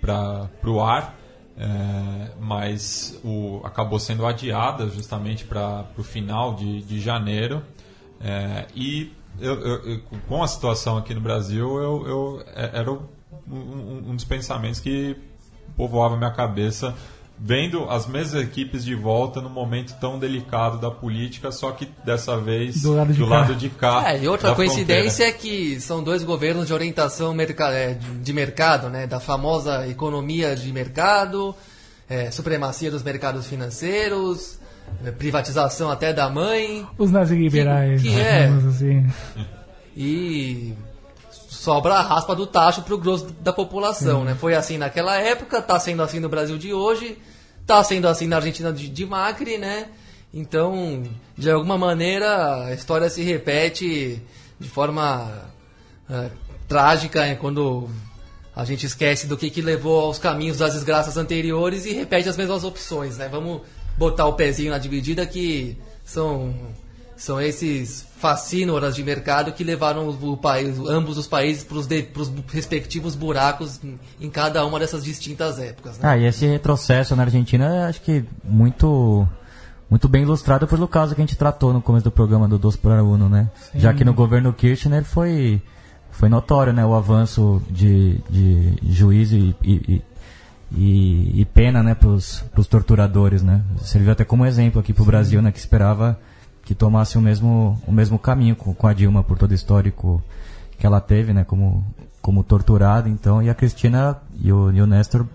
para o ar. é, mas o, acabou sendo adiada justamente para o final de, de janeiro. É, e eu- eu- com a situação aqui no Brasil, eu, eu- é- era um- um dos pensamentos que povoava minha cabeça, vendo as mesmas equipes de volta num momento tão delicado da política, só que dessa vez Do lado de cá. lado de cá. É, e outra coincidência é que são dois governos de orientação é, de mercado, né? Da famosa economia de mercado, é, supremacia dos mercados financeiros, é, privatização até da mãe Os nazis liberais, que é? digamos assim. e sobra a raspa do tacho pro grosso da população, né? Foi assim naquela época, tá sendo assim no Brasil de hoje, tá sendo assim na Argentina de, de Macri, né? Então, de alguma maneira, a história se repete de forma eh, trágica né? quando a gente esquece do que, que levou aos caminhos das desgraças anteriores e repete as mesmas opções, né? Vamos botar o pezinho na dividida que são são esses fascínoras de mercado que levaram o, país, ambos os países para os respectivos buracos em, cada uma dessas distintas épocas. Né? Ah, e esse retrocesso na Argentina, acho que muito muito bem ilustrado pelo caso que a gente tratou no começo do programa do Dos para Uno, né? Já que no governo Kirchner foi foi notório, né, o avanço de, de juízo e, e, e, e pena, né, para os torturadores, né? Serviu até como exemplo aqui para o Brasil, né, que esperava que tomasse o mesmo o mesmo caminho com, com a Dilma por todo o histórico que ela teve, né, como como torturada, então, e a Cristina e o, e o Néstor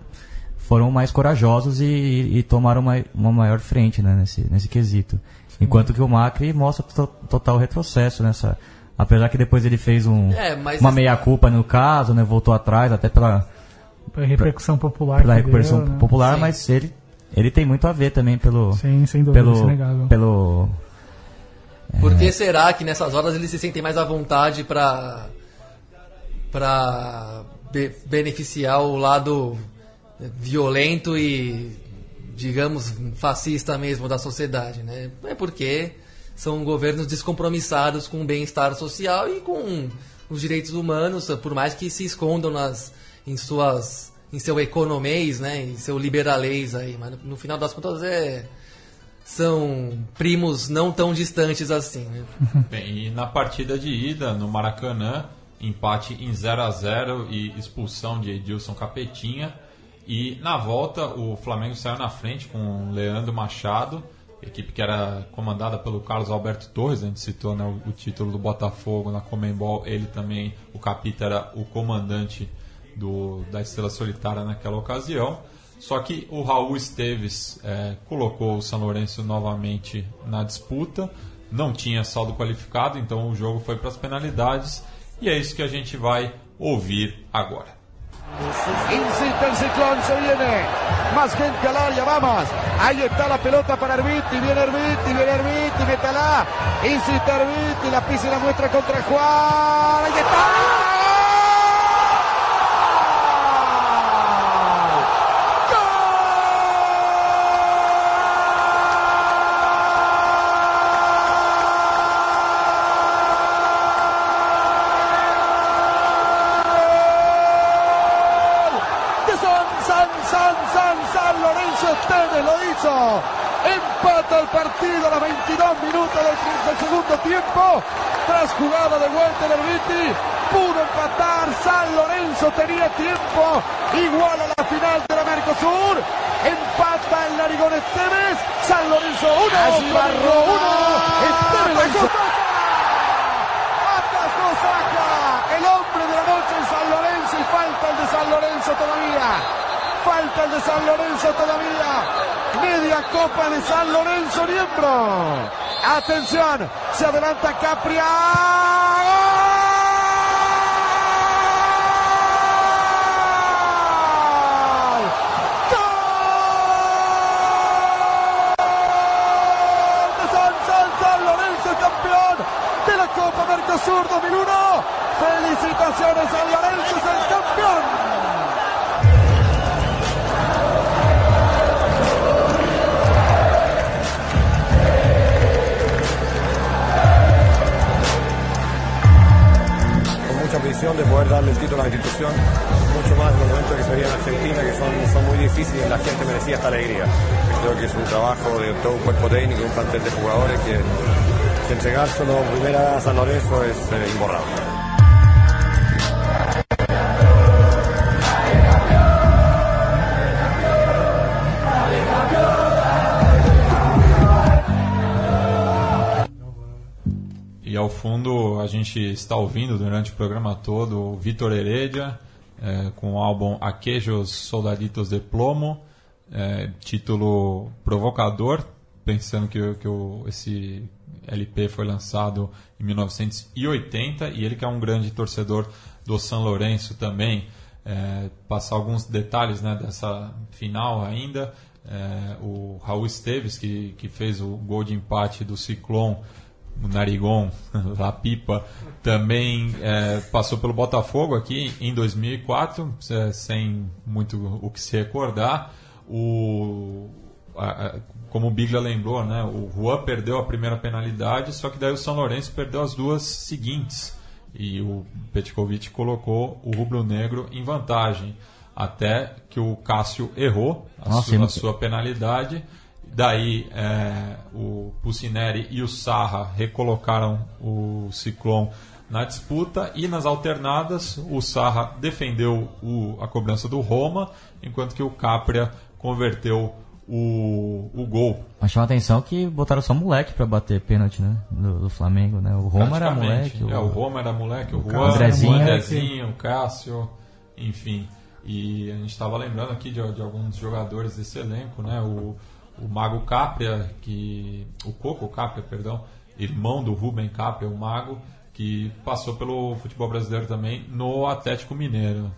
foram mais corajosos e, e- e tomaram uma, uma maior frente né, nesse, nesse quesito. Enquanto que o Macri mostra to- total retrocesso nessa. Apesar que depois ele fez um, É, uma meia-culpa no caso, né, voltou atrás, até pela, Pra repercussão popular. pela repercussão deu, né? popular, Sim. mas ele, ele tem muito a ver também pelo. Sim, sem dúvida, pelo, é pelo Por que será que nessas horas eles se sentem mais à vontade para para be- beneficiar o lado violento e digamos fascista mesmo da sociedade, né? É porque são governos descompromissados com o bem-estar social e com os direitos humanos, por mais que se escondam nas em suas em seu economês, né, em seu liberalês aí, mas no, no final das contas é são primos não tão distantes assim, né? Bem, e na partida de ida, no Maracanã, empate em 0 a 0 e expulsão de Edilson Capetinha. E na volta, o Flamengo saiu na frente com Leandro Machado, equipe que era comandada pelo Carlos Alberto Torres, a gente citou né, o, o título do Botafogo na Comembol, ele também, o Capita era o comandante do, da Estrela Solitária naquela ocasião. Só que o Raul Esteves eh, colocou o São Lourenço novamente na disputa, não tinha saldo qualificado, então o jogo foi para as penalidades e é isso que a gente vai ouvir agora. Insiste el ciclón, se viene. Más gente al área, vamos. Ahí está la pelota para Herbiti. Viene Herbiti, viene Herbiti, métala. Insiste Herbiti, la pisa y la muestra contra Juan. Ahí está. Partido a los 22 minutos del, del segundo tiempo. Tras jugada de vuelta de Herbiti. pudo empatar. San Lorenzo tenía tiempo. Igual a la final de la Mercosur. Empata el Narigón Esteves. San Lorenzo 1. Allí Barro 1. Esteves Atajó Saca. El hombre de la noche en San Lorenzo. Y falta el de San Lorenzo todavía. Falta el de San Lorenzo todavía. Media copa de San Lorenzo miembro. Atención. Se adelanta Capria. Copa Mercosur 2001. Felicitaciones a Lorenzo, es el campeón. De poder darle el título a la institución, mucho más en los momentos que se vienen en Argentina, que son, son muy difíciles la gente merecía esta alegría. Creo que es un trabajo de todo un cuerpo técnico, un plantel de jugadores que, que entregárselo primera a San Lorenzo es eh, imborrable. Ao fundo a gente está ouvindo durante o programa todo o Vitor Heredia é, com o álbum Aquejos Soldaditos de Plomo, é, título provocador, pensando que, que o, esse LP foi lançado em 1980 e ele que é um grande torcedor do São Lourenço também. É, passar alguns detalhes né, dessa final ainda. É, o Raul Esteves, que, que fez o gol de empate do Ciclone, o Narigon, La Pipa, também é, passou pelo Botafogo aqui em 2004, é, sem muito o que se recordar. O, a, a, como o Biglia lembrou, né, o Juan perdeu a primeira penalidade, só que daí o São Lourenço perdeu as duas seguintes. E o Petkovic colocou o rubro-negro em vantagem. Até que o Cássio errou a, Nossa, sua, a sua penalidade. Daí é, o Pucineri e o Sarra recolocaram o Ciclone na disputa e nas alternadas o Sarra defendeu o- a cobrança do Roma, enquanto que o Capria converteu o, o gol. Mas chama atenção que botaram só moleque pra bater pênalti, né? Do, do Flamengo, né? O Roma era moleque. É, o Roma era moleque, o, O Juan, Andrezinho. o Andrezinho, o Cássio, enfim. E a gente estava lembrando aqui de, de alguns jogadores desse elenco, né? O, o Mago Capria, que. O Coco Capria, perdão, irmão do Rubem Capria, o Mago, que passou pelo futebol brasileiro também no Atlético Mineiro.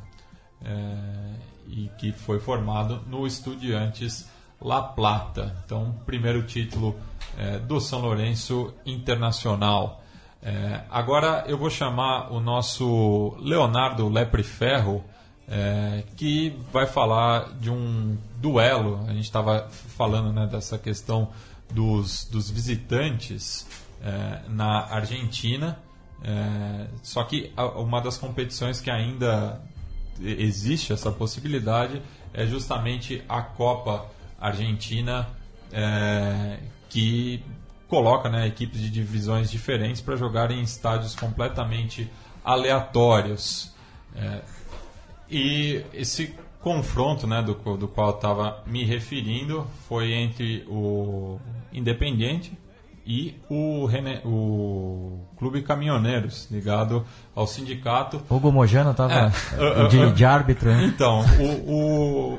É, e que foi formado no Estudiantes La Plata. Então, primeiro título é, do São Lourenço Internacional. É, agora eu vou chamar o nosso Leonardo Lepre Ferro, é, que vai falar de um duelo. A gente estava falando né, dessa questão dos, dos visitantes é, na Argentina. É, só que uma das competições que ainda existe essa possibilidade é justamente a Copa Argentina, é, que coloca né, equipes de divisões diferentes para jogar em estádios completamente aleatórios. É, e esse confronto né, do, do qual eu estava me referindo foi entre o Independiente e o, Rene- o Clube Caminhoneiros, ligado ao sindicato. Hugo Mojano tava É, de, de árbitro, né? Então,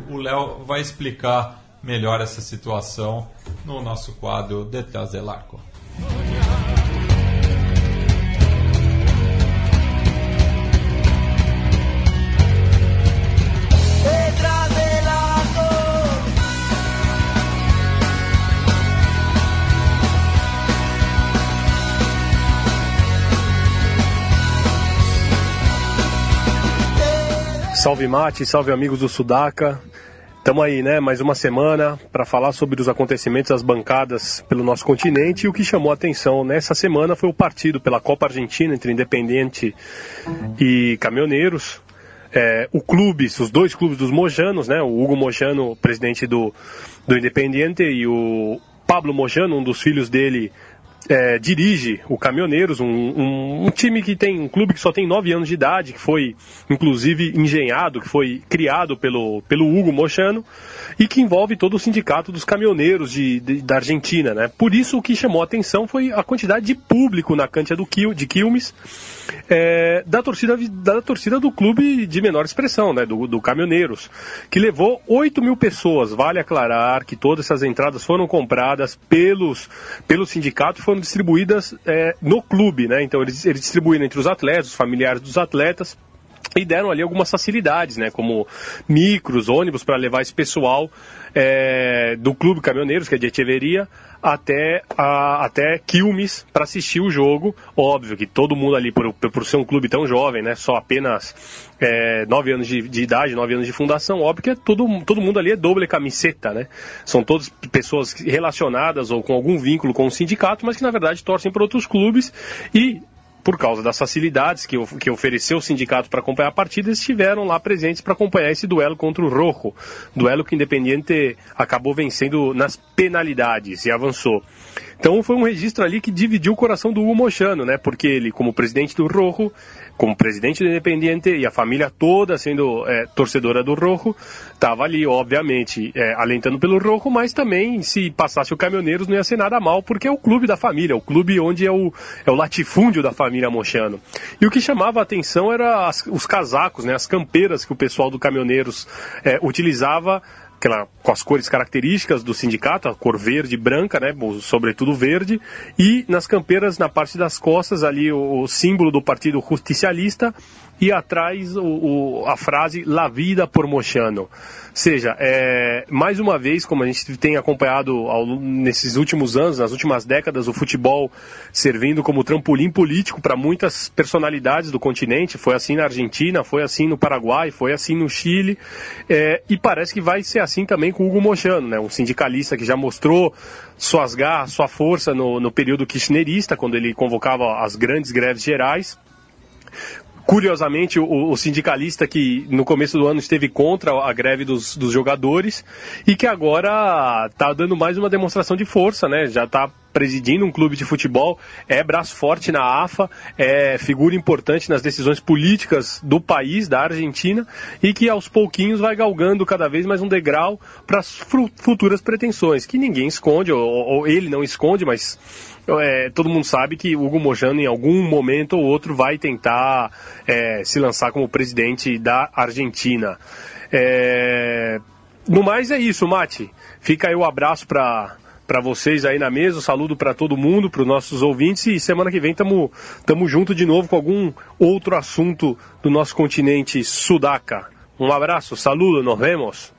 o Léo vai explicar melhor essa situação no nosso quadro Detrás del Arco. Salve Mate, salve amigos do Sudaca. Estamos aí, né? Mais uma semana para falar sobre os acontecimentos das bancadas pelo nosso continente. E o que chamou a atenção nessa semana foi o partido pela Copa Argentina entre Independente e Caminhoneiros. É, o clube, os dois clubes dos Mojanos, né? O Hugo Mojano, presidente do, do Independiente, e o Pablo Mojano, um dos filhos dele, é, dirige o Caminhoneiros, um, um, um, time que tem um clube que só tem nove anos de idade, que foi inclusive engenhado, que foi criado pelo, pelo Hugo Mochano e que envolve todo o sindicato dos caminhoneiros de, de, da Argentina. Né? Por isso o que chamou a atenção foi a quantidade de público na cancha do Quil, de Quilmes é, da, torcida, da torcida do clube de menor expressão, né? do, do Caminhoneiros, que levou 8 mil pessoas. Vale aclarar que todas essas entradas foram compradas pelos, pelo sindicato e foram distribuídas é, no clube. Né? Então eles, eles distribuíram entre os atletas, os familiares dos atletas e deram ali algumas facilidades, né, como micros, ônibus para levar esse pessoal é, do Clube Caminhoneiros, que é de Echeveria, até, a, até Quilmes para assistir o jogo. Óbvio que todo mundo ali, por, por ser um clube tão jovem, né, só apenas é, nove anos de, de, idade, nove anos de fundação, óbvio que é todo, todo mundo ali é doble camiseta, né? São todas pessoas relacionadas ou com algum vínculo com o sindicato, mas que na verdade torcem para outros clubes e por causa das facilidades que, que ofereceu o sindicato para acompanhar a partida, estiveram lá presentes para acompanhar esse duelo contra o Rojo. Duelo que o Independiente acabou vencendo nas penalidades e avançou. Então foi um registro ali que dividiu o coração do Hugo Mochano, né? Porque ele, como presidente do Rojo, como presidente do Independiente e a família toda sendo é, torcedora do Rojo, estava ali, obviamente, é, alentando pelo Rojo, mas também se passasse o Caminhoneiros não ia ser nada mal, porque é o clube da família, o clube onde é o, é o latifúndio da família Mochano. E o que chamava a atenção era as, os casacos, né, as campeiras que o pessoal do Caminhoneiros é, utilizava aquela, com as cores características do sindicato, a cor verde e branca, né, sobretudo verde, e nas campeiras, na parte das costas, ali o, o símbolo do Partido Justicialista e atrás o, o, a frase La vida por Mochano. Seja, é, mais uma vez, como a gente tem acompanhado ao, nesses últimos anos, nas últimas décadas, o futebol servindo como trampolim político para muitas personalidades do continente. Foi assim na Argentina, foi assim no Paraguai, foi assim no Chile. É, e parece que vai ser assim também com Hugo Mochano, né, um sindicalista que já mostrou suas garras, sua força no, no período kirchnerista, quando ele convocava as grandes greves gerais curiosamente, o, o, sindicalista que no começo do ano esteve contra a greve dos, dos jogadores e que agora está dando mais uma demonstração de força, né? Já está presidindo um clube de futebol, é braço forte na AFA, é figura importante nas decisões políticas do país, da Argentina, e que aos pouquinhos vai galgando cada vez mais um degrau para as futuras pretensões, que ninguém esconde, ou, ou ele não esconde, mas é, todo mundo sabe que Hugo Mojano em algum momento ou outro vai tentar é, se lançar como presidente da Argentina. É, no mais é isso, Mate. Fica aí o um abraço para para vocês aí na mesa, um saludo para todo mundo, para os nossos ouvintes e semana que vem tamo, tamo junto de novo com algum outro assunto do nosso continente sudaca. Um abraço, saludo, nos vemos.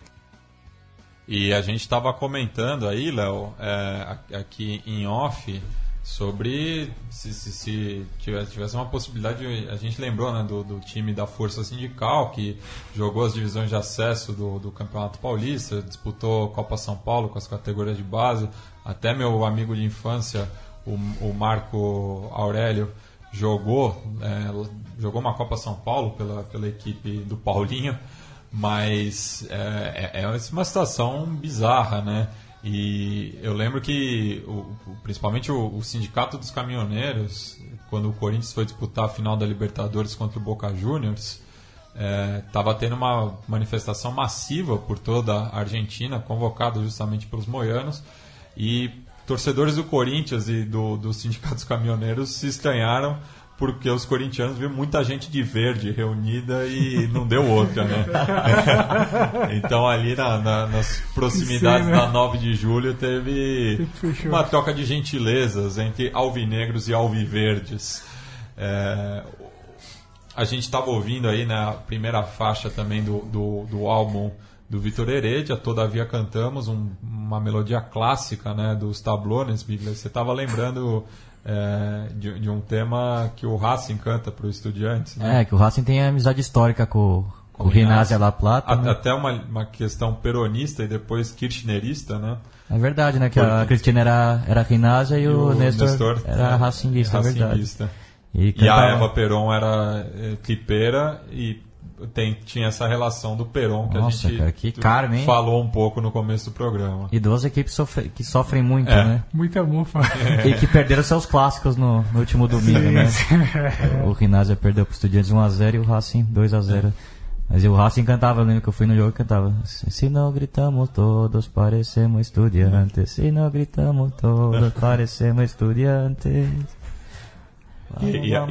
E a gente estava comentando aí, Léo, é, aqui em off, sobre se, se, se tivesse, tivesse, uma possibilidade. A gente lembrou né, do, do, time da Força Sindical, que jogou as divisões de acesso do, do Campeonato Paulista, disputou Copa São Paulo com as categorias de base. Até meu amigo de infância, o, o Marco Aurélio, jogou, é, jogou uma Copa São Paulo pela, pela equipe do Paulinho. Mas é, é, é uma situação bizarra, né? E eu lembro que, o, principalmente o, o, Sindicato dos Caminhoneiros, quando o Corinthians foi disputar a final da Libertadores contra o Boca Juniors, estava é, tendo uma manifestação massiva por toda a Argentina, convocada justamente pelos moianos, e torcedores do Corinthians e do, do Sindicato dos Caminhoneiros se estranharam porque os corintianos viram muita gente de verde reunida e não deu outra, né? então ali na, na, nas proximidades né? da 9 de julho teve uma troca de gentilezas entre alvinegros e alviverdes. É, a gente estava ouvindo aí na primeira faixa também do, do, do álbum do Vitor Heredia, Todavia Cantamos, um, uma melodia clássica né, dos Tablones, Bigler. Você estava lembrando é, de, de, um tema que o Racing canta para os estudiantes. Né? É, que o Racing tem amizade histórica com, com o Rinásia La Plata. A, né? Até uma, uma questão peronista e depois kirchnerista, né? É verdade, né? Que Porque... a Cristina era, era Rinásia e, e o, Nestor, Nestor era é, racinguista, é verdade. E, e, a Eva Peron era é, clipeira e tem, tinha essa relação do Peron que Nossa, a gente cara, que karma, falou um pouco no começo do programa. E duas equipes sofre- que sofrem muito, É. né? Muita mufa. E que perderam seus clássicos no, no último domingo, Sim, né? O Rinazia perdeu pro Estudiantes 1x0 e o Racing 2x0. Mas o Racing cantava, eu lembro que eu fui no jogo e cantava. Se se não gritamos todos, parecemos estudiantes. Se não gritamos todos, parecemos estudiantes. E, e, a-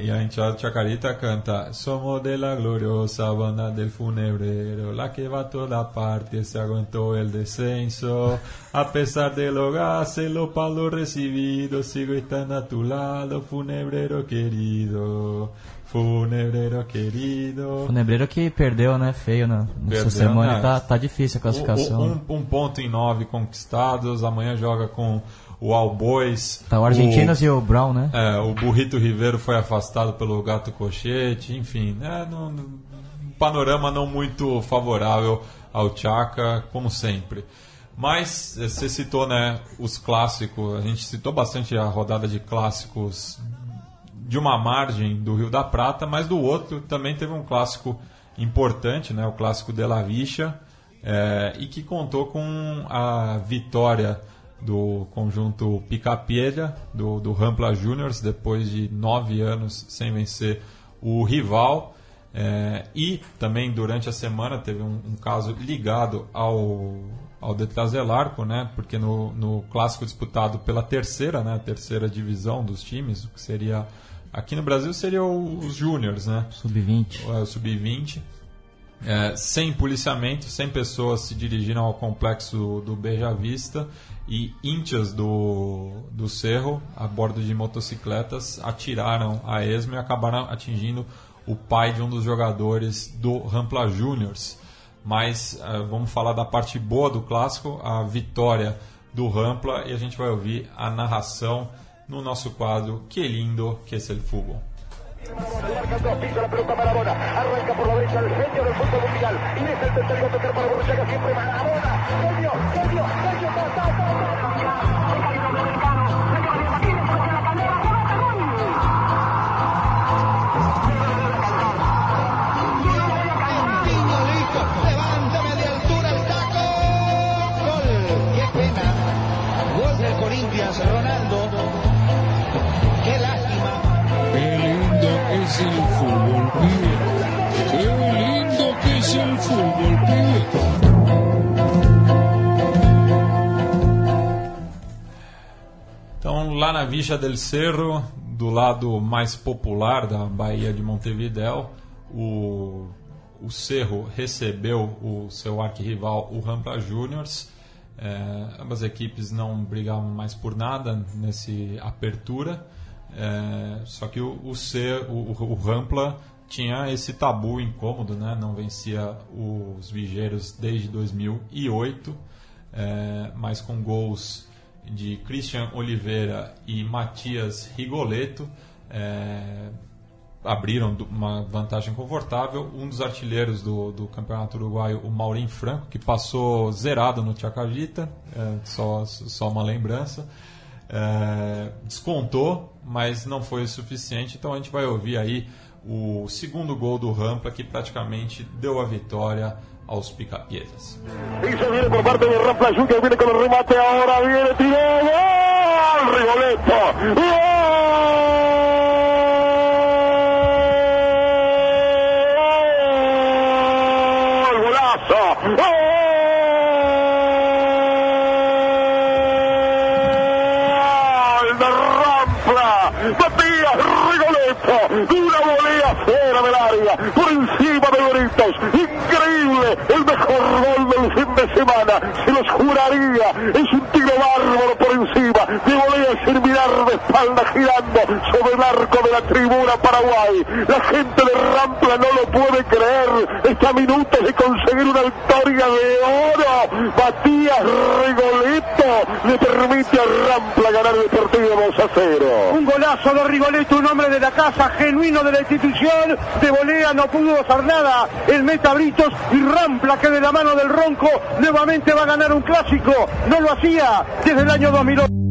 e a, a Enteada Chacarita canta Somos de la gloriosa banda del funebrero La que va a toda parte se aguantó el descenso A pesar de los gases, los palos recibidos Sigo estando a tu lado, funebrero querido Funebrero querido Funebreiro que perdeu, né? Feio no Perdeu, semana né? tá, tá difícil a classificação. Um, um- um ponto em nove conquistados Amanhã joga com o All Boys Tá o Argentinos e o Brown, né? É, o Burrito Ribeiro foi afastado pelo Gato Cochete, enfim, né, não- não- um panorama não muito favorável ao Chaka, como sempre. Mas eh, você citou né, os clássicos, a gente citou bastante a rodada de clássicos de uma margem do Rio da Prata, mas do outro também teve um clássico importante, né, o clássico de la Vicha, eh, e que contou com a vitória do conjunto Picapiedra, do, do Rampla Juniors, depois de nove anos sem vencer o rival. Eh, e também durante a semana teve um, um caso ligado ao, ao Detrazelarco, né? porque no, no clássico disputado pela terceira, né? terceira divisão dos times, o que seria aqui no Brasil seria o- os Júniors, né? Sub-20. É, o Sub-20. É, sem policiamento, 100 pessoas se dirigiram ao complexo do Beja Vista e índias do, do Cerro, a bordo de motocicletas, atiraram a esmo e acabaram atingindo o pai de um dos jogadores do Rampla Juniors. Mas é, vamos falar da parte boa do clássico, a vitória do Rampla, e a gente vai ouvir a narração no nosso quadro Que lindo que es el fútbol. La pelota. Arranca por la derecha el genio del fútbol mundial. Y deja el tercero a tocar para Borruchaga siempre Maradona. Genio, genio, genio. Es el fútbol, pibe. Qué lindo que es el fútbol, pibe. Então, lá na Vicha del Cerro, do lado mais popular da Baía de Montevidéu, o, o Cerro recebeu o seu arquirrival, o Rampla Juniors. É, ambas equipes não brigavam mais por nada nesse apertura. É, só que o, o, Cer- o, o- Rampla tinha esse tabu incômodo, né? não vencia os vigeiros desde 2008, é, mas com gols de Christian Oliveira e Matias Rigoletto é, abriram uma vantagem confortável. Um dos artilheiros do, do campeonato uruguaio, o Maurim Franco, que passou zerado no Chacarita, é, só, só uma lembrança, é, descontou, mas não foi o suficiente. Então a gente vai ouvir aí o segundo gol do Rampla, que praticamente deu a vitória aos Picapiedras. Viene por parte Rampla viene con el remate, tiró, gol, Rigoletto, gol, por encima de Doritos, increíble, el mejor gol del fin de semana, se los juraría, es un tiro bárbaro de volea sin mirar de espalda girando sobre el arco de la tribuna Paraguay, la gente de Rampla no lo puede creer, está a minutos de conseguir una victoria de oro, Matías Rigoletto le permite a Rampla ganar el partido 2 a 0. Un golazo de Rigoletto, un hombre de la casa, genuino de la institución. De volea no pudo hacer nada el Meta Britos y Rampla que de la mano del Ronco nuevamente va a ganar un clásico. No lo hacía desde el año 2008.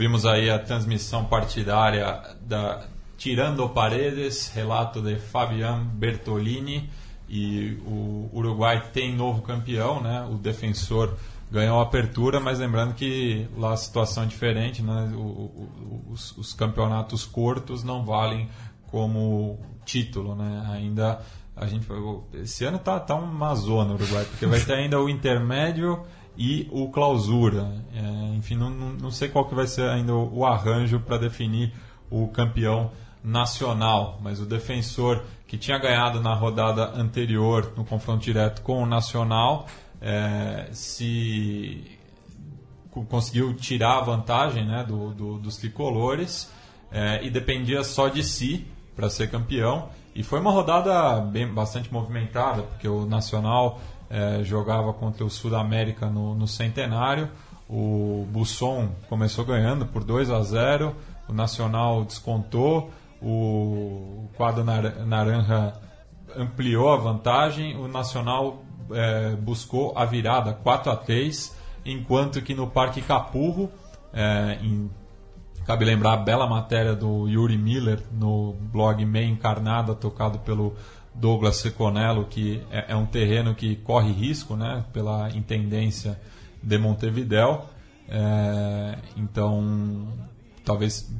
Ouvimos aí a transmissão partidária da Tirando Paredes, relato de Fabian Bertolini. E o Uruguai tem novo campeão, né? O defensor ganhou a apertura, mas lembrando que lá a situação é diferente, né? O, o, os, os, campeonatos curtos não valem como título, né? Ainda a gente esse ano tá, tá uma zona no Uruguai, porque vai ter ainda o intermédio e o clausura. É, enfim, não, não, sei qual que vai ser ainda o arranjo para definir o campeão nacional, mas o defensor que tinha ganhado na rodada anterior no confronto direto com o Nacional é, se conseguiu tirar a vantagem né, do, do, dos tricolores é, e dependia só de si para ser campeão. E foi uma rodada bem, bastante movimentada, porque o Nacional é, jogava contra o Sudamérica no, no Centenário. O Busson começou ganhando por 2 a 0, o Nacional descontou, o quadro naranja ampliou a vantagem, o Nacional é, buscou a virada 4 a 3 enquanto que no Parque Capurro, é, em, cabe lembrar a bela matéria do Yuri Miller no blog Meia Encarnada, tocado pelo Douglas Seconello, que é, é, um terreno que corre risco né, pela intendência de Montevidéu. É, então, talvez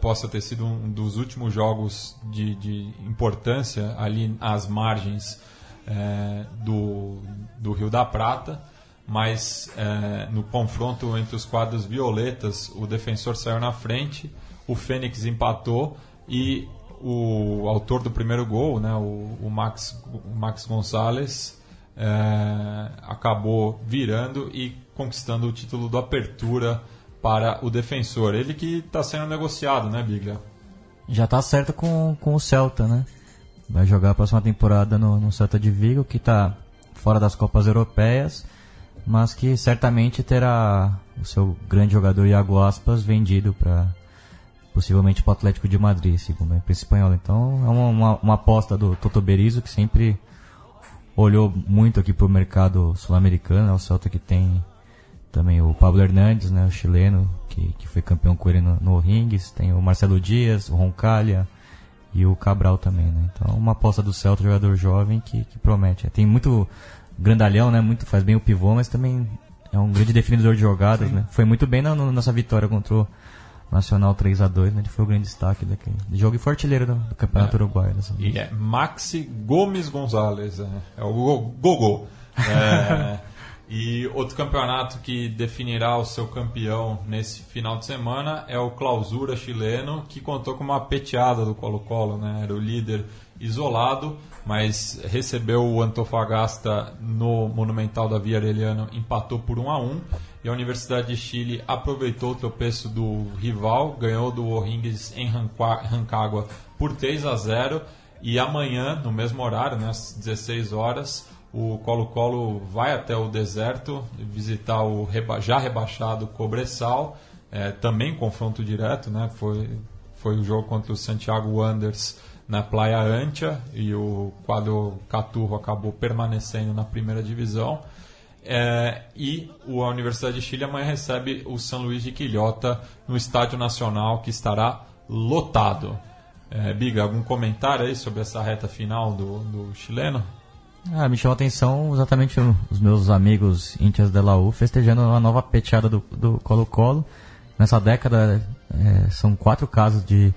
possa ter sido um dos últimos jogos de, de importância ali às margens é, do, do Rio da Prata, mas é, no confronto entre os quadros violetas, o defensor saiu na frente, o Fênix empatou e o autor do primeiro gol, né, o, o Max, o Max Gonzalez, é, acabou virando e conquistando o título do Apertura para o defensor. Ele que está sendo negociado, né, Biglia? Já está certo com, com o Celta, né? Vai jogar a próxima temporada no, no Celta de Vigo, que está fora das Copas Europeias, mas que certamente terá o seu grande jogador Iago Aspas vendido para possivelmente para o Atlético de Madrid, segundo a imprensa espanhola. Então é uma, uma, uma aposta do Toto Berizzo que sempre olhou muito aqui para o mercado sul-americano, é o Celta que tem também o Pablo Hernandes, né, o chileno, que, que foi campeão com ele no, no Rings, tem o Marcelo Dias, o Roncalha e o Cabral também, né? Então, uma aposta do Celta, jogador jovem que, que promete. Tem muito grandalhão, né? Muito faz bem o pivô, mas também é um grande definidor de jogadas, Sim. né? Foi muito bem na, na nossa vitória contra o Nacional 3 a 2 né? Ele foi o grande destaque daquele jogo e foi artilheiro do, do Campeonato é. Uruguaio. E é Maxi Gomes Gonzalez, é, é o Gogô. É, E outro campeonato que definirá o seu campeão nesse final de semana é o Clausura chileno, que contou com uma peteada do Colo-Colo, né? Era o líder isolado, mas recebeu o Antofagasta no Monumental da Via Aureliano, empatou por 1 a 1 e a Universidade de Chile aproveitou o tropeço do rival, ganhou do O'Higgins em Rancagua por 3 a 0 e amanhã, no mesmo horário, né, às 16 horas, o Colo-Colo vai até o deserto visitar o reba já rebaixado Cobressal, é, também confronto direto, né? Foi, foi o jogo contra o Santiago Wanderers na Praia Antia e o quadro Caturro acabou permanecendo na primeira divisão. É, e a Universidade de Chile amanhã recebe o São Luís de Quilhota no Estádio Nacional que estará lotado. É, Biga, algum comentário aí sobre essa reta final do, do chileno? Ah, me chamou a atenção exatamente os meus amigos íntias da Laú festejando uma nova peteada do Colo-Colo. Nessa década, é, são quatro casos de,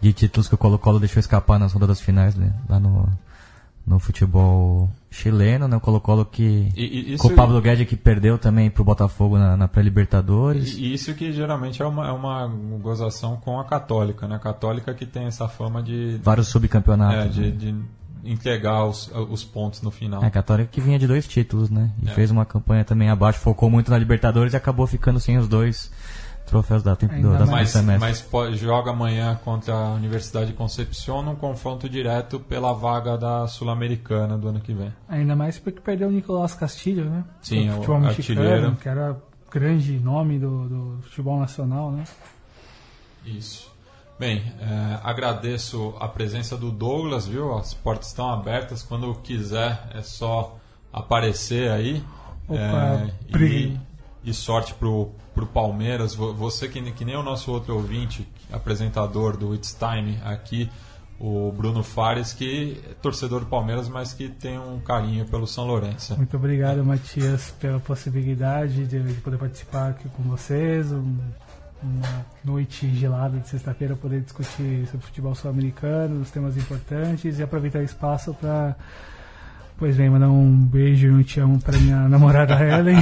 de títulos que o Colo-Colo deixou escapar nas rodadas finais, né? Lá no, no futebol chileno, né? O Colo-Colo que. E, isso, com o Pablo Guedes que perdeu também pro Botafogo na, na pré-Libertadores. E isso que geralmente é uma, é uma gozação com a Católica, né? A Católica que tem essa fama de. Vários subcampeonatos. É, de, né? de entregar os, os pontos no final. É, a Católica que vinha de dois títulos, né? E é. fez uma campanha também abaixo, focou muito na Libertadores e acabou ficando sem os dois troféus da, tempo, do, da mas, mas pode, joga amanhã contra a Universidade de Concepción num confronto direto pela vaga da Sul-Americana do ano que vem. Ainda mais porque perdeu o Nicolás Castilho, né? Sim, o futebol mexicano, que era grande nome do, do futebol nacional, né? Isso. Bem, é, agradeço a presença do Douglas, viu? As portas estão abertas. Quando quiser, é só aparecer aí. Opa, é, e, e, sorte pro, pro Palmeiras, vo- você que, que nem o nosso outro ouvinte, apresentador do It's Time aqui, o Bruno Fares, que é torcedor do Palmeiras, mas que tem um carinho pelo São Lourenço. Muito obrigado, Matias, pela possibilidade de, de poder participar aqui com vocês. Um- uma noite gelada de sexta-feira, poder discutir sobre futebol sul-americano, os temas importantes e aproveitar o espaço para, pois bem, mandar um beijo e um te amo para minha namorada Helen.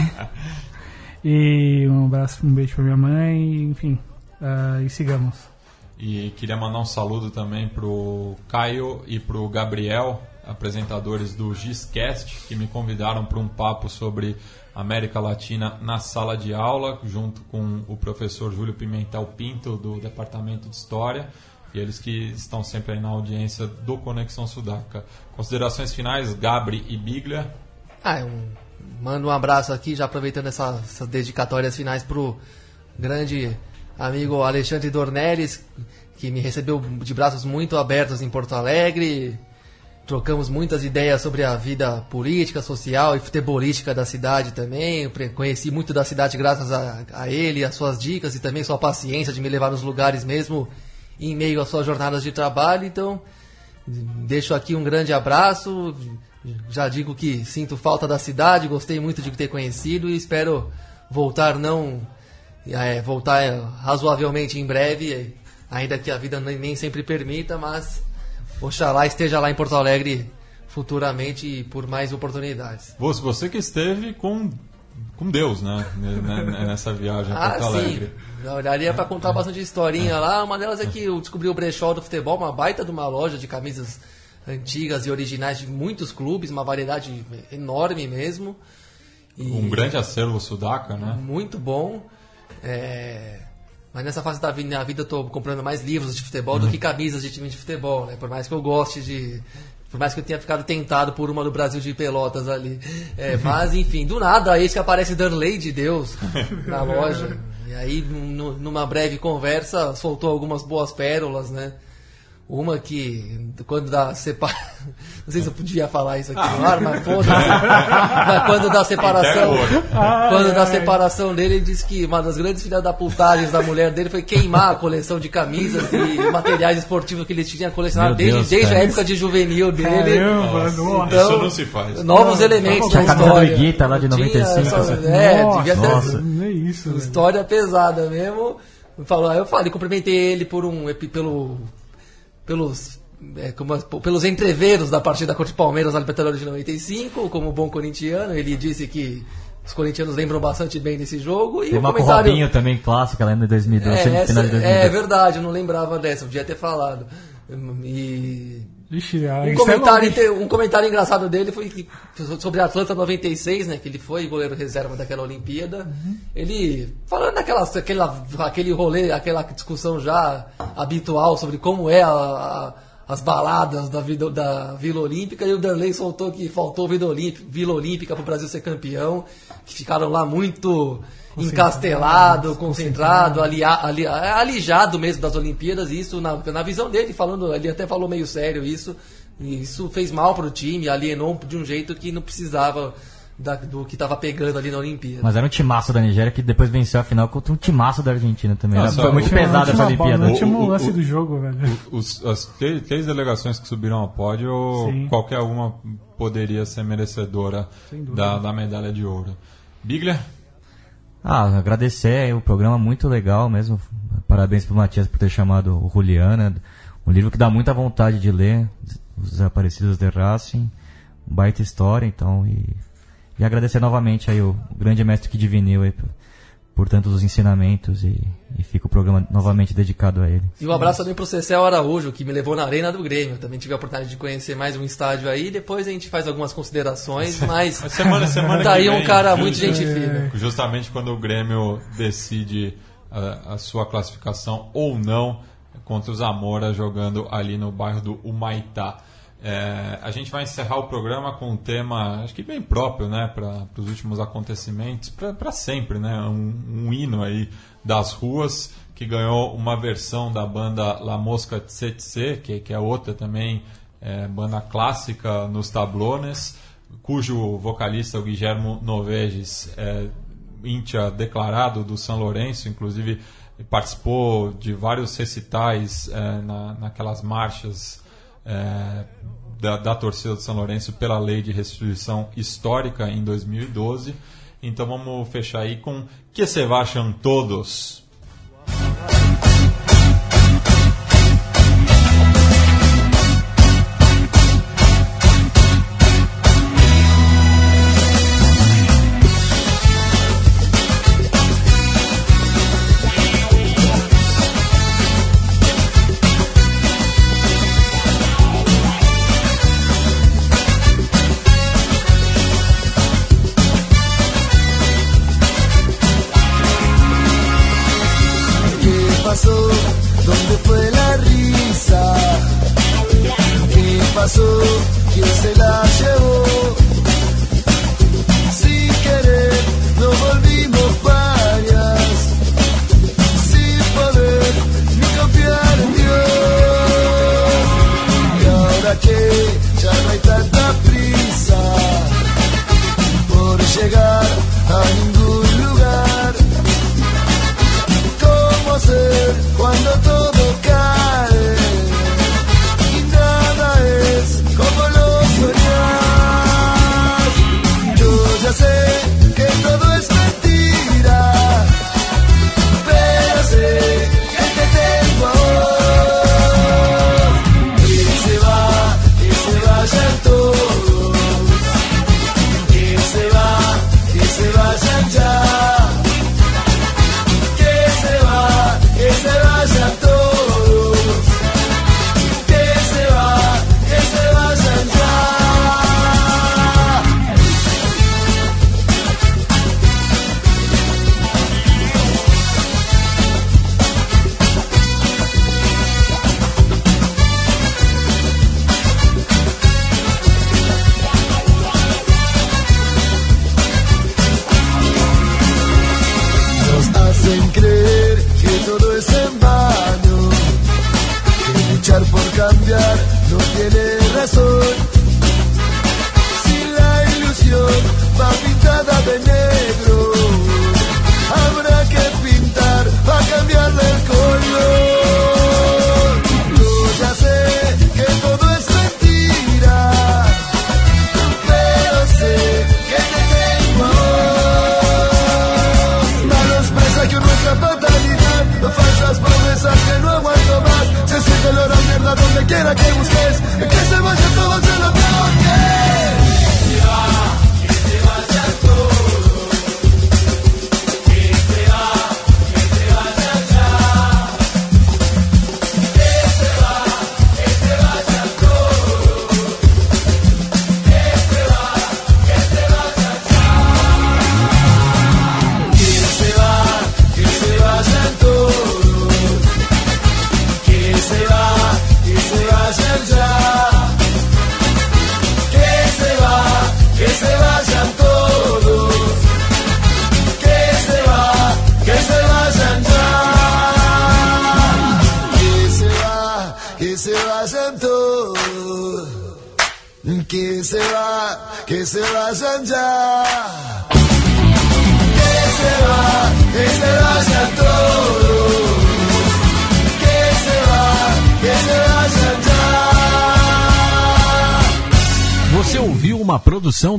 E um abraço, um beijo para minha mãe, enfim. ah, e sigamos. E queria mandar um saludo também pro Caio e pro Gabriel, apresentadores do Giscast, que me convidaram para um papo sobre América Latina na sala de aula, junto com o professor Júlio Pimentel Pinto, do Departamento de História, e eles que estão sempre aí na audiência do Conexão Sudaca. Considerações finais, Gabri e Biglia. Ah, um, mando um abraço aqui, já aproveitando essa- essas dedicatórias finais pro grande amigo Alexandre Dornelles, que me recebeu de braços muito abertos em Porto Alegre. Trocamos muitas ideias sobre a vida política, social e futebolística da cidade também. Conheci muito da cidade graças a, a ele, as suas dicas e também sua paciência de me levar nos lugares mesmo em meio às suas jornadas de trabalho. Então, Deixo aqui um grande abraço. Já digo que sinto falta da cidade, gostei muito de ter conhecido e espero voltar não é, voltar é, razoavelmente em breve, ainda que a vida nem, sempre permita, mas oxalá esteja lá em Porto Alegre futuramente e por mais oportunidades. Você, você que esteve com, com Deus, né? Nessa viagem a Ah, Porto sim. Alegre. Daria pra contar bastante historinha lá. Uma delas é que eu descobri o brechó do futebol, uma baita de uma loja de camisas antigas e originais de muitos clubes, uma variedade enorme mesmo. E Um grande acervo sudaca, né? Muito bom. É, Mas nessa fase da vida, minha vida eu tô comprando mais livros de futebol do que camisas de time de futebol, né? Por mais que eu goste de. Por mais que eu tenha ficado tentado por uma do Brasil de Pelotas ali. É, mas, enfim, do nada, eis que aparece Darley de Deus na loja. E aí, nu- numa breve conversa, soltou algumas boas pérolas, né? Uma que, quando dá separação. Não sei se eu podia falar isso aqui no ar, mas foda-se. Mas quando dá separação. Quando dá separação dele, ele disse que uma das grandes filhas da putagens da mulher dele foi queimar a coleção de camisas e materiais esportivos que ele tinha colecionado Meu desde, Deus, desde a época de juvenil dele. Caramba, nossa. Então, Isso não se faz. Novos elementos Tinha na a camisa do história. Iguita lá de Tinha 95, essa- assim. É, Nossa, devia ter. nossa. Não é isso, velho. História pesada mesmo. Falou, aí eu falei, cumprimentei ele por um pelo pelos é, como- pelos entreveros da partida contra o Palmeiras na Libertadores de 95, como bom corintiano, ele disse que os corintianos lembram bastante bem desse jogo e Tem o uma com o comentário Robinho também, clássica, lá em 2002, é, semifinal de essa- 2002. é verdade, eu não lembrava dessa, eu podia ter falado. E Ixi, a um é comentário, inte- um comentário engraçado dele foi que- sobre a Atlanta 96, né? Que ele foi goleiro reserva daquela Olimpíada. Ele falando daquela, aquela, aquele rolê, aquela discussão já habitual sobre como é a- a- as baladas da, vida, da Vila Olímpica. E o Darley soltou que faltou Vila Olímpica, Vila Olímpica para o Brasil ser campeão. Que ficaram lá muito encastelado, concentrado, alia, ali- alijado mesmo das Olimpíadas, e isso na, na visão dele, falando, ele até falou meio sério isso, e isso fez mal pro time, alienou de um jeito que não precisava da- do que estava pegando ali na Olimpíada. Mas era um timaço da Nigéria que depois venceu a final contra um timaço da Argentina também. Era- só- foi muito pesada essa Olimpíada. Último O- o- lance do jogo, velho. Os- as três, três delegações que subiram ao pódio, Sim. qualquer uma poderia ser merecedora da, da medalha de ouro. Biglia? Ah, agradecer o programa muito legal mesmo. Parabéns pro Matias por ter chamado o Juliana. Um livro que dá muita vontade de ler. Os Desaparecidos de Racing. Baita história, então. E, e agradecer novamente aí o grande mestre que divinil aí por, tantos ensinamentos. E, e fica o programa novamente dedicado a ele. E um abraço também pro Cecel Araújo, que me levou na Arena do Grêmio. Também tive a oportunidade de conhecer mais um estádio aí. Depois a gente faz algumas considerações, mas Mas semana, semana tá aí um cara just- muito gente É. fina. Justamente quando o Grêmio decide a, a sua classificação ou não contra o Zamora jogando ali no bairro do Humaitá. É, a gente vai encerrar o programa com um tema, acho que bem próprio, né, para os últimos acontecimentos, para sempre, né, um, um hino aí das ruas que ganhou uma versão da banda La Mosca Tsetse, que, que é outra também é, banda clássica nos tablones, cujo vocalista, o Guillermo Noveges, é, íntia declarado do São Lourenço, inclusive participou de vários recitais é, na, naquelas marchas é, da, da, torcida do São Lourenço pela lei de restituição histórica em 2012. Então vamos fechar aí com Que se vacham todos.